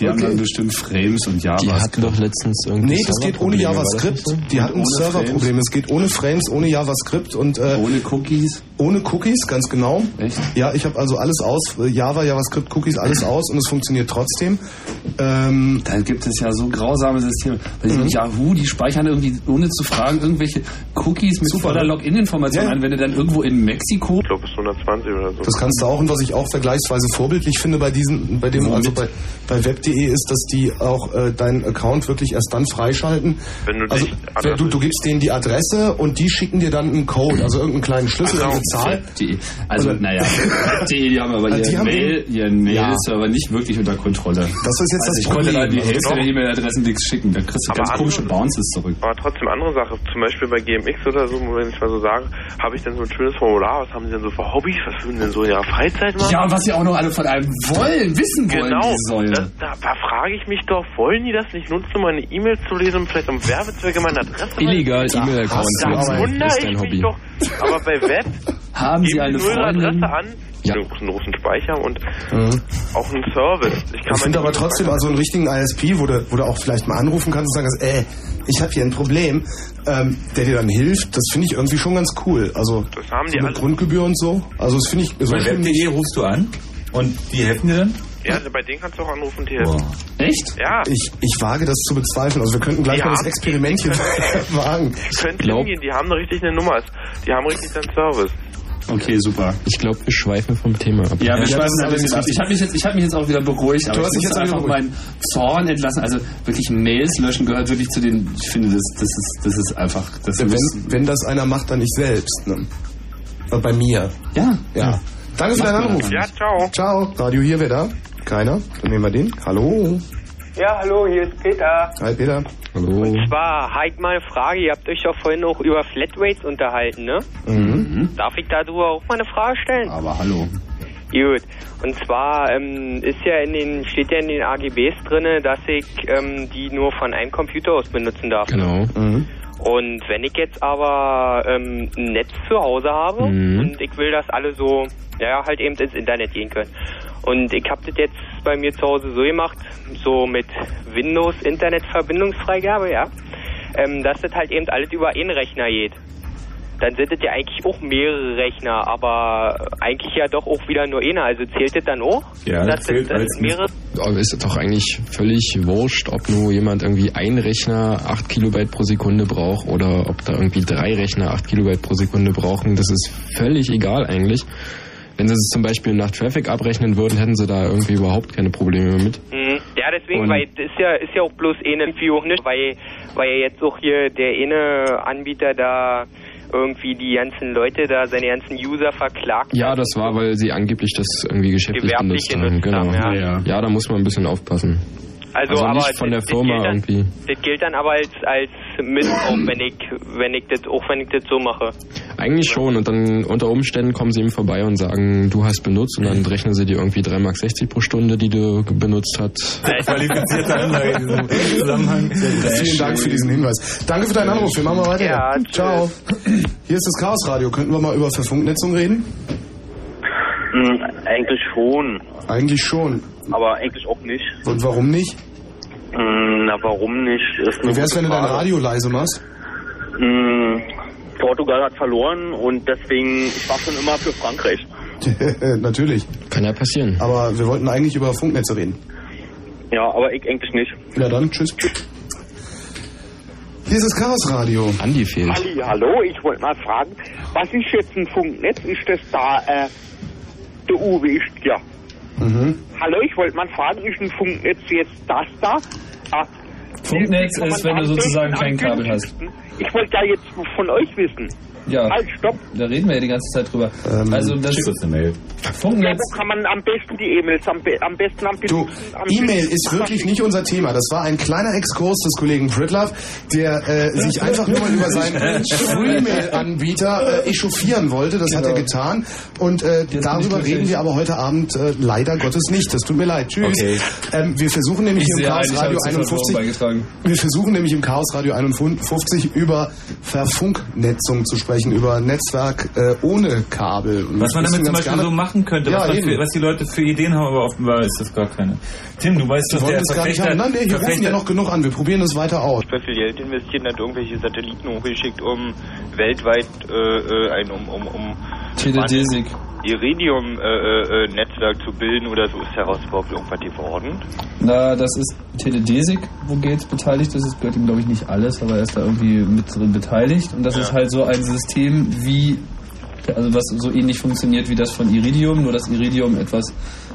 Die haben dann bestimmt Frames und Die hatten JavaScript. doch letztens irgendwie. Nee, das geht ohne JavaScript. Die hatten Serverprobleme. Es geht ohne Frames, ohne JavaScript und äh, Ohne Cookies. ohne Cookies, ganz genau. Echt? Ja, ich habe also alles aus, äh, Java, JavaScript, Cookies, alles aus und es funktioniert trotzdem. Ähm, Dann gibt es ja so grausame Systeme. Weil Mhm. die Yahoo, die speichern irgendwie, ohne zu fragen, irgendwelche Cookies mit Super, voller? Login-Information Ja. an. Wenn du dann irgendwo in Mexiko ich glaube bis 120 oder so. das kannst du auch und was ich auch vergleichsweise vorbildlich finde bei diesen, bei dem, Womit? also bei, bei web.de ist, dass die auch äh, deinen Account wirklich erst dann freischalten. Wenn du Also wenn du, du gibst denen die Adresse und die schicken dir dann einen Code, also irgendeinen kleinen Schlüssel, Genau. eine Zahl. Die, also, Oder- naja, die, die haben aber Ah, die ihren haben Mail, ihren Ja. Mail-Server nicht wirklich unter Kontrolle. Das ist jetzt Also das ich konnte da Problem. die Hälfte der E-Mail-Adressen nichts schicken. Da kriegst du Aber ganz komische andere- Bounces zurück. Aber trotzdem andere Sache, zum Beispiel bei GMX oder so, wenn ich mal so sage, habe ich dann so ein schönes Formular, was haben sie denn so für Hobbys, was würden sie denn so in ihrer Freizeit machen? Ja, und was sie auch noch alle von einem wollen, wissen wollen, Genau, die Da, da frage ich mich doch, wollen die das nicht nutzen, um meine E-Mails zu lesen, um vielleicht um Werbezwecke meine Adresse Illegal E-Mail-Accounts nutzen, ist ich dein mich Hobby. doch. Aber bei Web Haben sie eine Freundin? Adresse an, Ja. einen großen Speicher und Mhm. auch einen Service. Ich, kann Ich finde aber trotzdem also einen richtigen ISP, wo du, wo du auch vielleicht mal anrufen kannst und sagen, kannst, äh, ich habe hier ein Problem, ähm, der dir dann hilft. Das finde ich irgendwie schon ganz cool. Also Das haben so die mit alle. Grundgebühr und so. Also das finde ich so Bei web.de rufst du an und die helfen dir dann? Ja, also bei denen kannst du auch anrufen, die helfen. Echt? Ja, Ich, ich wage das zu bezweifeln. Also wir könnten gleich Ja. mal das Experiment hier wagen. könnt glaub- hingehen, die haben eine richtig eine Nummer. Die haben richtig einen Service. Okay, super. Ich glaube, wir schweifen vom Thema ab. Ja, wir das schweifen ist ein bisschen ab. Ich habe mich, jetzt- ich hab mich jetzt auch wieder beruhigt, aber Du hast ich dich jetzt einfach wieder meinen Zorn entlassen. Also wirklich Mails löschen gehört wirklich zu den, ich finde, das, das, ist, das ist einfach, das Wenn, muss, wenn das einer macht, dann nicht selbst. Ne? Bei mir. Ja. Ja. Danke für deinen Anruf. Ja, ciao. Ciao. Radio hier, wer da? Keiner? Dann nehmen wir den. Hallo. Ja, hallo, hier ist Peter. Hi, Peter. Hallo. Und zwar, halt mal eine Frage. Ihr habt euch doch vorhin auch über Flatrates unterhalten, ne? Mhm. Darf ich darüber auch mal eine Frage stellen? Aber hallo. Gut. Und zwar ähm, ist ja in den, steht ja in den AGBs drinne, dass ich ähm, die nur von einem Computer aus benutzen darf. Genau. Und wenn ich jetzt aber ähm, ein Netz zu Hause habe Mhm. und ich will, dass alle so, ja, halt eben ins Internet gehen können. Und ich habe das jetzt bei mir zu Hause so gemacht, so mit Windows Internetverbindungsfreigabe, ja, ähm, dass das halt eben alles über einen Rechner geht. Dann sind es ja eigentlich auch mehrere Rechner, aber eigentlich ja doch auch wieder nur einer. Also zählt das dann auch? Ja, das zählt das, als mehrere Aber ist doch eigentlich völlig wurscht, ob nur jemand irgendwie ein Rechner 8 Kilobyte pro Sekunde braucht oder ob da irgendwie drei Rechner 8 Kilobyte pro Sekunde brauchen. Das ist völlig egal eigentlich. Wenn sie es zum Beispiel nach Traffic abrechnen würden, hätten sie da irgendwie überhaupt keine Probleme mit. Mhm. Ja, deswegen, Und- weil das ist ja, ist ja auch bloß eine auch nicht, weil, weil ja jetzt auch hier der eine Anbieter da irgendwie die ganzen Leute da, seine ganzen User verklagt. Ja, das war, weil sie angeblich das irgendwie geschäftlich benutzt haben. Genau. haben, ja. ja, da muss man ein bisschen aufpassen. Also, also aber von der das, Firma das gilt dann, irgendwie. Das gilt dann aber als, als Missbrauch, wenn ich, wenn ich das, auch wenn ich das so mache. Eigentlich schon und dann unter Umständen kommen sie ihm vorbei und sagen, du hast benutzt und dann rechnen sie dir irgendwie 3,60 Mark pro Stunde, die du benutzt hast. Qualifizierte Anlage in diesem Zusammenhang. Vielen Dank für diesen Hinweis. Danke für deinen Anruf. Wir machen mal weiter. Ja, Ciao. Hier ist das Chaos Radio. Könnten wir mal über Verfunknetzung reden? Hm, eigentlich schon, Eigentlich schon. aber eigentlich auch nicht. Und warum nicht? Hm, na, warum nicht? Ist Wie wär's, wenn du dein. Radio leise machst? Hm, Portugal hat verloren und deswegen, ich war schon immer für Frankreich. Natürlich. Kann ja passieren. Aber wir wollten eigentlich über Funknetze reden. Ja, aber ich eigentlich nicht. Ja dann, tschüss. Hier ist das Chaos Radio. Andi fehlt. Halli, hallo, ich wollte mal fragen, was ist jetzt ein Funknetz? Ist das da, äh, der Uwe ist ja. Mhm. Hallo, ich wollte mal fragen, ist ein Funknetz jetzt das da? Ah, Funknetz ist, wenn du sozusagen kein Kabel hast. Ich wollte ja jetzt von euch wissen. Ja. Halt, stopp. Da reden wir ja die ganze Zeit drüber. Ähm, also das Schick uns eine Mail. Ja, Funknetz. wo kann man am besten die E-Mails, am, be am besten am Du, E-Mail ist wirklich nicht unser Thema. Das war ein kleiner Exkurs des Kollegen Pritlove, der äh, sich einfach nur mal über seinen Freemail-Anbieter äh, echauffieren wollte. Das hat er getan. Und äh, darüber reden wir aber heute Abend äh, leider Gottes nicht. Das tut mir leid. Tschüss. Okay. Ähm, wir versuchen nämlich Ich im Chaos Radio zur Versorgung 51 beigetragen. wir versuchen nämlich im Chaos Radio 51 über Verfunknetzung zu sprechen, über Netzwerk äh, ohne Kabel. Und Was man damit zum Beispiel so machen könnte, Ja, was, für, was die Leute für Ideen haben, aber offenbar ist das gar keine. Tim, du weißt wollen der das gar nicht haben. Nein, nee, hier rufen ja noch genug an. Wir probieren es weiter aus. Für viel Geld investiert hat irgendwelche Satelliten hochgeschickt, um weltweit äh, äh, ein um, um, um Teledesic. Iridium-Netzwerk zu bilden oder so. Ist daraus überhaupt irgendwas geworden? Na, das ist Teledesic, wo Gates beteiligt ist. Das gehört ihm, glaube ich, nicht alles, aber er ist da irgendwie mit drin beteiligt. Und das Ja. ist halt so ein System wie, also was so ähnlich funktioniert wie das von Iridium, nur dass Iridium etwas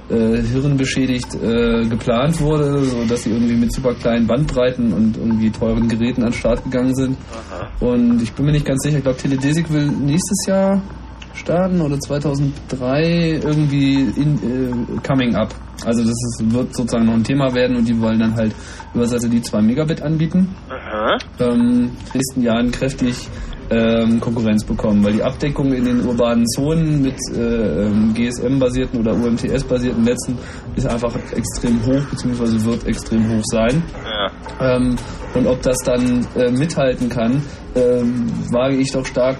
äh, hirnbeschädigt äh, geplant wurde, so dass sie irgendwie mit super kleinen Bandbreiten und irgendwie teuren Geräten an den Start gegangen sind. Und ich bin mir nicht ganz sicher, ich glaube Teledesic will nächstes Jahr starten oder 2003 irgendwie in, äh, coming up. Also das ist, wird sozusagen noch ein Thema werden und die wollen dann halt über Satellit 2 Megabit anbieten. Aha. Ähm, in den nächsten Jahren kräftig ähm, Konkurrenz bekommen, weil die Abdeckung in den urbanen Zonen mit äh, ähm, GSM-basierten oder UMTS-basierten Netzen ist einfach extrem hoch, beziehungsweise wird extrem hoch sein. Ja. Ähm, und ob das dann äh, mithalten kann, ähm, wage ich doch stark.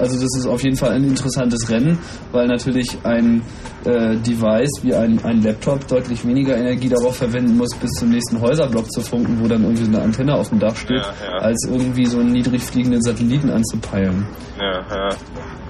Also das ist auf jeden Fall ein interessantes Rennen, weil natürlich ein äh, Device wie ein, ein Laptop deutlich weniger Energie darauf verwenden muss, bis zum nächsten Häuserblock zu funken, wo dann irgendwie so eine Antenne auf dem Dach steht, Ja, ja. als irgendwie so einen niedrig fliegenden Satelliten anzupeilen. Ja, ja.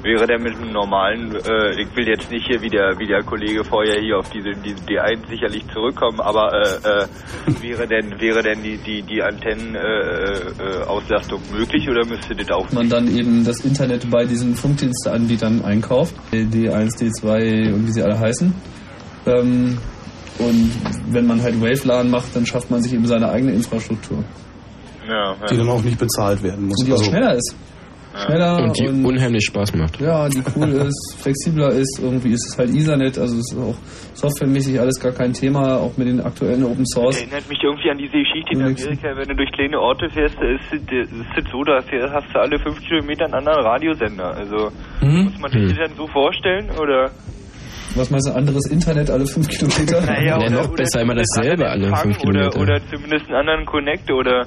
Wäre der mit einem normalen, äh, ich will jetzt nicht hier wie der, wie der Kollege vorher hier auf diese, diese D1 sicherlich zurückkommen, aber äh, äh, wäre denn wäre denn die die die Antennenauslastung äh, äh, Auslastung möglich oder müsste das auch man dann eben das Internet bei diesen Funkdiensteanbietern einkauft, D1, D2 und wie sie alle heißen. Ähm, und wenn man halt WaveLAN macht, dann schafft man sich eben seine eigene Infrastruktur. ja, ja. Die dann auch nicht bezahlt werden muss. Und die auch Also, schneller ist. Schneller Und die unheimlich Spaß macht. Ja, die cool ist, flexibler ist, irgendwie ist es halt Ethernet, also es ist auch softwaremäßig alles gar kein Thema, auch mit den aktuellen Open Source. Erinnert mich irgendwie an diese Geschichte in Amerika, wenn du durch kleine Orte fährst, da ist es ist es so, da fähr- hast du alle fünf Kilometer einen anderen Radiosender. Also Mhm. muss man sich das dann so vorstellen oder? Was meinst du, anderes Internet alle fünf Kilometer? Naja, Ja, noch besser, immer dasselbe alle fünf Oder, Kilometer. oder zumindest einen anderen Connect oder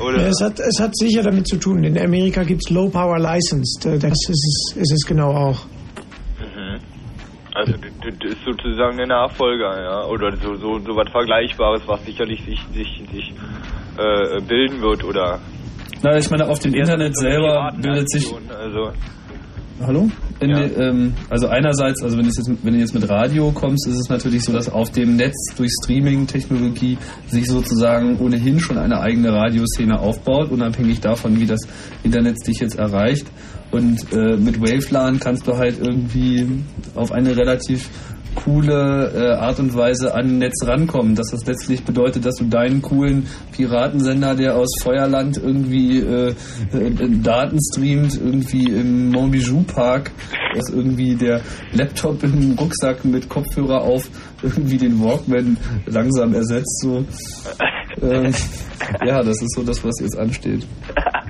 oder Ja, es, hat, es hat sicher damit zu tun. In Amerika gibt es Low Power Licensed. Äh, Das ist es, ist es genau auch. Mhm. Also das, das ist sozusagen der Nachfolger, ja, oder so so so was Vergleichbares, was sicherlich sich sich sich äh, bilden wird oder Na, ich meine, auf dem Internet selber bildet sich also Hallo? In Ja. ähm, also einerseits, also wenn, jetzt, wenn du jetzt mit Radio kommst, ist es natürlich so, dass auf dem Netz durch Streaming-Technologie sich sozusagen ohnehin schon eine eigene Radioszene aufbaut, unabhängig davon, wie das Internet dich jetzt erreicht. Und äh, mit Wavelan kannst du halt irgendwie auf eine relativ coole äh, Art und Weise an Netz rankommen. Dass das letztlich bedeutet, dass du deinen coolen Piratensender, der aus Feuerland irgendwie äh, äh, Daten streamt, irgendwie im Montbijou Park, dass irgendwie der Laptop im Rucksack mit Kopfhörer auf irgendwie den Walkman langsam ersetzt. So. Ähm, ja, das ist so das, was jetzt ansteht.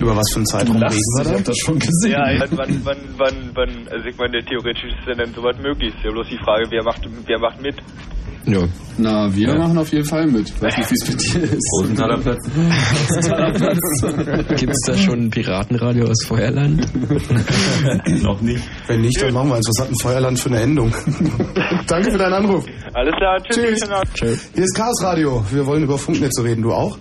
Über was für einen Zeitraum reden wir ich da? hab das schon gesehen. Ja, wann, wann, wann, wann, wann, also ich meine, theoretisch ist denn dann sowas möglich. Ist ja bloß die Frage, wer macht, wer macht mit? Ja. Na, wir machen auf jeden Fall mit. Weiß nicht, wie es mit dir ist. Rosenthaler Platz. Gibt es da schon ein Piratenradio aus Feuerland? Noch nicht. Wenn nicht, dann machen wir eins. Was hat ein Feuerland für eine Endung? Danke für deinen Anruf. Alles klar, tschüss. Tschüss. Hier ist Chaos Radio. Wir wollen über Funknetze reden. Du auch?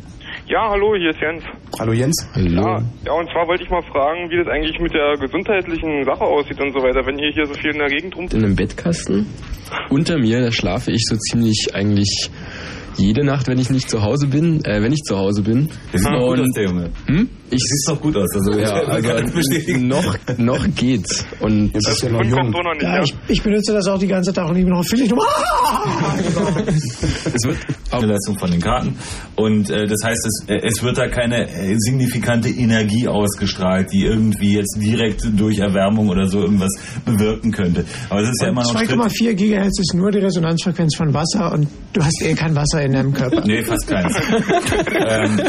Ja, hallo, hier ist Jens. Hallo Jens. Ja, ja, und zwar wollte ich mal fragen, wie das eigentlich mit der gesundheitlichen Sache aussieht und so weiter, wenn ihr hier so viel in der Gegend rum... In einem Bettkasten. Unter mir, da schlafe ich so ziemlich eigentlich jede Nacht, wenn ich nicht zu Hause bin, äh, wenn ich zu Hause bin. Das sieht doch gut aus, der Junge. Hm? Ich Sieht doch gut aus. Also, ja, also bestätigen. noch, noch geht's. Und das ja noch jung. Ja, ich, ich benutze das auch die ganze Tag und ich bin noch völlig dumm. Es wird auch eine Leistung von den Karten und äh, das heißt, es, äh, es wird da keine äh, signifikante Energie ausgestrahlt, die irgendwie jetzt direkt durch Erwärmung oder so irgendwas bewirken könnte. Aber es ist ja immer noch ein Schritt. 2,4 Gigahertz ist nur die Resonanzfrequenz von Wasser und du hast eh kein Wasser in deinem Körper. Nee, fast keins. ähm,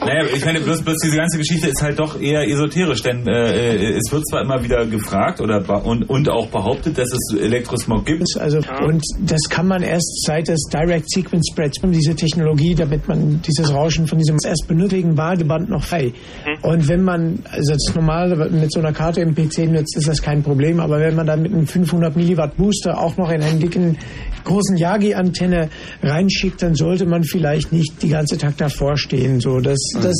naja, ich meine, bloß, bloß diese ganze Geschichte ist halt doch eher esoterisch, denn äh, es wird zwar immer wieder gefragt oder und, und auch behauptet, dass es Elektrosmog gibt. Also, und das kann man erst seit des Direct Sequence Spreads, diese Technologie, damit man dieses Rauschen von diesem erst benötigen Badeband noch frei. Und wenn man, also das normal mit so einer Karte im PC nutzt, ist das kein Problem, aber wenn man dann mit einem 500 Milliwatt Booster auch noch in einen dicken, großen Yagi-Antenne reinschickt, dann sollte man vielleicht nicht die ganze Tag davor stehen. So, das, das,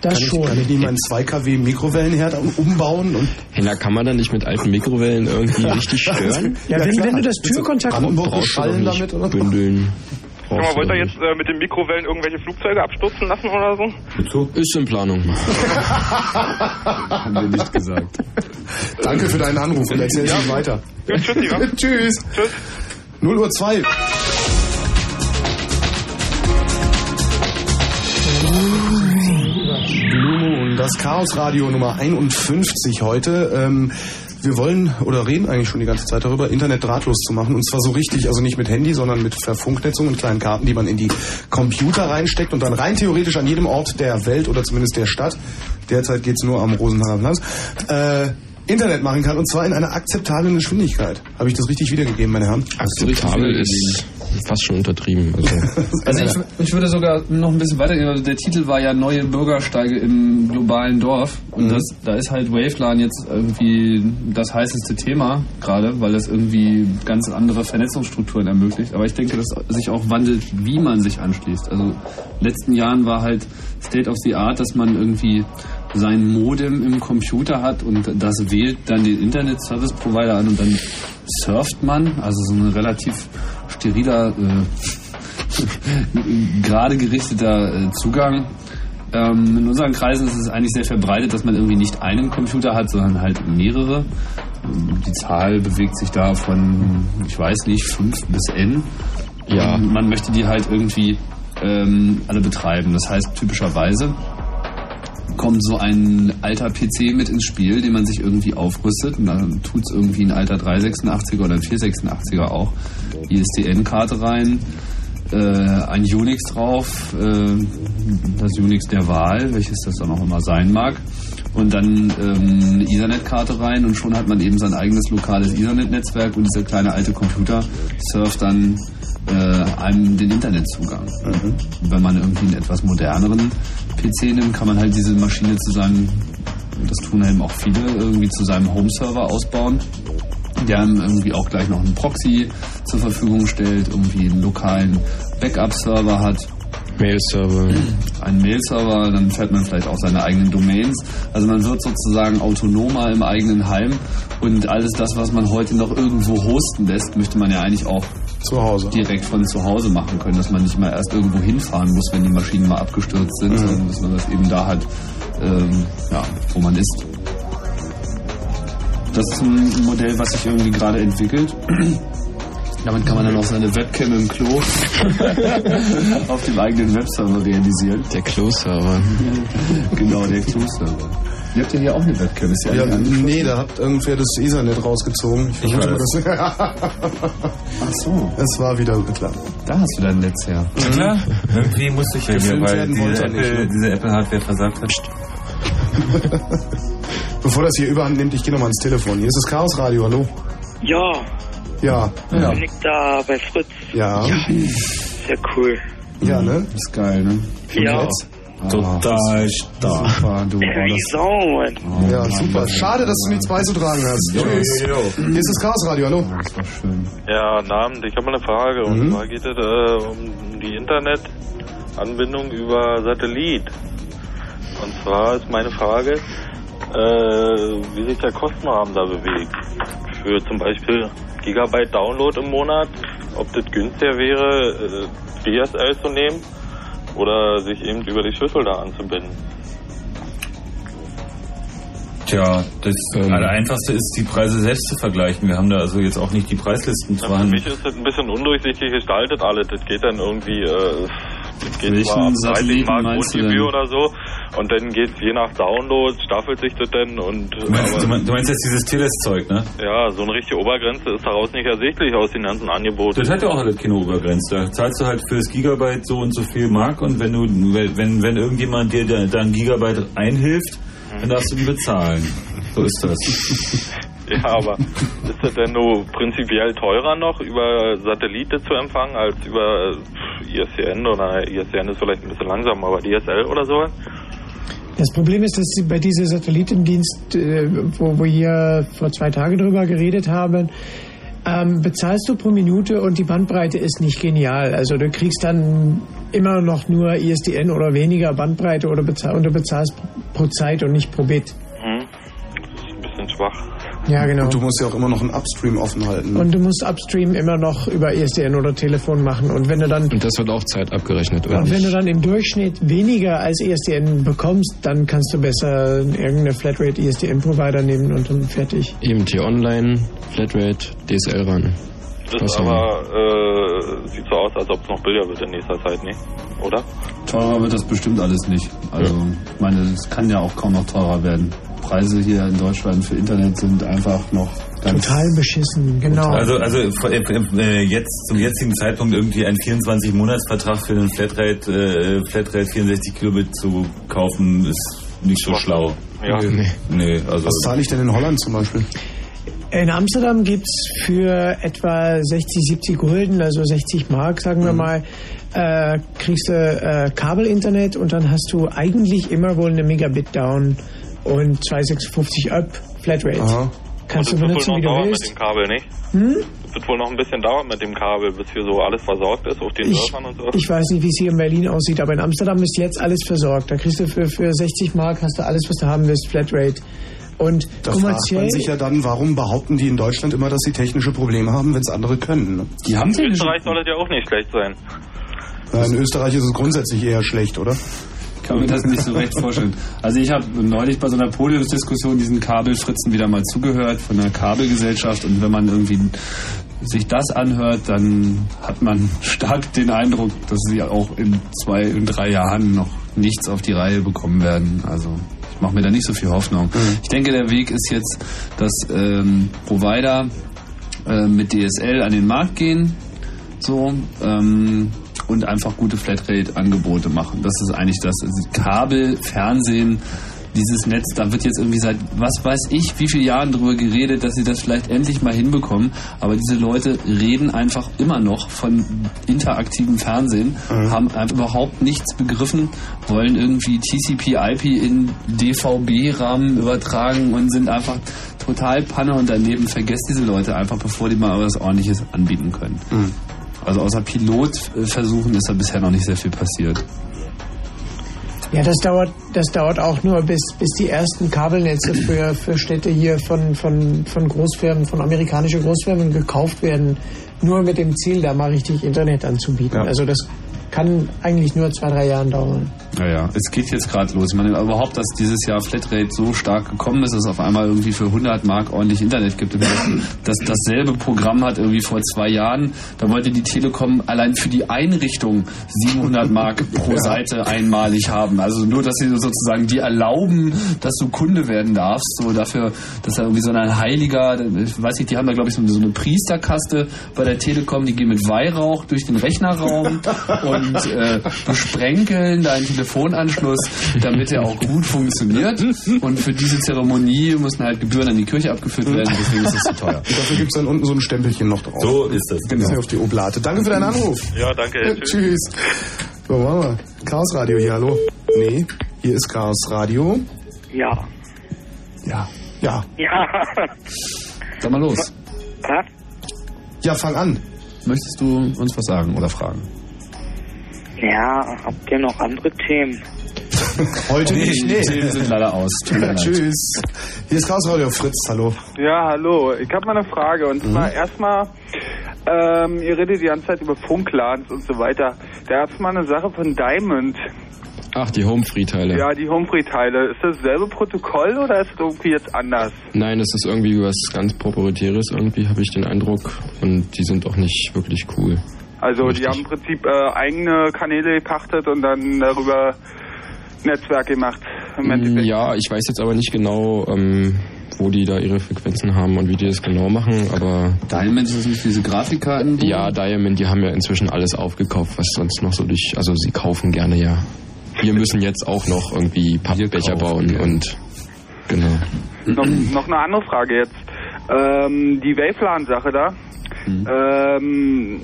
das kann schon. Ich, kann ich nicht meinen 2 kW Mikrowellenherd umbauen? Und Hey, na, kann man dann nicht mit alten Mikrowellen irgendwie richtig stören? Ja, wenn, wenn du das Türkontakt Brandenburg schallen damit, oder? bündeln. Sag mal, wollt ihr jetzt äh, mit den Mikrowellen irgendwelche Flugzeuge abstürzen lassen oder so? Ist in Planung. Haben wir nicht gesagt. Danke für deinen Anruf und erzähl es nicht weiter. Ja, tschüssi, wa? Tschüss. Tschüss. 0 Uhr 2. das Chaos Radio Nummer 51 heute. Ähm, wir wollen oder reden eigentlich schon die ganze Zeit darüber, Internet drahtlos zu machen. Und zwar so richtig, also nicht mit Handy, sondern mit Verfunknetzung und kleinen Karten, die man in die Computer reinsteckt und dann rein theoretisch an jedem Ort der Welt oder zumindest der Stadt, derzeit geht's nur am Rosenhaler Platz, äh, Internet machen kann. Und zwar in einer akzeptablen Geschwindigkeit. Habe ich das richtig wiedergegeben, meine Herren? Akzeptabel ist fast schon untertrieben. Also. Also ich, ich würde sogar noch ein bisschen weitergehen. Also der Titel war ja Neue Bürgersteige im globalen Dorf. Und das, da ist halt Wavelan jetzt irgendwie das heißeste Thema gerade, weil das irgendwie ganz andere Vernetzungsstrukturen ermöglicht. Aber ich denke, dass sich auch wandelt, wie man sich anschließt. Also in den letzten Jahren war halt State of the Art, dass man irgendwie sein Modem im Computer hat und das wählt dann den Internet Service Provider an und dann surft man, also so ein relativ steriler, äh, gerade gerichteter äh, Zugang. Ähm, in unseren Kreisen ist es eigentlich sehr verbreitet, dass man irgendwie nicht einen Computer hat, sondern halt mehrere. Die Zahl bewegt sich da von, ich weiß nicht, 5 bis N. Ja. Und man möchte die halt irgendwie ähm, alle betreiben. Das heißt typischerweise kommt so ein alter PC mit ins Spiel, den man sich irgendwie aufrüstet. Und dann tut es irgendwie ein alter 386er oder ein 486er auch. ISDN-Karte rein, äh, ein Unix drauf, äh, das Unix der Wahl, welches das dann auch immer sein mag. Und dann ähm, eine Ethernet-Karte rein und schon hat man eben sein eigenes lokales Ethernet-Netzwerk und dieser kleine alte Computer surft dann äh, einem den Internetzugang. Und wenn man irgendwie einen etwas moderneren PC nimmt, kann man halt diese Maschine zu seinem, das tun eben auch viele, irgendwie zu seinem Home-Server ausbauen der einem irgendwie auch gleich noch einen Proxy zur Verfügung stellt, irgendwie einen lokalen Backup-Server hat. Mail-Server. Einen Mail-Server, dann fährt man vielleicht auch seine eigenen Domains. Also man wird sozusagen autonomer im eigenen Heim und alles das, was man heute noch irgendwo hosten lässt, möchte man ja eigentlich auch zu Hause. direkt von zu Hause machen können, dass man nicht mal erst irgendwo hinfahren muss, wenn die Maschinen mal abgestürzt sind, Mhm. sondern dass man das eben da hat, ähm, ja, wo man ist. Das ist ein Modell, was sich irgendwie gerade entwickelt. Damit kann man dann auch seine Webcam im Klo auf dem eigenen Webserver realisieren. Der Klo-Server. genau, der Klo-Server. Ihr habt ja hier auch eine Webcam, ist ja, Ja, nee, da hat irgendwer das Ethernet rausgezogen. Ich vermute, weiß. das, Ach so. das war wieder klar. Da hast du dein Netz her. Klar, irgendwie musste ich ja hier, Gefilmt weil werden diese Apple, ne? diese Apple-Hardware versagt hat. Bevor das hier überhand nimmt, ich gehe nochmal ins Telefon. Hier ist das Chaos Radio, hallo? Ja, Ja. Ja. bin ich da bei Fritz. Ja. Sehr cool. Ja, ne? Ist geil, ne? Ja. Total stark. Super, du. Sau, Mann. Ja, super. Schade, dass du nichts beizutragen hast. Jo, Tschüss. jo, jo. Hier ist das Chaos Radio, hallo? Das war schön. Ja, Abend. Ich habe mal eine Frage. Und Mhm. zwar geht es äh, um die Internetanbindung über Satellit. Und zwar ist meine Frage, äh, wie sich der Kostenrahmen da bewegt. Für zum Beispiel Gigabyte Download im Monat, ob das günstiger wäre, äh, DSL zu nehmen oder sich eben über die Schüssel da anzubinden. Tja, das Allereinfachste ist, die Preise selbst zu vergleichen. Wir haben da also jetzt auch nicht die Preislisten Na, für mich ist das ein bisschen undurchsichtig gestaltet alles. Das geht dann irgendwie, äh, das geht Welchen zwar ab 30 Satelliten Mark meinst du Grundgebühr denn? oder so und dann geht je nach Download, staffelt sich das dann und Du meinst, du meinst, du meinst jetzt dieses Teles-Zeug, ne? ja, so eine richtige Obergrenze ist daraus nicht ersichtlich aus den ganzen Angeboten. Das hat ja auch alles keine Obergrenze. Da zahlst du halt für das Gigabyte so und so viel Mark und wenn du, wenn, wenn irgendjemand dir da, da ein Gigabyte einhilft, dann darfst du ihn bezahlen. So ist das. Ja, aber ist das denn nur prinzipiell teurer noch, über Satellite zu empfangen, als über äh, ISDN oder ISDN ist vielleicht ein bisschen langsam, aber DSL oder sowas? Das Problem ist, dass Sie bei diesem Satellitendienst, äh, wo wir hier vor zwei Tagen drüber geredet haben, ähm, bezahlst du pro Minute und die Bandbreite ist nicht genial. Also du kriegst dann immer noch nur ISDN oder weniger Bandbreite oder bezahl und du bezahlst pro Zeit und nicht pro Bit. Hm. Das ist ein bisschen schwach. Ja, genau. Und du musst ja auch immer noch einen Upstream offen halten. Und du musst Upstream immer noch über ISDN oder Telefon machen. Und wenn du dann Und das wird auch Zeit abgerechnet, oder? Und wenn du dann im Durchschnitt weniger als ISDN bekommst, dann kannst du besser irgendeine Flatrate ISDN-Provider nehmen und dann fertig. Eben hier online, Flatrate, DSL ran. Das Was aber, äh, sieht so aus, als ob es noch billiger wird in nächster Zeit, nicht? Oder? Teurer wird das bestimmt alles nicht. Also, ich meine, es kann ja auch kaum noch teurer werden. Preise hier in Deutschland für Internet sind einfach noch ganz Total beschissen, genau. Also, also äh, äh, jetzt zum jetzigen Zeitpunkt irgendwie einen 24-Monats-Vertrag für einen Flatrate, äh, Flatrate 64 Kilobit zu kaufen, ist nicht so schlau. Ja. Nee, nee also. Was zahle ich denn in Holland zum Beispiel? In Amsterdam gibt's für etwa 60, 70 Gulden, also 60 Mark, sagen Mhm. wir mal, äh, kriegst du äh, Kabelinternet und dann hast du eigentlich immer wohl eine Megabit down und 256 up Flatrate. Aha. Kannst du das benutzen, wie wird wohl noch du dauern mit dem Kabel, nicht? Hm? Es wird wohl noch ein bisschen dauern mit dem Kabel, bis hier so alles versorgt ist auf den Ich, Dörfern und so. ich weiß nicht, wie es hier in Berlin aussieht, aber in Amsterdam ist jetzt alles versorgt. Da kriegst du für, für 60 Mark hast du alles, was du haben willst, Flatrate. Und Da fragt man sich ja dann, warum behaupten die in Deutschland immer, dass sie technische Probleme haben, wenn es andere können? Ne? Die haben in Österreich soll das ja auch nicht schlecht sein. In Österreich ist es grundsätzlich eher schlecht, oder? Kann mir das nicht so recht vorstellen. Also ich habe neulich bei so einer Podiumsdiskussion diesen Kabelfritzen wieder mal zugehört von einer Kabelgesellschaft und wenn man irgendwie sich das anhört, dann hat man stark den Eindruck, dass sie auch in zwei, in drei Jahren noch nichts auf die Reihe bekommen werden. Also ich mache mir da nicht so viel Hoffnung. Ich denke, der Weg ist jetzt, dass ähm, Provider äh, mit DSL an den Markt gehen, so ähm, und einfach gute Flatrate-Angebote machen. Das ist eigentlich das. Also Kabel, Fernsehen, dieses Netz, da wird jetzt irgendwie seit was weiß ich wie viele Jahren drüber geredet, dass sie das vielleicht endlich mal hinbekommen. Aber diese Leute reden einfach immer noch von interaktivem Fernsehen, haben einfach überhaupt nichts begriffen, wollen irgendwie TCP/IP in DVB-Rahmen übertragen und sind einfach total Panne und daneben vergesst diese Leute einfach, bevor die mal was Ordentliches anbieten können. Also außer Pilotversuchen ist da bisher noch nicht sehr viel passiert. Ja, das dauert, das dauert auch nur, bis, bis die ersten Kabelnetze für, für Städte hier von, von, von Großfirmen, von amerikanischen Großfirmen gekauft werden. Nur mit dem Ziel, da mal richtig Internet anzubieten. Ja. Also das kann eigentlich nur zwei, drei Jahren dauern. Naja, es geht jetzt gerade los. Ich meine, überhaupt, dass dieses Jahr Flatrate so stark gekommen ist, dass es auf einmal irgendwie für 100 Mark ordentlich Internet gibt. Das dasselbe Programm hat irgendwie vor zwei Jahren, da wollte die Telekom allein für die Einrichtung 700 Mark pro Seite einmalig haben. Also nur, dass sie sozusagen dir erlauben, dass du Kunde werden darfst. So dafür, dass da irgendwie so ein Heiliger, ich weiß nicht, die haben da glaube ich so eine, so eine Priesterkaste bei der Telekom, die gehen mit Weihrauch durch den Rechnerraum und äh, besprenkeln deinen Telefonanschluss, damit er auch gut funktioniert. Und für diese Zeremonie müssen halt Gebühren an die Kirche abgeführt werden, deswegen ist es so teuer. Und dafür gibt's dann unten so ein Stempelchen noch drauf. So ist das. Genau. auf die Oblate. Danke für deinen Anruf. Ja, danke. Äh, Tschüss. So, machen wir. Chaos Radio hier, hallo. Nee, hier ist Chaos Radio. Ja. Ja. Ja. Ja. Sag mal los. Was? Ja, fang an. Möchtest du uns was sagen oder fragen? Ja, habt ihr noch andere Themen? Heute Nee, nicht, die nee. Themen sind leider aus. Leid. Tschüss. Hier ist Chaos Radio, Fritz, hallo. Ja, hallo. Ich habe mal eine Frage. Und Mhm. zwar erstmal, ähm, ihr redet die ganze Zeit über Funklans und so weiter. Da gab's mal eine Sache von Diamond. Ach, die Home-Free-Teile. Ja, die Humphrey-Teile. Ist das dasselbe Protokoll oder ist es irgendwie jetzt anders? Nein, es ist irgendwie was ganz Proprietäres, irgendwie habe ich den Eindruck. Und die sind auch nicht wirklich cool. Also Richtig. die haben im Prinzip äh, eigene Kanäle gepachtet und dann darüber Netzwerk gemacht. Endeffekt. Ja, ich weiß jetzt aber nicht genau, ähm, wo die da ihre Frequenzen haben und wie die das genau machen, aber... Diamond ist das nicht diese Grafikkarten? Ja, Diamond, die haben ja inzwischen alles aufgekauft, was sonst noch so durch... Also sie kaufen gerne, ja. Wir müssen jetzt auch noch irgendwie Pappbecher bauen und... Genau. noch, noch eine andere Frage jetzt. Ähm, die Wavelan-Sache da. Ähm,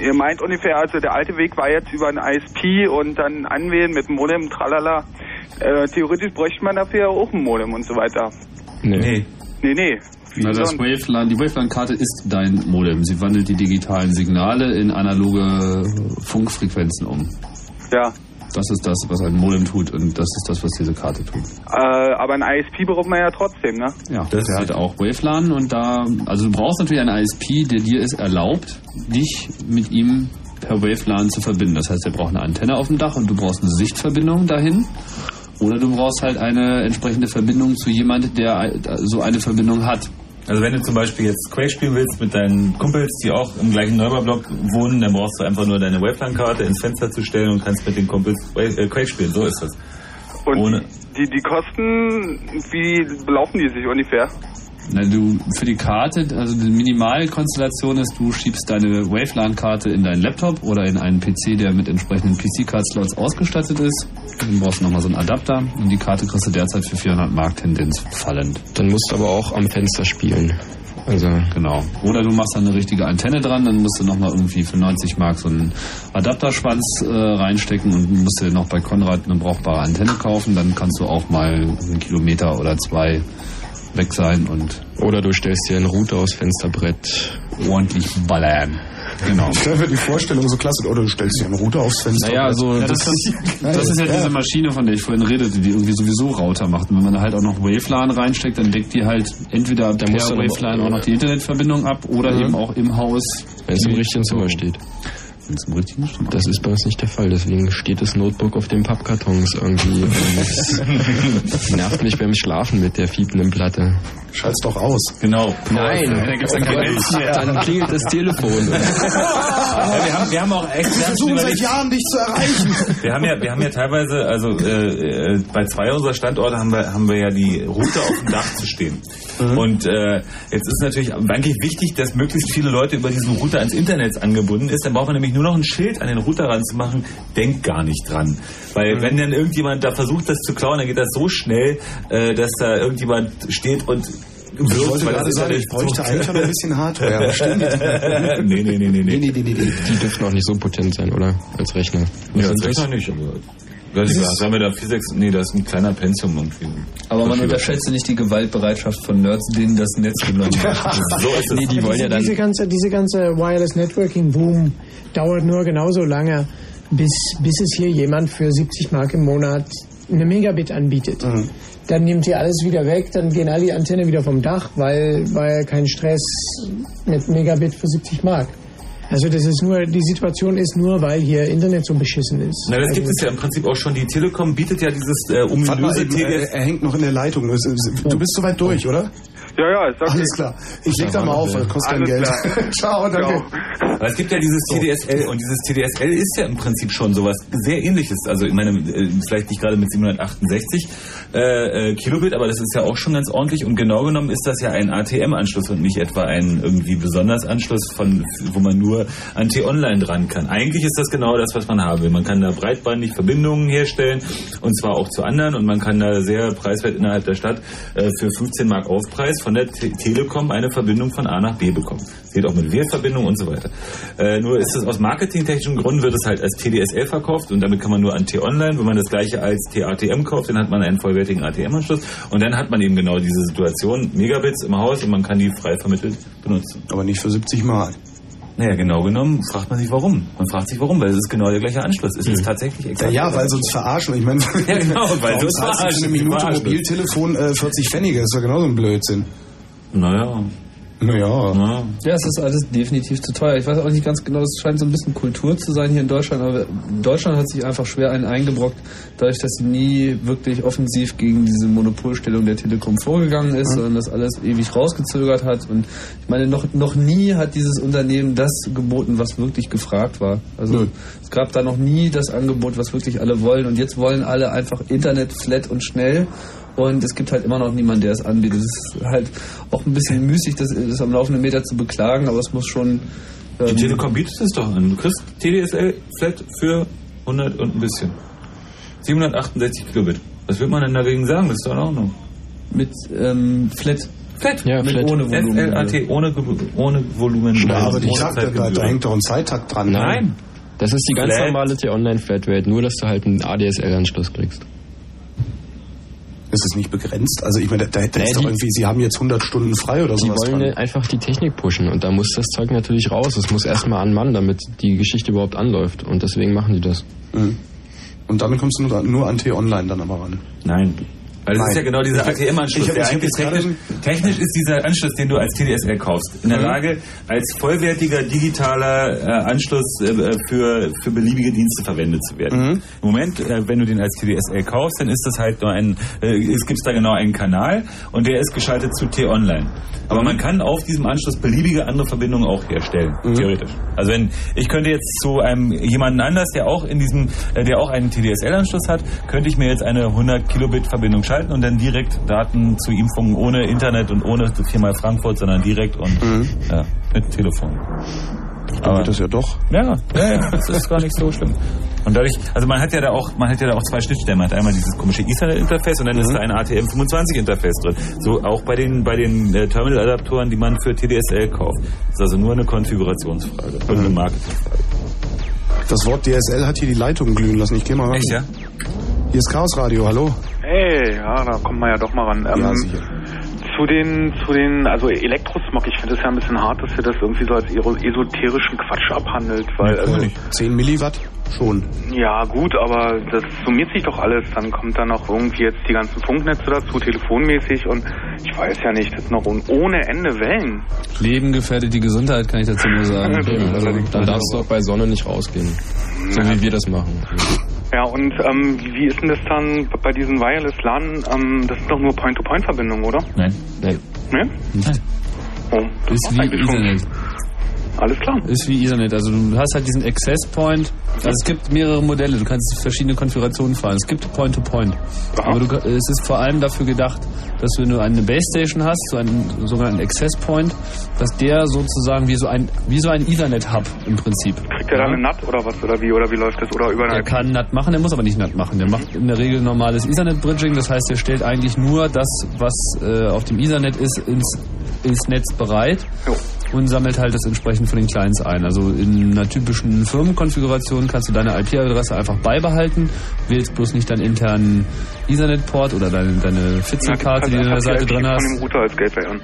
ihr meint ungefähr, also der alte Weg war jetzt über ein ISP und dann anwählen mit Modem, tralala. Äh, theoretisch bräuchte man dafür ja auch ein Modem und so weiter. Nee. Nee, nee. Na, das? Wavelan, die Wavelan-Karte ist dein Modem. Sie wandelt die digitalen Signale in analoge Funkfrequenzen um. Ja. Das ist das, was ein Modem tut und das ist das, was diese Karte tut. Äh, aber ein ISP braucht man ja trotzdem, ne? Ja, der hat auch Wavelan und da, also du brauchst natürlich einen ISP, der dir es erlaubt, dich mit ihm per Wavelan zu verbinden. Das heißt, der braucht eine Antenne auf dem Dach und du brauchst eine Sichtverbindung dahin. Oder du brauchst halt eine entsprechende Verbindung zu jemand, der so eine Verbindung hat. Also wenn du zum Beispiel jetzt Quake spielen willst mit deinen Kumpels, die auch im gleichen Neubaublock wohnen, dann brauchst du einfach nur deine Wavelan-Karte ins Fenster zu stellen und kannst mit den Kumpels äh, Quake spielen. So ist das. Und Ohne, die, die Kosten, wie belaufen die sich ungefähr? Na, du, für die Karte, also die Minimalkonstellation ist, du schiebst deine Wavelan-Karte in deinen Laptop oder in einen PC, der mit entsprechenden PC-Card-Slots ausgestattet ist. Dann brauchst du nochmal so einen Adapter und die Karte kriegst du derzeit für 400 Mark Tendenz fallend. Dann musst du aber auch am Fenster spielen. Also Genau. Oder du machst da eine richtige Antenne dran, dann musst du nochmal irgendwie für 90 Mark so einen Adapterschwanz äh, reinstecken und musst dir noch bei Konrad eine brauchbare Antenne kaufen. Dann kannst du auch mal einen Kilometer oder zwei weg sein und Oder du stellst dir einen Router aufs Fensterbrett. ordentlich ballern. Genau. Da wird die Vorstellung so klasse. Oder du stellst dir einen Router aufs Fenster. Naja, also Ja, das, das, ist ja diese Maschine, von der ich vorhin redete, die irgendwie sowieso Router macht. Und wenn man da halt auch noch Wavelan reinsteckt, dann deckt die halt entweder per muss dann aber- Wavelan auch noch die Internetverbindung ab oder Ja. eben auch im Haus. Wenn es im richtigen Zimmer steht. Zum richtigen Standort. Das ist bei uns nicht der Fall, deswegen steht das Notebook auf den Pappkartons irgendwie. es nervt mich beim Schlafen mit der fiependen Platte. Schalt's doch aus. Genau. Nein, dann gibt's dann kein Netz. dann klingelt das Telefon. Ja, wir, haben, wir haben auch echt Wir versuchen seit Jahren, dich zu erreichen. Wir haben ja, wir haben ja teilweise, also äh, äh, bei zwei unserer Standorte haben wir, haben wir ja die Router auf dem Dach zu stehen. Und äh, jetzt ist natürlich eigentlich wichtig, dass möglichst viele Leute über diesen Router ans Internet angebunden ist. Dann braucht man nämlich nur noch ein Schild an den Router ranzumachen. Denkt gar nicht dran. Weil wenn dann irgendjemand da versucht, das zu klauen, dann geht das so schnell, äh, dass da irgendjemand steht und Ich wollte gerade sagen, ich bräuchte eigentlich noch ein bisschen Hardware. aber stimmt. nee, nee, nee, nee, nee. nee, nee, nee, nee. Die dürften auch nicht so potent sein, oder? Als Rechner. Ja, das noch nicht, aber. Was ist das? Haben wir da 4,6? Nee, das ist ein kleiner Pensium irgendwie. Aber man unterschätze nicht die Gewaltbereitschaft von Nerds, denen das Netz genommen wird. so ist es. Nee, die wollen ja dann. Diese ganze, diese ganze Wireless Networking Boom dauert nur genauso lange, bis, bis es hier jemand für 70 Mark im Monat eine Megabit anbietet. Dann nimmt ihr alles wieder weg, dann gehen alle die Antenne wieder vom Dach, weil, weil kein Stress mit Megabit für 70 Mark. Also das ist nur, die Situation ist nur, weil hier Internet so beschissen ist. Na, das also, gibt es ja im Prinzip auch schon. Die Telekom bietet ja dieses äh, ominöse eben, er, TDS. er hängt noch in der Leitung. Du du bist soweit durch, oder? Ja, ja, ist okay. Alles klar. Ich leg da mal auf, das kostet kein Geld. Ciao, danke. Aber es gibt ja dieses TDSL und dieses TDSL ist ja im Prinzip schon sowas sehr ähnliches. Also ich meine, äh, vielleicht nicht gerade mit 768 äh, äh, Kilobit, aber das ist ja auch schon ganz ordentlich und genau genommen ist das ja ein ATM-Anschluss und nicht etwa ein irgendwie besonders Anschluss, von, wo man nur an T-Online dran kann. Eigentlich ist das genau das, was man haben will. Man kann da breitbandig Verbindungen herstellen und zwar auch zu anderen und man kann da sehr preiswert innerhalb der Stadt äh, für 15 Mark Aufpreis von der Te Telekom eine Verbindung von A nach B bekommen. Geht auch mit WLAN-Verbindung und so weiter. Äh, nur ist es aus marketingtechnischen Gründen wird es halt als TDSL verkauft und damit kann man nur an T-Online. Wenn man das gleiche als TATM kauft, dann hat man einen vollwertigen ATM-Anschluss und dann hat man eben genau diese Situation, Megabits im Haus und man kann die frei vermittelt benutzen. Aber nicht für 70 Mal. Naja, genau genommen fragt man sich warum. Man fragt sich warum, weil es ist genau der gleiche Anschluss. Es ist tatsächlich Ja, exakt ja, weil sie uns verarschen. Ich meine, Ja, genau, weil uns du für verarschen, eine Minute verarschen. Mobiltelefon äh, 40 Pfennige. Das ist ja genauso ein Blödsinn. Naja. Naja. Ja, es ist alles definitiv zu teuer. Ich weiß auch nicht ganz genau, es scheint so ein bisschen Kultur zu sein hier in Deutschland, aber Deutschland hat sich einfach schwer einen eingebrockt, dadurch, dass sie nie wirklich offensiv gegen diese Monopolstellung der Telekom vorgegangen ist, sondern das alles ewig rausgezögert hat. Und ich meine, noch, noch nie hat dieses Unternehmen das geboten, was wirklich gefragt war. Also es gab da noch nie das Angebot, was wirklich alle wollen. Und jetzt wollen alle einfach Internet flat und schnell. Und es gibt halt immer noch niemanden, der es anbietet. Es ist halt auch ein bisschen müßig, das, das am laufenden Meter zu beklagen, aber es muss schon. Die ähm, Telekom bietet es doch an. Du kriegst TDSL Flat für 100 und ein bisschen. 768 Kilobit. Was will man denn dagegen sagen? Das ist doch in Ordnung. Mit ähm, Flat. Flat. Ja, Mit Flat. ohne Volumen. FLAT ohne, ohne Volumen. Ja, aber ich sag, da, da Zeitgebühr. hängt doch ein Zeittakt dran. Nein. Das ist die ganz Flat. normale T-Online-Flatrate, nur dass du halt einen ADSL-Anschluss kriegst. Ist es nicht begrenzt? Also ich meine, da, da Nee, ist doch die- irgendwie, sie haben jetzt 100 Stunden frei oder Die sowas wollen dran. einfach die Technik pushen und da muss das Zeug natürlich raus. Es muss erstmal an Mann, damit die Geschichte überhaupt anläuft und deswegen machen die das. Mhm. Und damit kommst du nur, nur an T-Online dann aber ran. Nein. Weil das Nein. ist ja genau dieser ATM-Anschluss, der eigentlich technisch, technisch ist dieser Anschluss, den du als TDSL kaufst, in der Mhm. Lage, als vollwertiger digitaler äh, Anschluss äh, für, für beliebige Dienste verwendet zu werden. Mhm. Im Moment, äh, wenn du den als TDSL kaufst, dann ist das halt nur ein, äh, es gibt da genau einen Kanal und der ist geschaltet zu T-Online. Aber man kann auf diesem Anschluss beliebige andere Verbindungen auch herstellen, Mhm. theoretisch. Also wenn, ich könnte jetzt zu einem jemanden anders, der auch in diesem, äh, der auch einen TDSL-Anschluss hat, könnte ich mir jetzt eine 100 Kilobit Verbindung schalten und dann direkt Daten zu ihm funken, ohne Internet und ohne viermal Frankfurt, sondern direkt und ja, mit Telefon. Dann geht das ja doch. Ja, ja, ja, das ist gar nicht so schlimm. Und dadurch, also man hat ja da auch, man hat ja da auch zwei Schnittstellen. Man hat einmal dieses komische Ethernet-Interface und dann ist da ein ATM25-Interface drin. So auch bei den bei den äh, Terminal-Adaptoren, die man für TDSL kauft. Das ist also nur eine Konfigurationsfrage und eine Marketingfrage. Das Wort DSL hat hier die Leitung glühen lassen. Ich geh mal ran. Echt, ja? Hier ist Chaos Radio, hallo. Hey, ja, da kommt man ja doch mal ran. Ähm, Ja, sicher. zu den, zu den, also Elektrosmog, ich finde es ja ein bisschen hart, dass ihr das irgendwie so als esoterischen Quatsch abhandelt, weil, also, 10 Milliwatt schon. ja gut, aber das summiert sich doch alles, dann kommt dann noch irgendwie jetzt die ganzen Funknetze dazu, telefonmäßig und ich weiß ja nicht, das sind noch ohne Ende Wellen. Leben gefährdet die Gesundheit, kann ich dazu nur sagen. Also, dann darfst du auch bei Sonne nicht rausgehen. So wie wir das machen. Ja, und ähm, wie ist denn das dann bei diesen Wireless LAN? Ähm, das sind doch nur Point-to-Point-Verbindungen, oder? Nein. Nein. Ne? Oh, das Ist ist wie eigentlich schon-. Alles klar. Ist wie Ethernet. Also du hast halt diesen Access Point. Also es gibt mehrere Modelle. Du kannst verschiedene Konfigurationen fahren. Es gibt Point-to-Point. Aber du, es ist vor allem dafür gedacht, dass wenn du eine Base Station hast, so einen sogenannten Access Point, dass der sozusagen wie so ein wie so ein Ethernet Hub im Prinzip. Kriegt der dann eine NAT oder was? Oder wie? Oder wie läuft das? Oder über eine Der kann NAT machen, der muss aber nicht NAT machen. Der macht in der Regel normales Ethernet-Bridging. Das heißt, er stellt eigentlich nur das, was äh, auf dem Ethernet ist, ins, ins Netz bereit und sammelt halt das entsprechend von den Clients ein. Also in einer typischen Firmenkonfiguration kannst du deine IP-Adresse einfach beibehalten, wählst bloß nicht deinen internen Ethernet-Port oder deine, deine Fitzelkarte, die du an der Seite drin von hast. dem Router als Gateway an.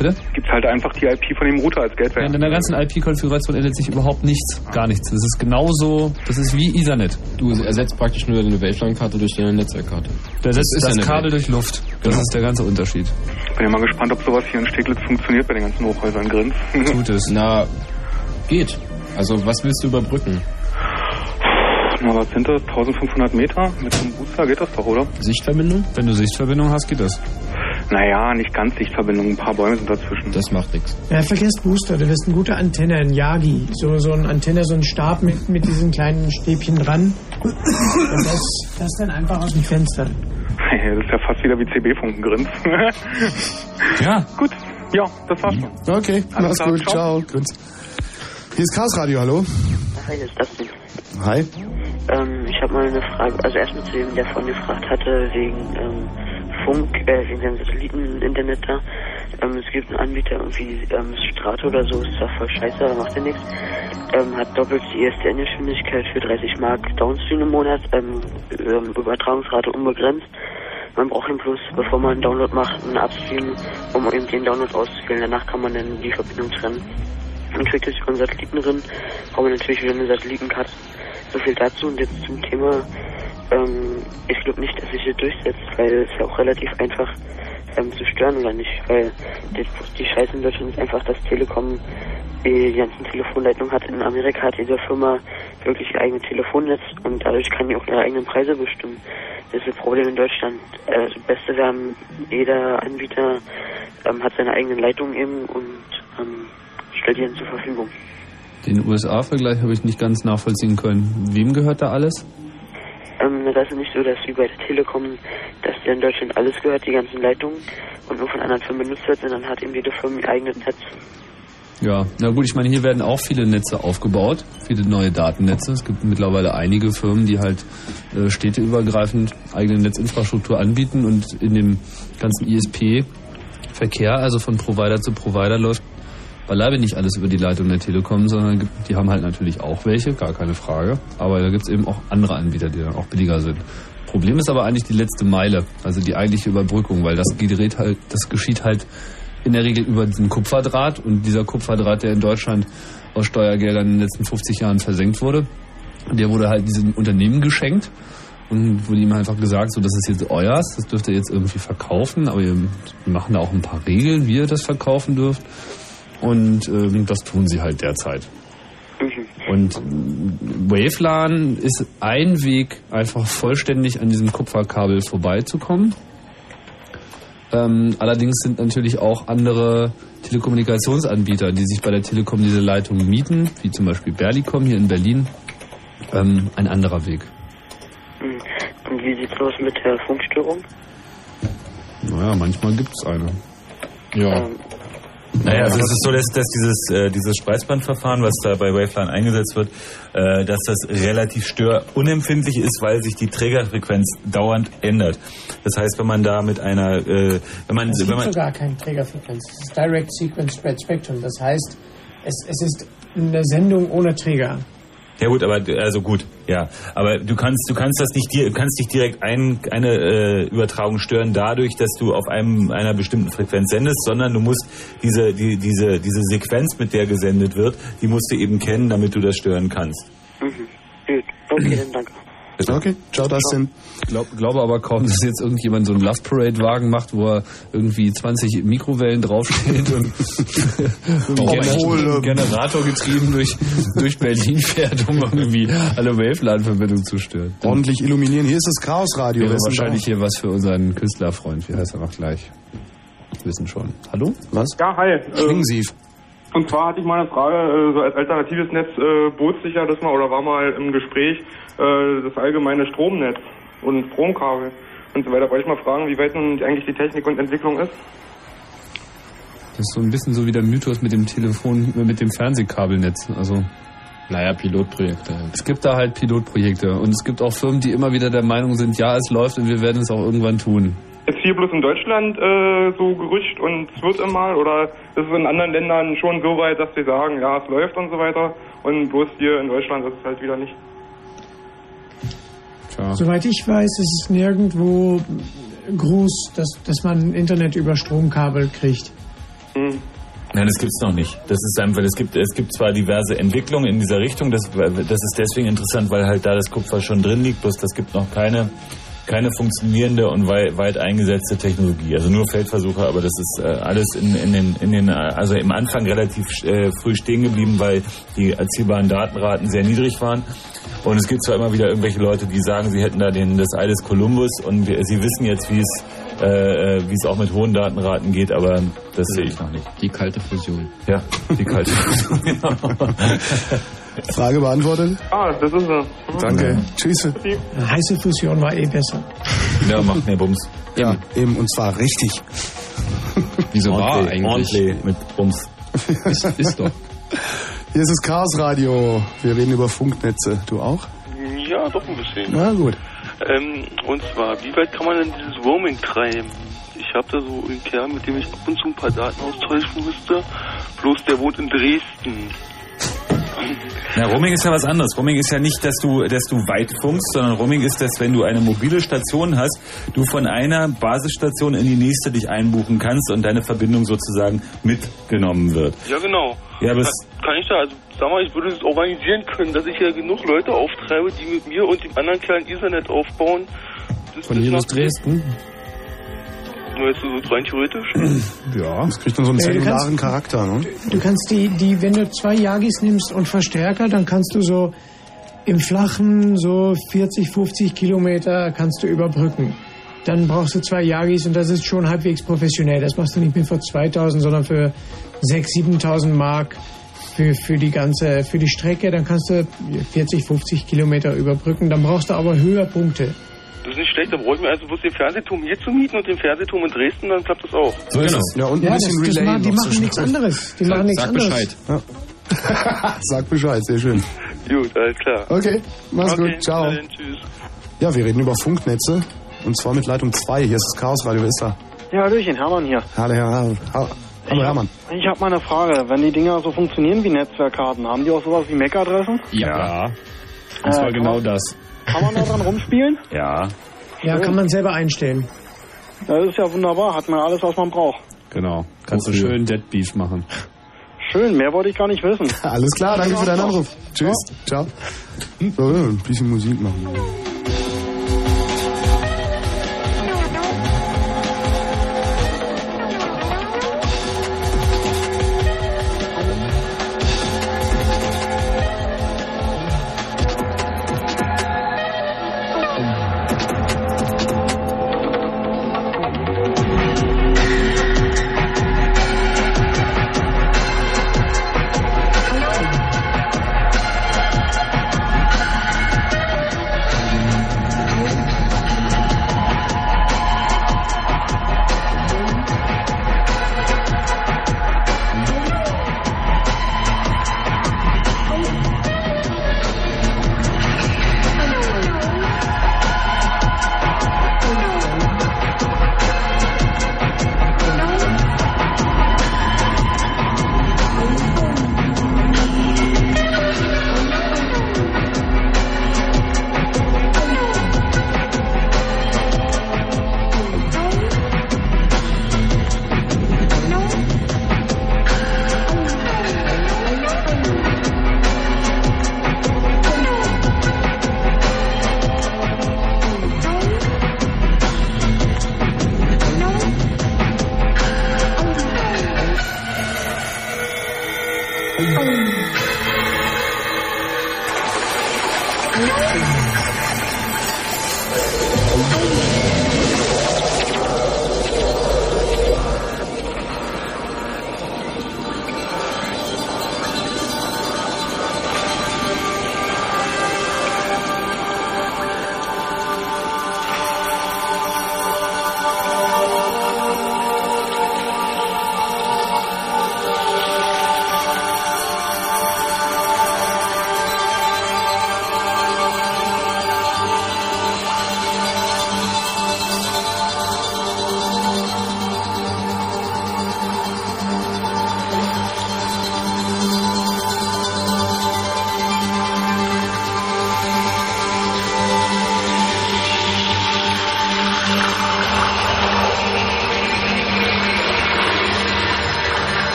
Bitte? Gibt's halt einfach die IP von dem Router als Gateway Ja, in deiner ganzen IP-Konfiguration ändert sich überhaupt nichts, gar nichts. Das ist genauso, das ist wie Ethernet. Du ersetzt praktisch nur deine Waveline-Karte durch deine Netzwerkkarte. Du ersetzt ist das, eine Kabel Welt. durch Luft. Das ist der ganze Unterschied. Bin ja mal gespannt, ob sowas hier in Steglitz funktioniert bei den ganzen Hochhäusern Grins. Tut es. Na, geht. Also was willst du überbrücken? Na, was sind das? 1500 Meter? Mit einem Booster geht das doch, oder? Sichtverbindung? Wenn du Sichtverbindung hast, geht das. Naja, nicht ganz Sichtverbindung. Ein paar Bäume sind dazwischen. Das macht nichts. Ja, vergesst Booster, du wirst eine gute Antenne, ein Yagi. So, so ein Antenne, so ein Stab mit, mit diesen kleinen Stäbchen dran. Und das, das dann einfach aus dem Fenster. Das ist ja fast wieder wie CB-Funken Grins. ja. Gut. Ja, das war's schon. Okay, Alles mach's klar, gut. Ciao. Grüß. Hier ist Chaos Radio, hallo. Hi, das ist Dustin. Hi. Ähm, ich habe mal eine Frage, also erstmal zu dem, der vorhin gefragt hatte, wegen ähm, Funk, äh, wegen dem Satelliten-Internet da. Ähm, es gibt einen Anbieter, irgendwie ähm, Strato oder so, ist zwar voll scheiße, aber macht ja nichts. Ähm, hat doppelt die ISDN-Geschwindigkeit für 30 Mark Downstream im Monat, ähm, ähm, Übertragungsrate unbegrenzt. Man braucht ihn bloß, bevor man einen Download macht, einen Upstream, um eben den Download auszuwählen. Danach kann man dann die Verbindung trennen. Und kriegt es über einen Satelliten drin, braucht man natürlich wieder eine Satellitenkarte. So viel dazu und jetzt zum Thema. Ähm, ich glaube nicht, dass sich hier durchsetzt, weil es ja auch relativ einfach ähm, zu stören oder nicht, weil die, die Scheiße in Deutschland ist einfach, dass Telekom die ganzen Telefonleitungen hat. In Amerika hat jede Firma wirklich ihr eigenes Telefonnetz und dadurch kann die auch ihre eigenen Preise bestimmen. Das ist das Problem in Deutschland. Äh, das Beste wäre, jeder Anbieter ähm, hat seine eigenen Leitungen eben und ähm, stellt die dann zur Verfügung. Den USA-Vergleich habe ich nicht ganz nachvollziehen können. Wem gehört da alles? Ähm, das ist nicht so, dass wie bei der Telekom, dass dir in Deutschland alles gehört, die ganzen Leitungen und nur von anderen Firmen benutzt wird, sondern hat eben jede Firma ihr eigenes Netz. Ja, na gut, ich meine, hier werden auch viele Netze aufgebaut, viele neue Datennetze. Es gibt mittlerweile einige Firmen, die halt äh, städteübergreifend eigene Netzinfrastruktur anbieten und in dem ganzen ISP-Verkehr, also von Provider zu Provider läuft beileibe nicht alles über die Leitung der Telekom, sondern die haben halt natürlich auch welche, gar keine Frage. Aber da gibt es eben auch andere Anbieter, die dann auch billiger sind. Problem ist aber eigentlich die letzte Meile, also die eigentliche Überbrückung, weil das Gerät halt, das geschieht halt in der Regel über diesen Kupferdraht und dieser Kupferdraht, der in Deutschland aus Steuergeldern in den letzten 50 Jahren versenkt wurde, der wurde halt diesem Unternehmen geschenkt und wurde ihm einfach gesagt, so das ist jetzt euers, das dürft ihr jetzt irgendwie verkaufen, aber wir machen da auch ein paar Regeln, wie ihr das verkaufen dürft und ähm, das tun sie halt derzeit. Und Wavelan ist ein Weg, einfach vollständig an diesem Kupferkabel vorbeizukommen. Ähm, allerdings sind natürlich auch andere Telekommunikationsanbieter, die sich bei der Telekom diese Leitung mieten, wie zum Beispiel Berlicom hier in Berlin, ähm, ein anderer Weg. Hm. Und wie sieht's aus mit der Funkstörung? Naja, manchmal gibt's eine. Ja. Naja, also es ist so, dass, dass dieses, äh, dieses Spreizbandverfahren, was da bei Waveline eingesetzt wird, äh, dass das relativ störunempfindlich ist, weil sich die Trägerfrequenz dauernd ändert. Das heißt, wenn man da mit einer, äh, wenn man, Es wenn gibt man sogar keine Trägerfrequenz. Es ist Direct Sequence Spread Spectrum. Das heißt, es, es ist eine Sendung ohne Träger. Ja gut, aber du- also gut, ja. Aber du kannst, du kannst das nicht dir, kannst nicht direkt ein, eine äh, Übertragung stören dadurch, dass du auf einem einer bestimmten Frequenz sendest, sondern du musst diese die, diese diese Sequenz, mit der gesendet wird, die musst du eben kennen, damit du das stören kannst. Mhm. Gut. Okay, dann danke. Okay, ciao, Dustin. Ich glaub, glaube aber kaum, dass jetzt irgendjemand so einen Love Parade Wagen macht, wo er irgendwie 20 Mikrowellen draufsteht und Obwohl, Gener ähm, Generator getrieben durch, durch Berlin fährt, um irgendwie alle Waveland-Verbindungen zu stören. Ordentlich illuminieren. Hier ist das Chaosradio. Wäre Wer ist wahrscheinlich hier was für unseren Künstlerfreund. Wie heißt er noch gleich? Wissen schon. Hallo? Was? Ja, hi. Schlingensief. Und zwar hatte ich mal eine Frage, äh, so als alternatives Netz äh, bot sich ja das mal oder war mal im Gespräch äh, das allgemeine Stromnetz und Stromkabel und so weiter. Wollte ich mal fragen, wie weit nun eigentlich die Technik und Entwicklung ist? Das ist so ein bisschen so wie der Mythos mit dem Telefon, mit dem Fernsehkabelnetz. Also Naja, Pilotprojekte. es gibt da halt Pilotprojekte und es gibt auch Firmen, die immer wieder der Meinung sind, ja, es läuft und wir werden es auch irgendwann tun. Ist hier bloß in Deutschland äh, so Gerücht und es wird immer oder ist es in anderen Ländern schon so weit, dass sie sagen, ja, es läuft und so weiter und bloß hier in Deutschland ist es halt wieder nicht? Tja. Soweit ich weiß, ist es nirgendwo groß, dass, dass man Internet über Stromkabel kriegt. Nein, das gibt's noch nicht. Das ist einfach, es gibt, es gibt zwar diverse Entwicklungen in dieser Richtung, das, das ist deswegen interessant, weil halt da das Kupfer schon drin liegt, bloß das gibt noch keine, keine funktionierende und weit, weit eingesetzte Technologie. Also nur Feldversuche, aber das ist äh, alles in, in den, in den, also im Anfang relativ äh, früh stehen geblieben, weil die erzielbaren Datenraten sehr niedrig waren. Und es gibt zwar immer wieder irgendwelche Leute, die sagen, sie hätten da den, das Ei des Kolumbus und wir, sie wissen jetzt, wie es, äh, äh, wie es auch mit hohen Datenraten geht, aber das sehe ich noch nicht. Die kalte Fusion. Ja, die kalte Fusion. Frage beantwortet? Ah, das ist er. Danke. Tschüss. Eine heiße Fusion war eh besser. Ja, macht mehr Bums. Ja, eben, und zwar richtig. Wieso war eigentlich? ordentlich mit Bums. Ist, ist doch. Hier ist das Chaosradio. Wir reden über Funknetze. Du auch? Ja, doch ein bisschen. Na gut. Ähm, und zwar, wie weit kann man denn dieses Roaming treiben? Ich habe da so einen Kerl, mit dem ich ab und zu ein paar Daten austauschen müsste. Bloß der wohnt in Dresden. Na, Roaming ist ja was anderes. Roaming ist ja nicht, dass du, dass du weit funkst, sondern Roaming ist, dass wenn du eine mobile Station hast, du von einer Basisstation in die nächste dich einbuchen kannst und deine Verbindung sozusagen mitgenommen wird. Ja, genau. Ja, aber kann, es- kann ich da, also sag mal, ich würde es organisieren können, dass ich ja genug Leute auftreibe, die mit mir und dem anderen Kerl ein Ethernet aufbauen. Das Von hier aus Dresden? Nur jetzt so rein theoretisch. Ja. Das kriegt dann so einen Ja, du zellularen kannst- Charakter, ne? Du kannst die, die, wenn du zwei Yagis nimmst und Verstärker, dann kannst du so im Flachen so 40, 50 Kilometer kannst du überbrücken. Dann brauchst du zwei Yagis und das ist schon halbwegs professionell. Das machst du nicht mehr für 2000, sondern für 6.000, 7.000 Mark für, für die ganze, für die Strecke. Dann kannst du 40, 50 Kilometer überbrücken. Dann brauchst du aber Höhepunkte. Das ist nicht schlecht, da brauche ich mir also bloß den Fernsehturm hier zu mieten und den Fernsehturm in Dresden, dann klappt das auch. So ist es. Ja, und ein Ja, bisschen das, das Relay machen, die machen nichts anderes. Die machen nichts anderes. Sag Bescheid, sehr schön. Gut, alles klar. Okay, mach's Okay, gut, ciao. dann, tschüss. Ja, wir reden über Funknetze. Und zwar mit Leitung 2. Hier ist das Chaosradio. Wer ist da? Ja, Hallöchen, Hermann hier. Hallo, Herr, Hallo, Hallo Hermann. Ich habe mal eine Frage. Wenn die Dinger so funktionieren wie Netzwerkkarten, haben die auch sowas wie MAC-Adressen? Ja. Das war genau das. Kann man da dran rumspielen? Ja. Ja, kann man selber einstellen. Das ist ja wunderbar. Hat man alles, was man braucht. Genau. Kannst du schön Deadbeef machen. Schön, mehr wollte ich gar nicht wissen. Alles klar, danke für deinen Anruf. Tschüss, ciao. So, ein bisschen Musik machen.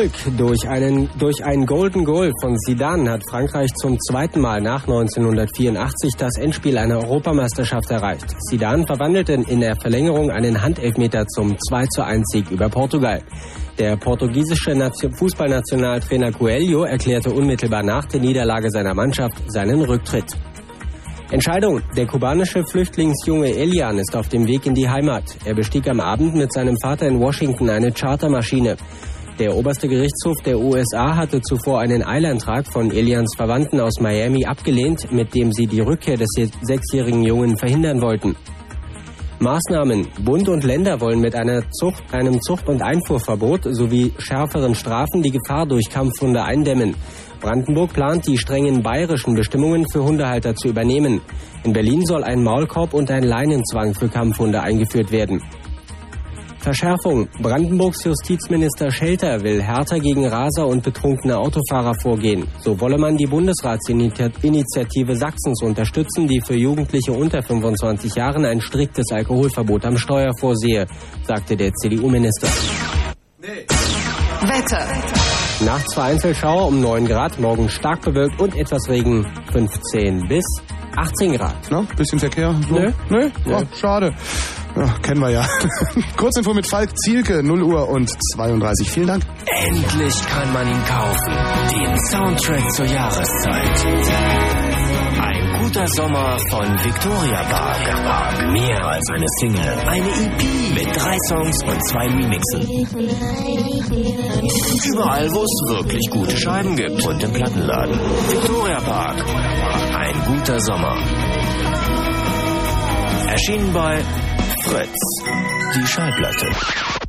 Erfolg durch einen, durch einen Golden Goal von Zidane hat Frankreich zum zweiten Mal nach 1984 das Endspiel einer Europameisterschaft erreicht. Zidane verwandelte in der Verlängerung einen Handelfmeter zum 2 zu 1 Sieg über Portugal. Der portugiesische Nation Fußballnationaltrainer Coelho erklärte unmittelbar nach der Niederlage seiner Mannschaft seinen Rücktritt. Entscheidung. Der kubanische Flüchtlingsjunge Elian ist auf dem Weg in die Heimat. Er bestieg am Abend mit seinem Vater in Washington eine Chartermaschine. Der oberste Gerichtshof der USA hatte zuvor einen Eilantrag von Elians Verwandten aus Miami abgelehnt, mit dem sie die Rückkehr des sechsjährigen Jungen verhindern wollten. Maßnahmen. Bund und Länder wollen mit Zucht, einem Zucht- und Einfuhrverbot sowie schärferen Strafen die Gefahr durch Kampfhunde eindämmen. Brandenburg plant, die strengen bayerischen Bestimmungen für Hundehalter zu übernehmen. In Berlin soll ein Maulkorb und ein Leinenzwang für Kampfhunde eingeführt werden. Verschärfung. Brandenburgs Justizminister Schelter will härter gegen Raser und betrunkene Autofahrer vorgehen. So wolle man die Bundesratsinitiative Sachsens unterstützen, die für Jugendliche unter 25 Jahren ein striktes Alkoholverbot am Steuer vorsehe, sagte der CDU-Minister. Wetter. Nachts Vereinzelschauer um 9 Grad, morgen stark bewölkt und etwas Regen 15 bis 18 Grad. Na, bisschen Verkehr? So? Nö. Nö? Nö. Oh, schade. Ja, kennen wir ja. Kurzinfo mit Falk Zielke, 0 Uhr und 32. Vielen Dank. Endlich kann man ihn kaufen. Den Soundtrack zur Jahreszeit. Guter Sommer von Victoria Park. Mehr als eine Single. Eine EP mit drei Songs und zwei Remixen. Überall, wo es wirklich gute Scheiben gibt. Und im Plattenladen. Victoria Park. Ein guter Sommer. Erschienen bei Fritz. Die Schallplatte.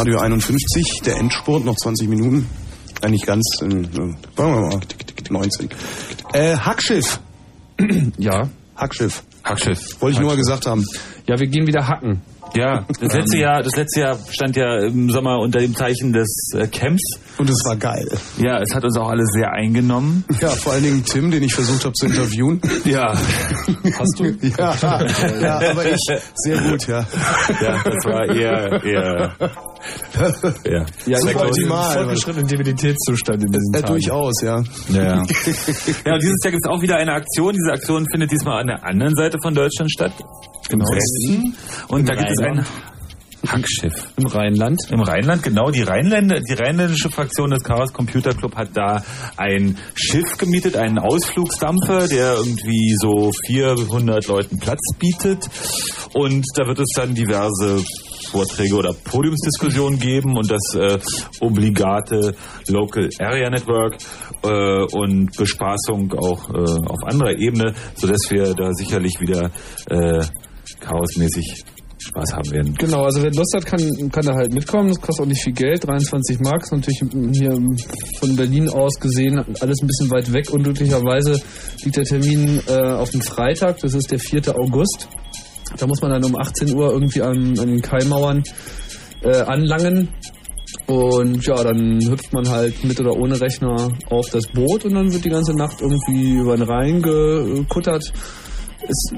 Radio 51, der Endspurt, noch 20 Minuten. Nicht ganz, äh, äh, sagen wir mal, 19. Äh, Hackschiff. Ja. Hackschiff. Hackschiff. Wollte ich nur mal gesagt haben. Ja, wir gehen wieder hacken. Ja, das letzte Jahr, das letzte Jahr stand ja im Sommer unter dem Zeichen des äh, Camps. Und es war geil. Ja, es hat uns auch alle sehr eingenommen. Ja, vor allen Dingen Tim, den ich versucht habe zu interviewen. Ja. Hast du? Ja, ja, aber ich sehr gut, ja. Ja, das war eher, eher, ja. Ja, Super ich glaube, optimal. fortgeschrittenen Debilitätszustand in diesen Äh, Tagen. durchaus, ja. Ja, ja. ja, und dieses Jahr gibt es auch wieder eine Aktion. Diese Aktion findet diesmal an der anderen Seite von Deutschland statt. Im Genau. Westen. Und Im da gibt es ein Rheinland. Hackschiff. Im Rheinland. Im Rheinland, genau. Die, Rheinländer, die rheinländische Fraktion des Chaos Computer Club hat da ein Schiff gemietet, einen Ausflugsdampfer, der irgendwie so 400 Leuten Platz bietet. Und da wird es dann diverse Vorträge oder Podiumsdiskussionen geben und das äh, obligate Local Area Network äh, und Bespaßung auch äh, auf anderer Ebene, sodass wir da sicherlich wieder äh, chaosmäßig Spaß haben werden. Genau, also wer Lust hat, kann, kann da halt mitkommen. Das kostet auch nicht viel Geld, 23 Mark. Ist natürlich hier von Berlin aus gesehen alles ein bisschen weit weg. Unglücklicherweise liegt der Termin äh, auf dem Freitag, das ist der 4. August. Da muss man dann um 18 Uhr irgendwie an, an den Kaimauern äh, anlangen. Und ja, dann hüpft man halt mit oder ohne Rechner auf das Boot und dann wird die ganze Nacht irgendwie über den Rhein gekuttert. Es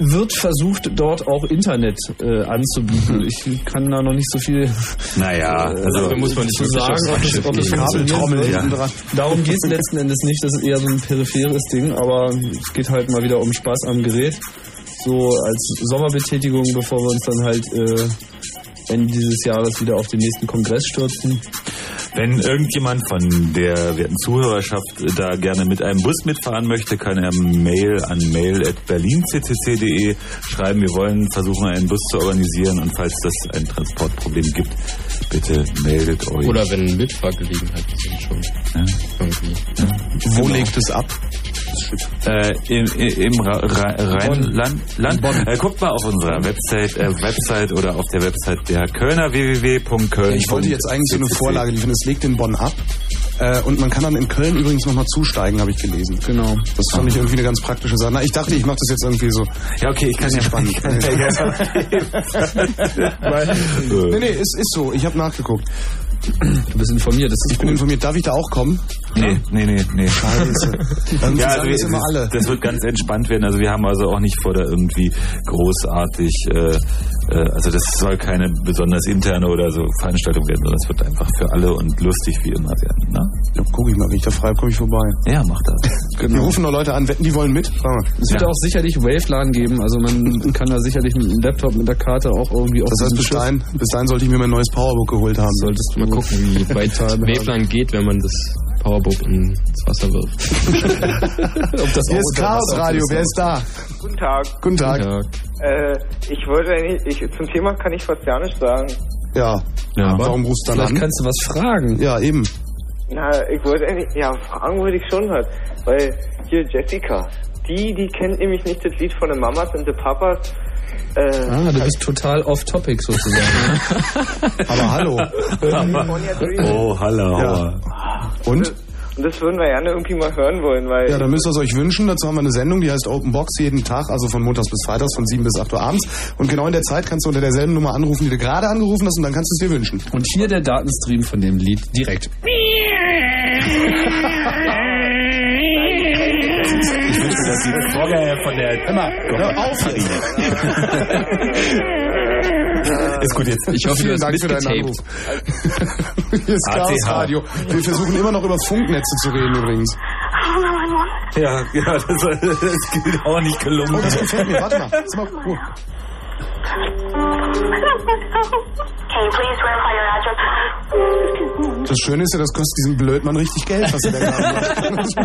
wird versucht, dort auch Internet äh, anzubieten. Ich kann da noch nicht so viel Naja, also da muss man nicht zu sagen, ob das, ob das Kabeltrommel wird. dran. Darum geht es letzten Endes nicht. Das ist eher so ein peripheres Ding, aber es geht halt mal wieder um Spaß am Gerät. So als Sommerbetätigung, bevor wir uns dann halt äh, Ende dieses Jahres wieder auf den nächsten Kongress stürzen. Wenn irgendjemand von der werten Zuhörerschaft da gerne mit einem Bus mitfahren möchte, kann er Mail an mail.berlinccc.de schreiben. Wir wollen versuchen, einen Bus zu organisieren und falls das ein Transportproblem gibt, bitte meldet euch. Oder wenn Mitfahrgelegenheiten sind schon. Ja. Irgendwie. Wo legt es ab? Äh, im, im Ra Rheinland. Land. Äh, guckt mal auf unserer Website, äh, Website oder auf der Website der Kölner www.köln. Ich wollte jetzt eigentlich so eine Vorlage liefern. Es legt in Bonn ab. Äh, und man kann dann in Köln übrigens nochmal zusteigen, habe ich gelesen. Genau. Das fand ich irgendwie eine ganz praktische Sache. Na, ich dachte, ich mache das jetzt irgendwie so. Ja, okay, ich kann ja spannend. Ich kann ja nee, nee, es ist so. Ich habe nachgeguckt. Du bist informiert. Das ist ich bin informiert. Darf ich da auch kommen? Nee, nee, nee, nee. Scheiße. Dann ja, sagen also das wir, immer alle. das wird ganz entspannt werden. Also wir haben also auch nicht vor, da irgendwie großartig, äh, äh, also das soll keine besonders interne oder so Veranstaltung werden, sondern es wird einfach für alle und lustig wie immer werden. Ne? Ja, guck ich mal, wenn ich da frei komme ich vorbei. Ja, mach das. Wir rufen noch Leute an, wetten, die wollen mit. Es wird Ja. auch sicherlich Wavelan geben. Also man kann da sicherlich mit einem Laptop, mit der Karte auch irgendwie auf Das heißt, bis dahin, bis dahin sollte ich mir mein neues Powerbook geholt haben. Solltest du Mal gucken, wie weit Webland geht, wenn man das Powerbook ins Wasser wirft. Ob das Hier ist Chaos Radio, wer ist da? Guten Tag. Guten Tag. Ja, Äh, ich wollte eigentlich, ich, zum Thema kann ich fast gar nicht sagen. Ja. Ja. Warum rufst du dann Vielleicht an? kannst du was fragen. Ja, eben. Na, ich wollte eigentlich, ja, fragen wollte ich schon halt, weil hier Jessica, die, die kennt nämlich nicht das Lied von den Mamas und den Papas. Äh, Ah, du bist total off-topic sozusagen. Aber hallo. Oh, hallo. Ja. Und? Und das würden wir gerne irgendwie mal hören wollen, weil Ja, dann müsst ihr es euch wünschen. Dazu haben wir eine Sendung, die heißt Open Box jeden Tag, also von Montags bis Freitags von 7 bis 8 Uhr abends. Und genau in der Zeit kannst du unter derselben Nummer anrufen, die du gerade angerufen hast, und dann kannst du es dir wünschen. Und hier der Datenstream von dem Lied direkt. Dass die Vorgänger von der Immer, hör auf Ist gut jetzt. Ich hoffe, du Vielen hast Dank für deinen. Anruf. Hier ist ATH. Chaos Radio. Wir versuchen immer noch über Funknetze zu reden übrigens. Ja, ja, das, das ist auch nicht Oh, gelungen. das gefällt mir. Warte mal. Sag mal oh. Das Schöne ist ja, das kostet diesem Blödmann richtig Geld, was er da gerade macht.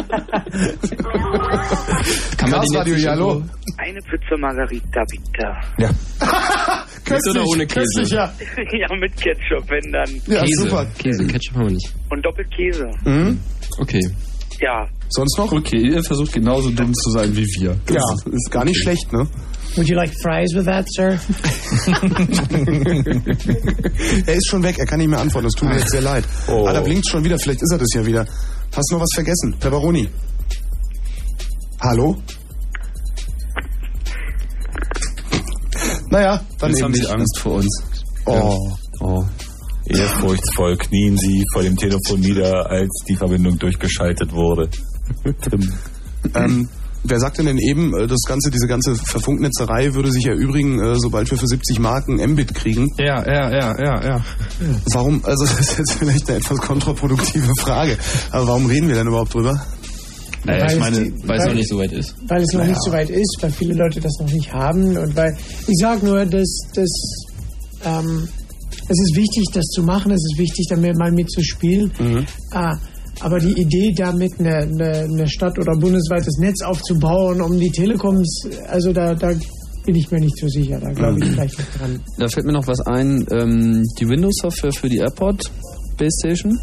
Kann man Radio, ja, hallo. Eine Pizza Margarita, bitte. Ja. Mit oder ohne Käse? köstlich, ja. ja, mit Ketchup, wenn dann. Ja, Käse. super. Käse, Ketchup haben wir nicht. Und doppelt Käse. Mhm. Okay. Ja. Sonst noch? Okay, ihr versucht genauso dumm zu sein wie wir. Ja, ist gar nicht schlecht, ne? Would you like fries with that, sir? er ist schon weg, er kann nicht mehr antworten, das tut mir jetzt sehr leid. Oh. Ah, da blinkt schon wieder, vielleicht ist er das ja wieder. Hast du noch was vergessen? Pepperoni. Hallo? Naja, dann Jetzt eben haben sie nicht. Angst vor uns. Oh. Oh. Ehrfurchtsvoll knien sie vor dem Telefon nieder, als die Verbindung durchgeschaltet wurde. Ähm, wer sagte denn eben, äh, das ganze, diese ganze Verfunknetzerei würde sich erübrigen, äh, sobald wir für 70 Marken Mbit kriegen? Ja, ja, ja, ja, ja. Warum, also das ist jetzt vielleicht eine etwas kontraproduktive Frage, aber warum reden wir denn überhaupt drüber? Naja, ich Weil meine, es die- weil es noch nicht so weit ist. Weil es noch Naja. nicht so weit ist, weil viele Leute das noch nicht haben und weil ich sage nur, dass, dass ähm, es ist wichtig, das zu machen, es ist wichtig, damit mal mitzuspielen. Ah, aber die Idee, damit eine, eine, eine Stadt oder bundesweites Netz aufzubauen, um die Telekoms, also da, da bin ich mir nicht so sicher. Da glaube ich gleich nicht dran. Da fällt mir noch was ein. Ähm, die Windows-Software für die AirPod Base Station.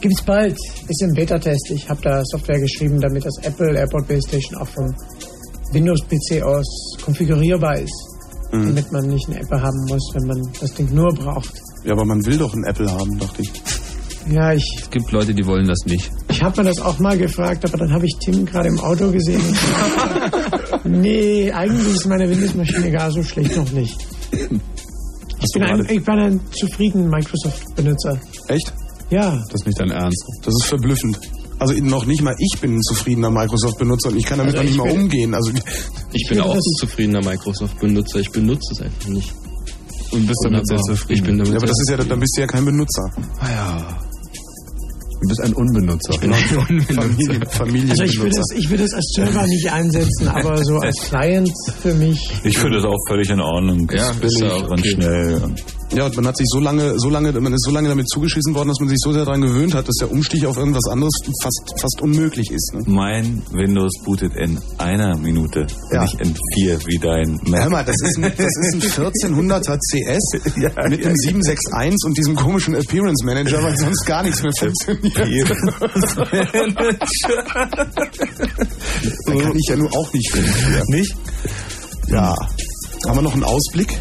Gibt's bald. Ist im Beta-Test. Ich habe da Software geschrieben, damit das Apple AirPod Base Station auch vom Windows-PC aus konfigurierbar ist. Mhm. Damit man nicht eine App haben muss, wenn man das Ding nur braucht. Ja, aber man will doch ein Apple haben, dachte ich. Ja, ich, Es gibt Leute, die wollen das nicht. ich habe mir das auch mal gefragt, aber dann habe ich Tim gerade im Auto gesehen. Und nee, eigentlich ist meine Windows-Maschine gar so schlecht noch nicht. Ich bin, ein, ich bin ein zufrieden Microsoft-Benutzer. Echt? Ja. Das ist nicht dein Ernst. Das ist verblüffend. Also noch nicht mal ich bin ein zufriedener Microsoft-Benutzer und ich kann damit Also noch nicht ich mal umgehen. Also Ich bin auch ein zufriedener Microsoft-Benutzer. Ich benutze es einfach nicht. Und bist damit sehr zufrieden. Ich bin damit ja, aber das ist ja, dann bist du ja kein Benutzer. Ah ja. Du bist ein Unbenutzer. Ich bin ein Familien, Familienbenutzer. Also ich würde es ich würde es als Server nicht einsetzen, aber so als Client für mich. Ich finde es auch völlig in Ordnung. Ja, ist ist billig ja okay. und schnell. Ja, und man hat sich so lange, so lange, man ist so lange damit zugeschissen worden, dass man sich so sehr daran gewöhnt hat, dass der Umstieg auf irgendwas anderes fast, fast unmöglich ist. Ne? Mein Windows bootet in einer Minute, Ja. nicht in vier wie dein Mac. Hör mal, das ist ein, das ist ein 1400er CS mit einem 761 und diesem komischen Appearance Manager, weil sonst gar nichts mehr funktioniert. da kann ich ja nur auch nicht finden. Nicht? Ja. Haben wir noch einen Ausblick?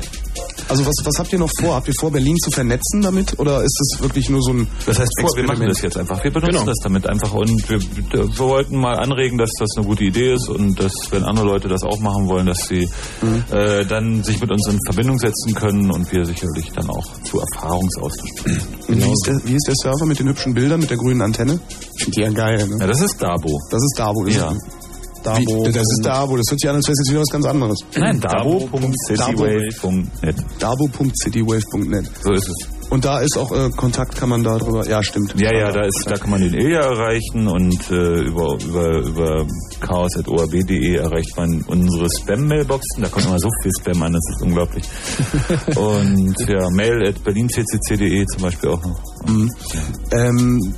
Also was, was habt ihr noch vor? Habt ihr vor, Berlin zu vernetzen damit? Oder ist das wirklich nur so ein Das heißt, vor, wir machen das jetzt einfach. Wir benutzen Genau. das damit einfach und wir, wir wollten mal anregen, dass das eine gute Idee ist und dass, wenn andere Leute das auch machen wollen, dass sie Mhm. äh, dann sich mit uns in Verbindung setzen können und wir sicherlich dann auch zu Erfahrungsaustausch kommen. Und Wie, ist der, wie ist der Server mit den hübschen Bildern, mit der grünen Antenne? Ich finde die ja geil, ne? Ja, das ist Dabo. Das ist Dabo. Das Ja. Ist, Dabo. Wie, das ist Dabo. Das hört sich an, als wäre es jetzt wieder was ganz anderes. Nein, dabo.citywave.net. Dabo.citywave.net. So ist es. Und da ist auch äh, Kontakt, kann man da drüber. Ja, stimmt. Ja, ja, da, ist, da kann man den Ilja erreichen und äh, über, über, über chaos.orb.de erreicht man unsere Spam-Mailboxen. Da kommt immer so viel Spam an, das ist unglaublich. und ja, mail at berlinccc.de zum Beispiel auch noch. Mhm. Ähm,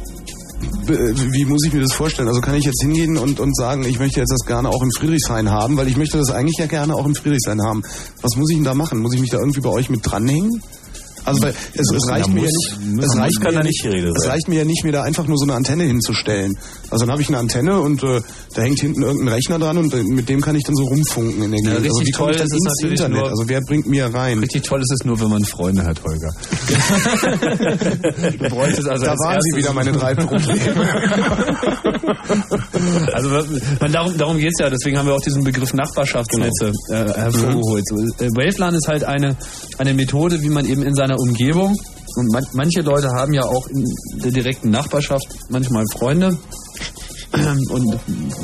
wie muss ich mir das vorstellen? Also kann ich jetzt hingehen und, und sagen, ich möchte jetzt das gerne auch im Friedrichshain haben, weil ich möchte das eigentlich ja gerne auch im Friedrichshain haben. Was muss ich denn da machen? Muss ich mich da irgendwie bei euch mit dranhängen? Also weil es, es reicht Ja, mir ja muss- nicht, muss- es reicht mir ja nicht, nicht es reicht mir ja nicht, mir da einfach nur so eine Antenne hinzustellen. Also dann habe ich eine Antenne und äh, da hängt hinten irgendein Rechner dran und äh, mit dem kann ich dann so rumfunken in der Ja, Gegend. also richtig wie komme ich toll dann ins Internet? nur- also wer bringt mir rein? Richtig toll ist es nur, wenn man Freunde hat, Holger. du bräuchtest also da als waren sie wieder meine drei Probleme. Also man, darum, darum geht es ja, deswegen haben wir auch diesen Begriff Nachbarschaftsnetze äh, hervorgeholt. So, äh, Wavelan ist halt eine, eine Methode, wie man eben in seiner Umgebung, und man, manche Leute haben ja auch in der direkten Nachbarschaft manchmal Freunde, und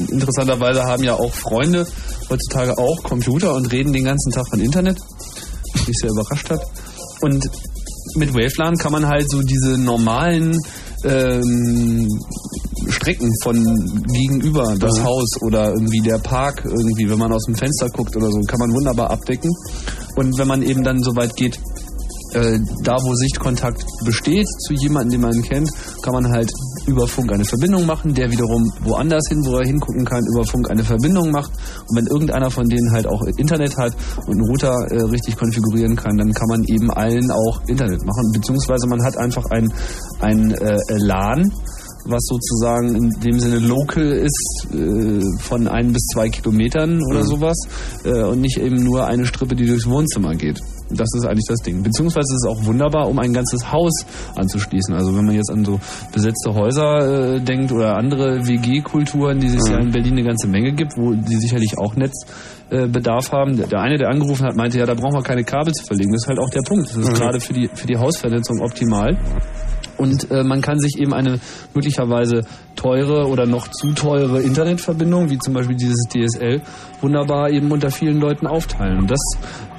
interessanterweise haben ja auch Freunde heutzutage auch Computer und reden den ganzen Tag von Internet, was mich sehr überrascht hat. Und mit Wavelan kann man halt so diese normalen ähm, Strecken von gegenüber das Haus oder irgendwie der Park irgendwie, wenn man aus dem Fenster guckt oder so, kann man wunderbar abdecken. Und wenn man eben dann so weit geht, äh, da wo Sichtkontakt besteht zu jemandem, den man kennt, kann man halt über Funk eine Verbindung machen, der wiederum woanders hin, wo er hingucken kann, über Funk eine Verbindung macht. Und wenn irgendeiner von denen halt auch Internet hat und einen Router äh, richtig konfigurieren kann, dann kann man eben allen auch Internet machen. Beziehungsweise man hat einfach ein, ein äh, LAN, was sozusagen in dem Sinne local ist, äh, von ein bis zwei Kilometern oder Mhm. sowas äh, und nicht eben nur eine Strippe, die durchs Wohnzimmer geht. Das ist eigentlich das Ding. Beziehungsweise ist es auch wunderbar, um ein ganzes Haus anzuschließen. Also wenn man jetzt an so besetzte Häuser äh, denkt oder andere WG-Kulturen, die es ja in Berlin eine ganze Menge gibt, wo die sicherlich auch Netzbedarf haben. Der, der eine, der angerufen hat, meinte, ja, da brauchen wir keine Kabel zu verlegen. Das ist halt auch der Punkt. Das ist Mhm. gerade für die, für die Hausvernetzung optimal. Und äh, man kann sich eben eine möglicherweise teure oder noch zu teure Internetverbindung, wie zum Beispiel dieses DSL, wunderbar eben unter vielen Leuten aufteilen. Das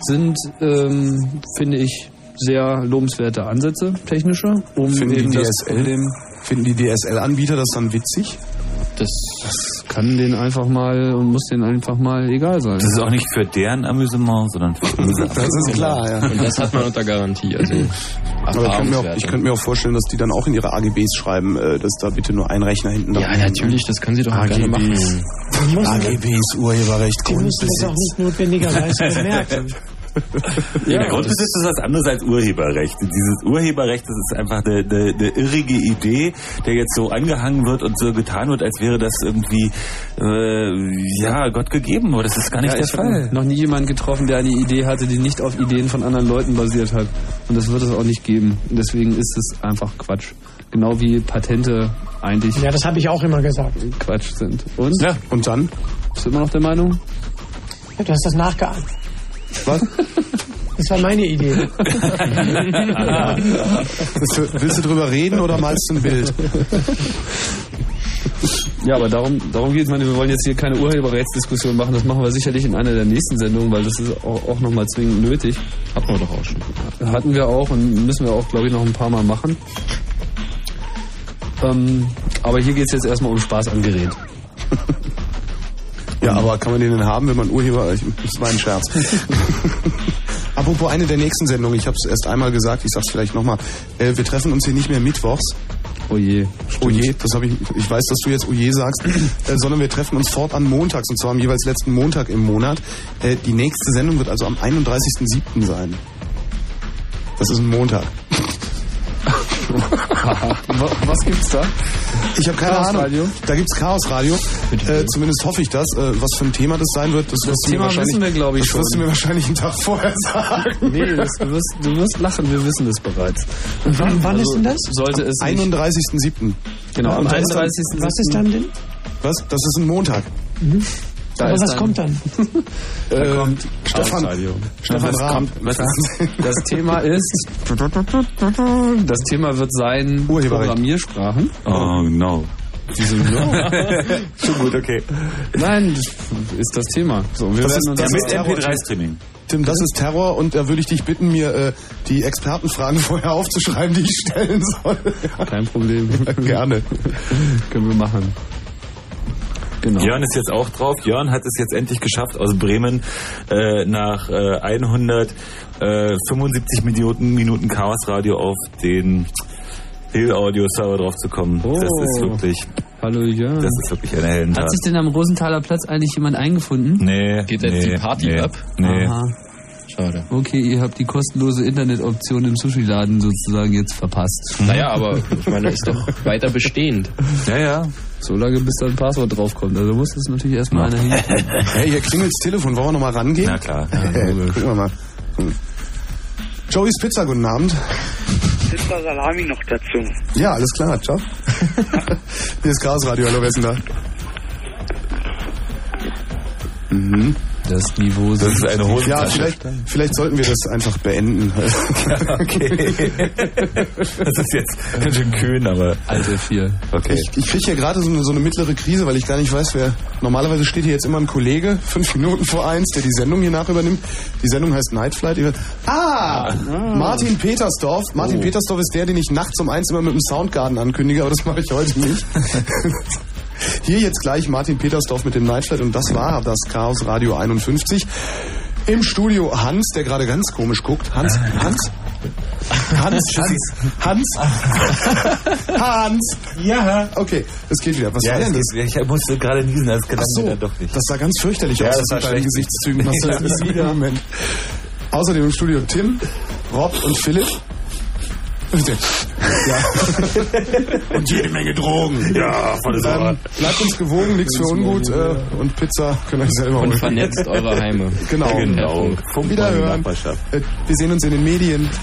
sind, ähm, finde ich, sehr lobenswerte Ansätze, technische, um Finden eben die das DSL? Problem Finden die DSL-Anbieter das dann witzig? Das, das kann denen einfach mal und muss denen einfach mal egal sein. Das ist auch nicht für deren Amüsement, sondern für unser Das ist klar, ja. Und das hat man unter Garantie. Also Aber ich könnte, mir auch, ich könnte mir auch vorstellen, dass die dann auch in ihre AGBs schreiben, äh, dass da bitte nur ein Rechner hinten Ja, dran ist. natürlich, das kann sie doch auch gerne machen. AGBs, Urheberrecht, Die müssen das auch nicht notwendigerweise bemerken. Ja, der Grundbesitz ist was anderes als Urheberrecht. Dieses Urheberrecht, das ist einfach eine, eine, eine irrige Idee, der jetzt so angehangen wird und so getan wird, als wäre das irgendwie, äh, ja, Gott gegeben. Aber das ist gar nicht ja, der ich Fall. habe noch nie jemanden getroffen, der eine Idee hatte, die nicht auf Ideen von anderen Leuten basiert hat. Und das wird es auch nicht geben. Und deswegen ist es einfach Quatsch. Genau wie Patente eigentlich Ja, das habe ich auch immer gesagt. Quatsch sind. Und? Ja, und dann? Bist du immer noch der Meinung? Ja, du hast das nachgeahmt. Was? Das war meine Idee. Willst du, willst du drüber reden oder malst du ein Bild? Ja, aber darum, darum geht es. Wir wollen jetzt hier keine Urheberrechtsdiskussion machen. Das machen wir sicherlich in einer der nächsten Sendungen, weil das ist auch, auch nochmal zwingend nötig. Hatten wir doch auch schon. Hatten wir auch und müssen wir auch, glaube ich, noch ein paar Mal machen. Ähm, aber hier geht es jetzt erstmal um Spaß am Gerät. Ja, aber kann man den denn haben, wenn man Urheber... Ich, das war ein Scherz. Apropos eine der nächsten Sendungen, ich habe es erst einmal gesagt, ich sag's vielleicht nochmal. Äh, wir treffen uns hier nicht mehr mittwochs. Oh je. Oh je, das habe ich, ich weiß, dass du jetzt oh je sagst, äh, sondern wir treffen uns fortan montags und zwar am jeweils letzten Montag im Monat. Äh, die nächste Sendung wird also am 31.07. sein. Das ist ein Montag. Was gibt's da? Ich habe keine Chaos Ahnung. Radio? Da gibt's Chaos Radio. Äh, zumindest hoffe ich das. Äh, was für ein Thema das sein wird, das, wirst du mir Thema wahrscheinlich, wissen wir, glaube ich, das wirst du schon. mir wahrscheinlich einen Tag vorher sagen. Nee, das, du, wirst, du wirst lachen, wir wissen das bereits. Und wann, wann ist denn das? Sollte es nicht, 31.07. genau, am Und was- 31. Was ist dann denn? Was? Das ist ein Montag. Da Aber was dann- kommt dann? Äh, kommt Stefan. Stefan was kommt, was ist, das Thema ist, das Thema wird sein. Programmiersprachen. Oh no. Wieso no? Schon gut, okay. Nein, das ist das Thema. So, wir Das werden ist- uns das Mit ist Terror. MP3-Streaming. Tim, das ist Terror und da würde ich dich bitten, mir äh, die Expertenfragen vorher aufzuschreiben, die ich stellen soll. kein Problem. Gerne. Können wir machen. Genau. Jörn ist jetzt auch drauf. Jörn hat es jetzt endlich geschafft, aus Bremen äh, nach äh, 175 Minuten, Minuten Chaos-Radio auf den Hill Audio Server drauf zu kommen. Oh. Das ist wirklich, Hallo Jörn. das ist wirklich eine Heldentat. Hat sich denn am Rosenthaler Platz eigentlich jemand eingefunden? Nee. Geht jetzt nee, die Party nee, ab? Nee. Aha. Schade. Okay, ihr habt die kostenlose Internetoption im Sushi-Laden sozusagen jetzt verpasst. Naja, aber ich meine, ist doch weiter bestehend. Ja, ja. So lange, bis da ein Passwort draufkommt. Also muss das natürlich erstmal einer hin. Hey, hier klingelt's Telefon. Wollen wir nochmal rangehen? Na klar. Hey, gucken wir mal. Hm. Joey's Pizza, guten Abend. Pizza Salami noch dazu. Ja, alles klar, ciao. Hier ist Chaos Radio, hallo, wer ist denn da? Mhm. Das Niveau Das ist eine Hose. Ja, vielleicht, vielleicht sollten wir das einfach beenden. Okay. Das ist jetzt ganz schön kühn, aber. Alte vier. Okay. Ich, ich kriege hier gerade so eine, so eine mittlere Krise, weil ich gar nicht weiß, wer. Normalerweise steht hier jetzt immer ein Kollege, fünf Minuten vor eins, der die Sendung hier nach übernimmt. Die Sendung heißt Night Flight. Ich- Ah! Martin Petersdorf. Martin Oh. Petersdorf ist der, den ich nachts um eins immer mit dem Soundgarden ankündige, aber das mache ich heute nicht. Hier jetzt gleich Martin Petersdorf mit dem Nightflight und das war das Chaos Radio 51. Im Studio Hans, der gerade ganz komisch guckt. Hans, Hans, Hans, Hans, Hans, Hans. Ja. Okay, es geht wieder. Was ja, war denn das? geht- Ich musste gerade niesen, das Ach so, dann doch nicht. das sah ganz fürchterlich Ja, aus das mit war deinen. Gesichtszügen. Ja, das- Ja, Moment. Außerdem im Studio Tim, Rob und Philipp. Ja. und jede Menge Drogen. Ja, volles Ohr. ähm, Bleibt uns gewogen, nichts für ungut. Äh, und Pizza könnt ihr euch selber Und holen. vernetzt eure Heime. Genau. Genau. Wiederhören. Nachbarschaft. Äh, wir sehen uns in den Medien.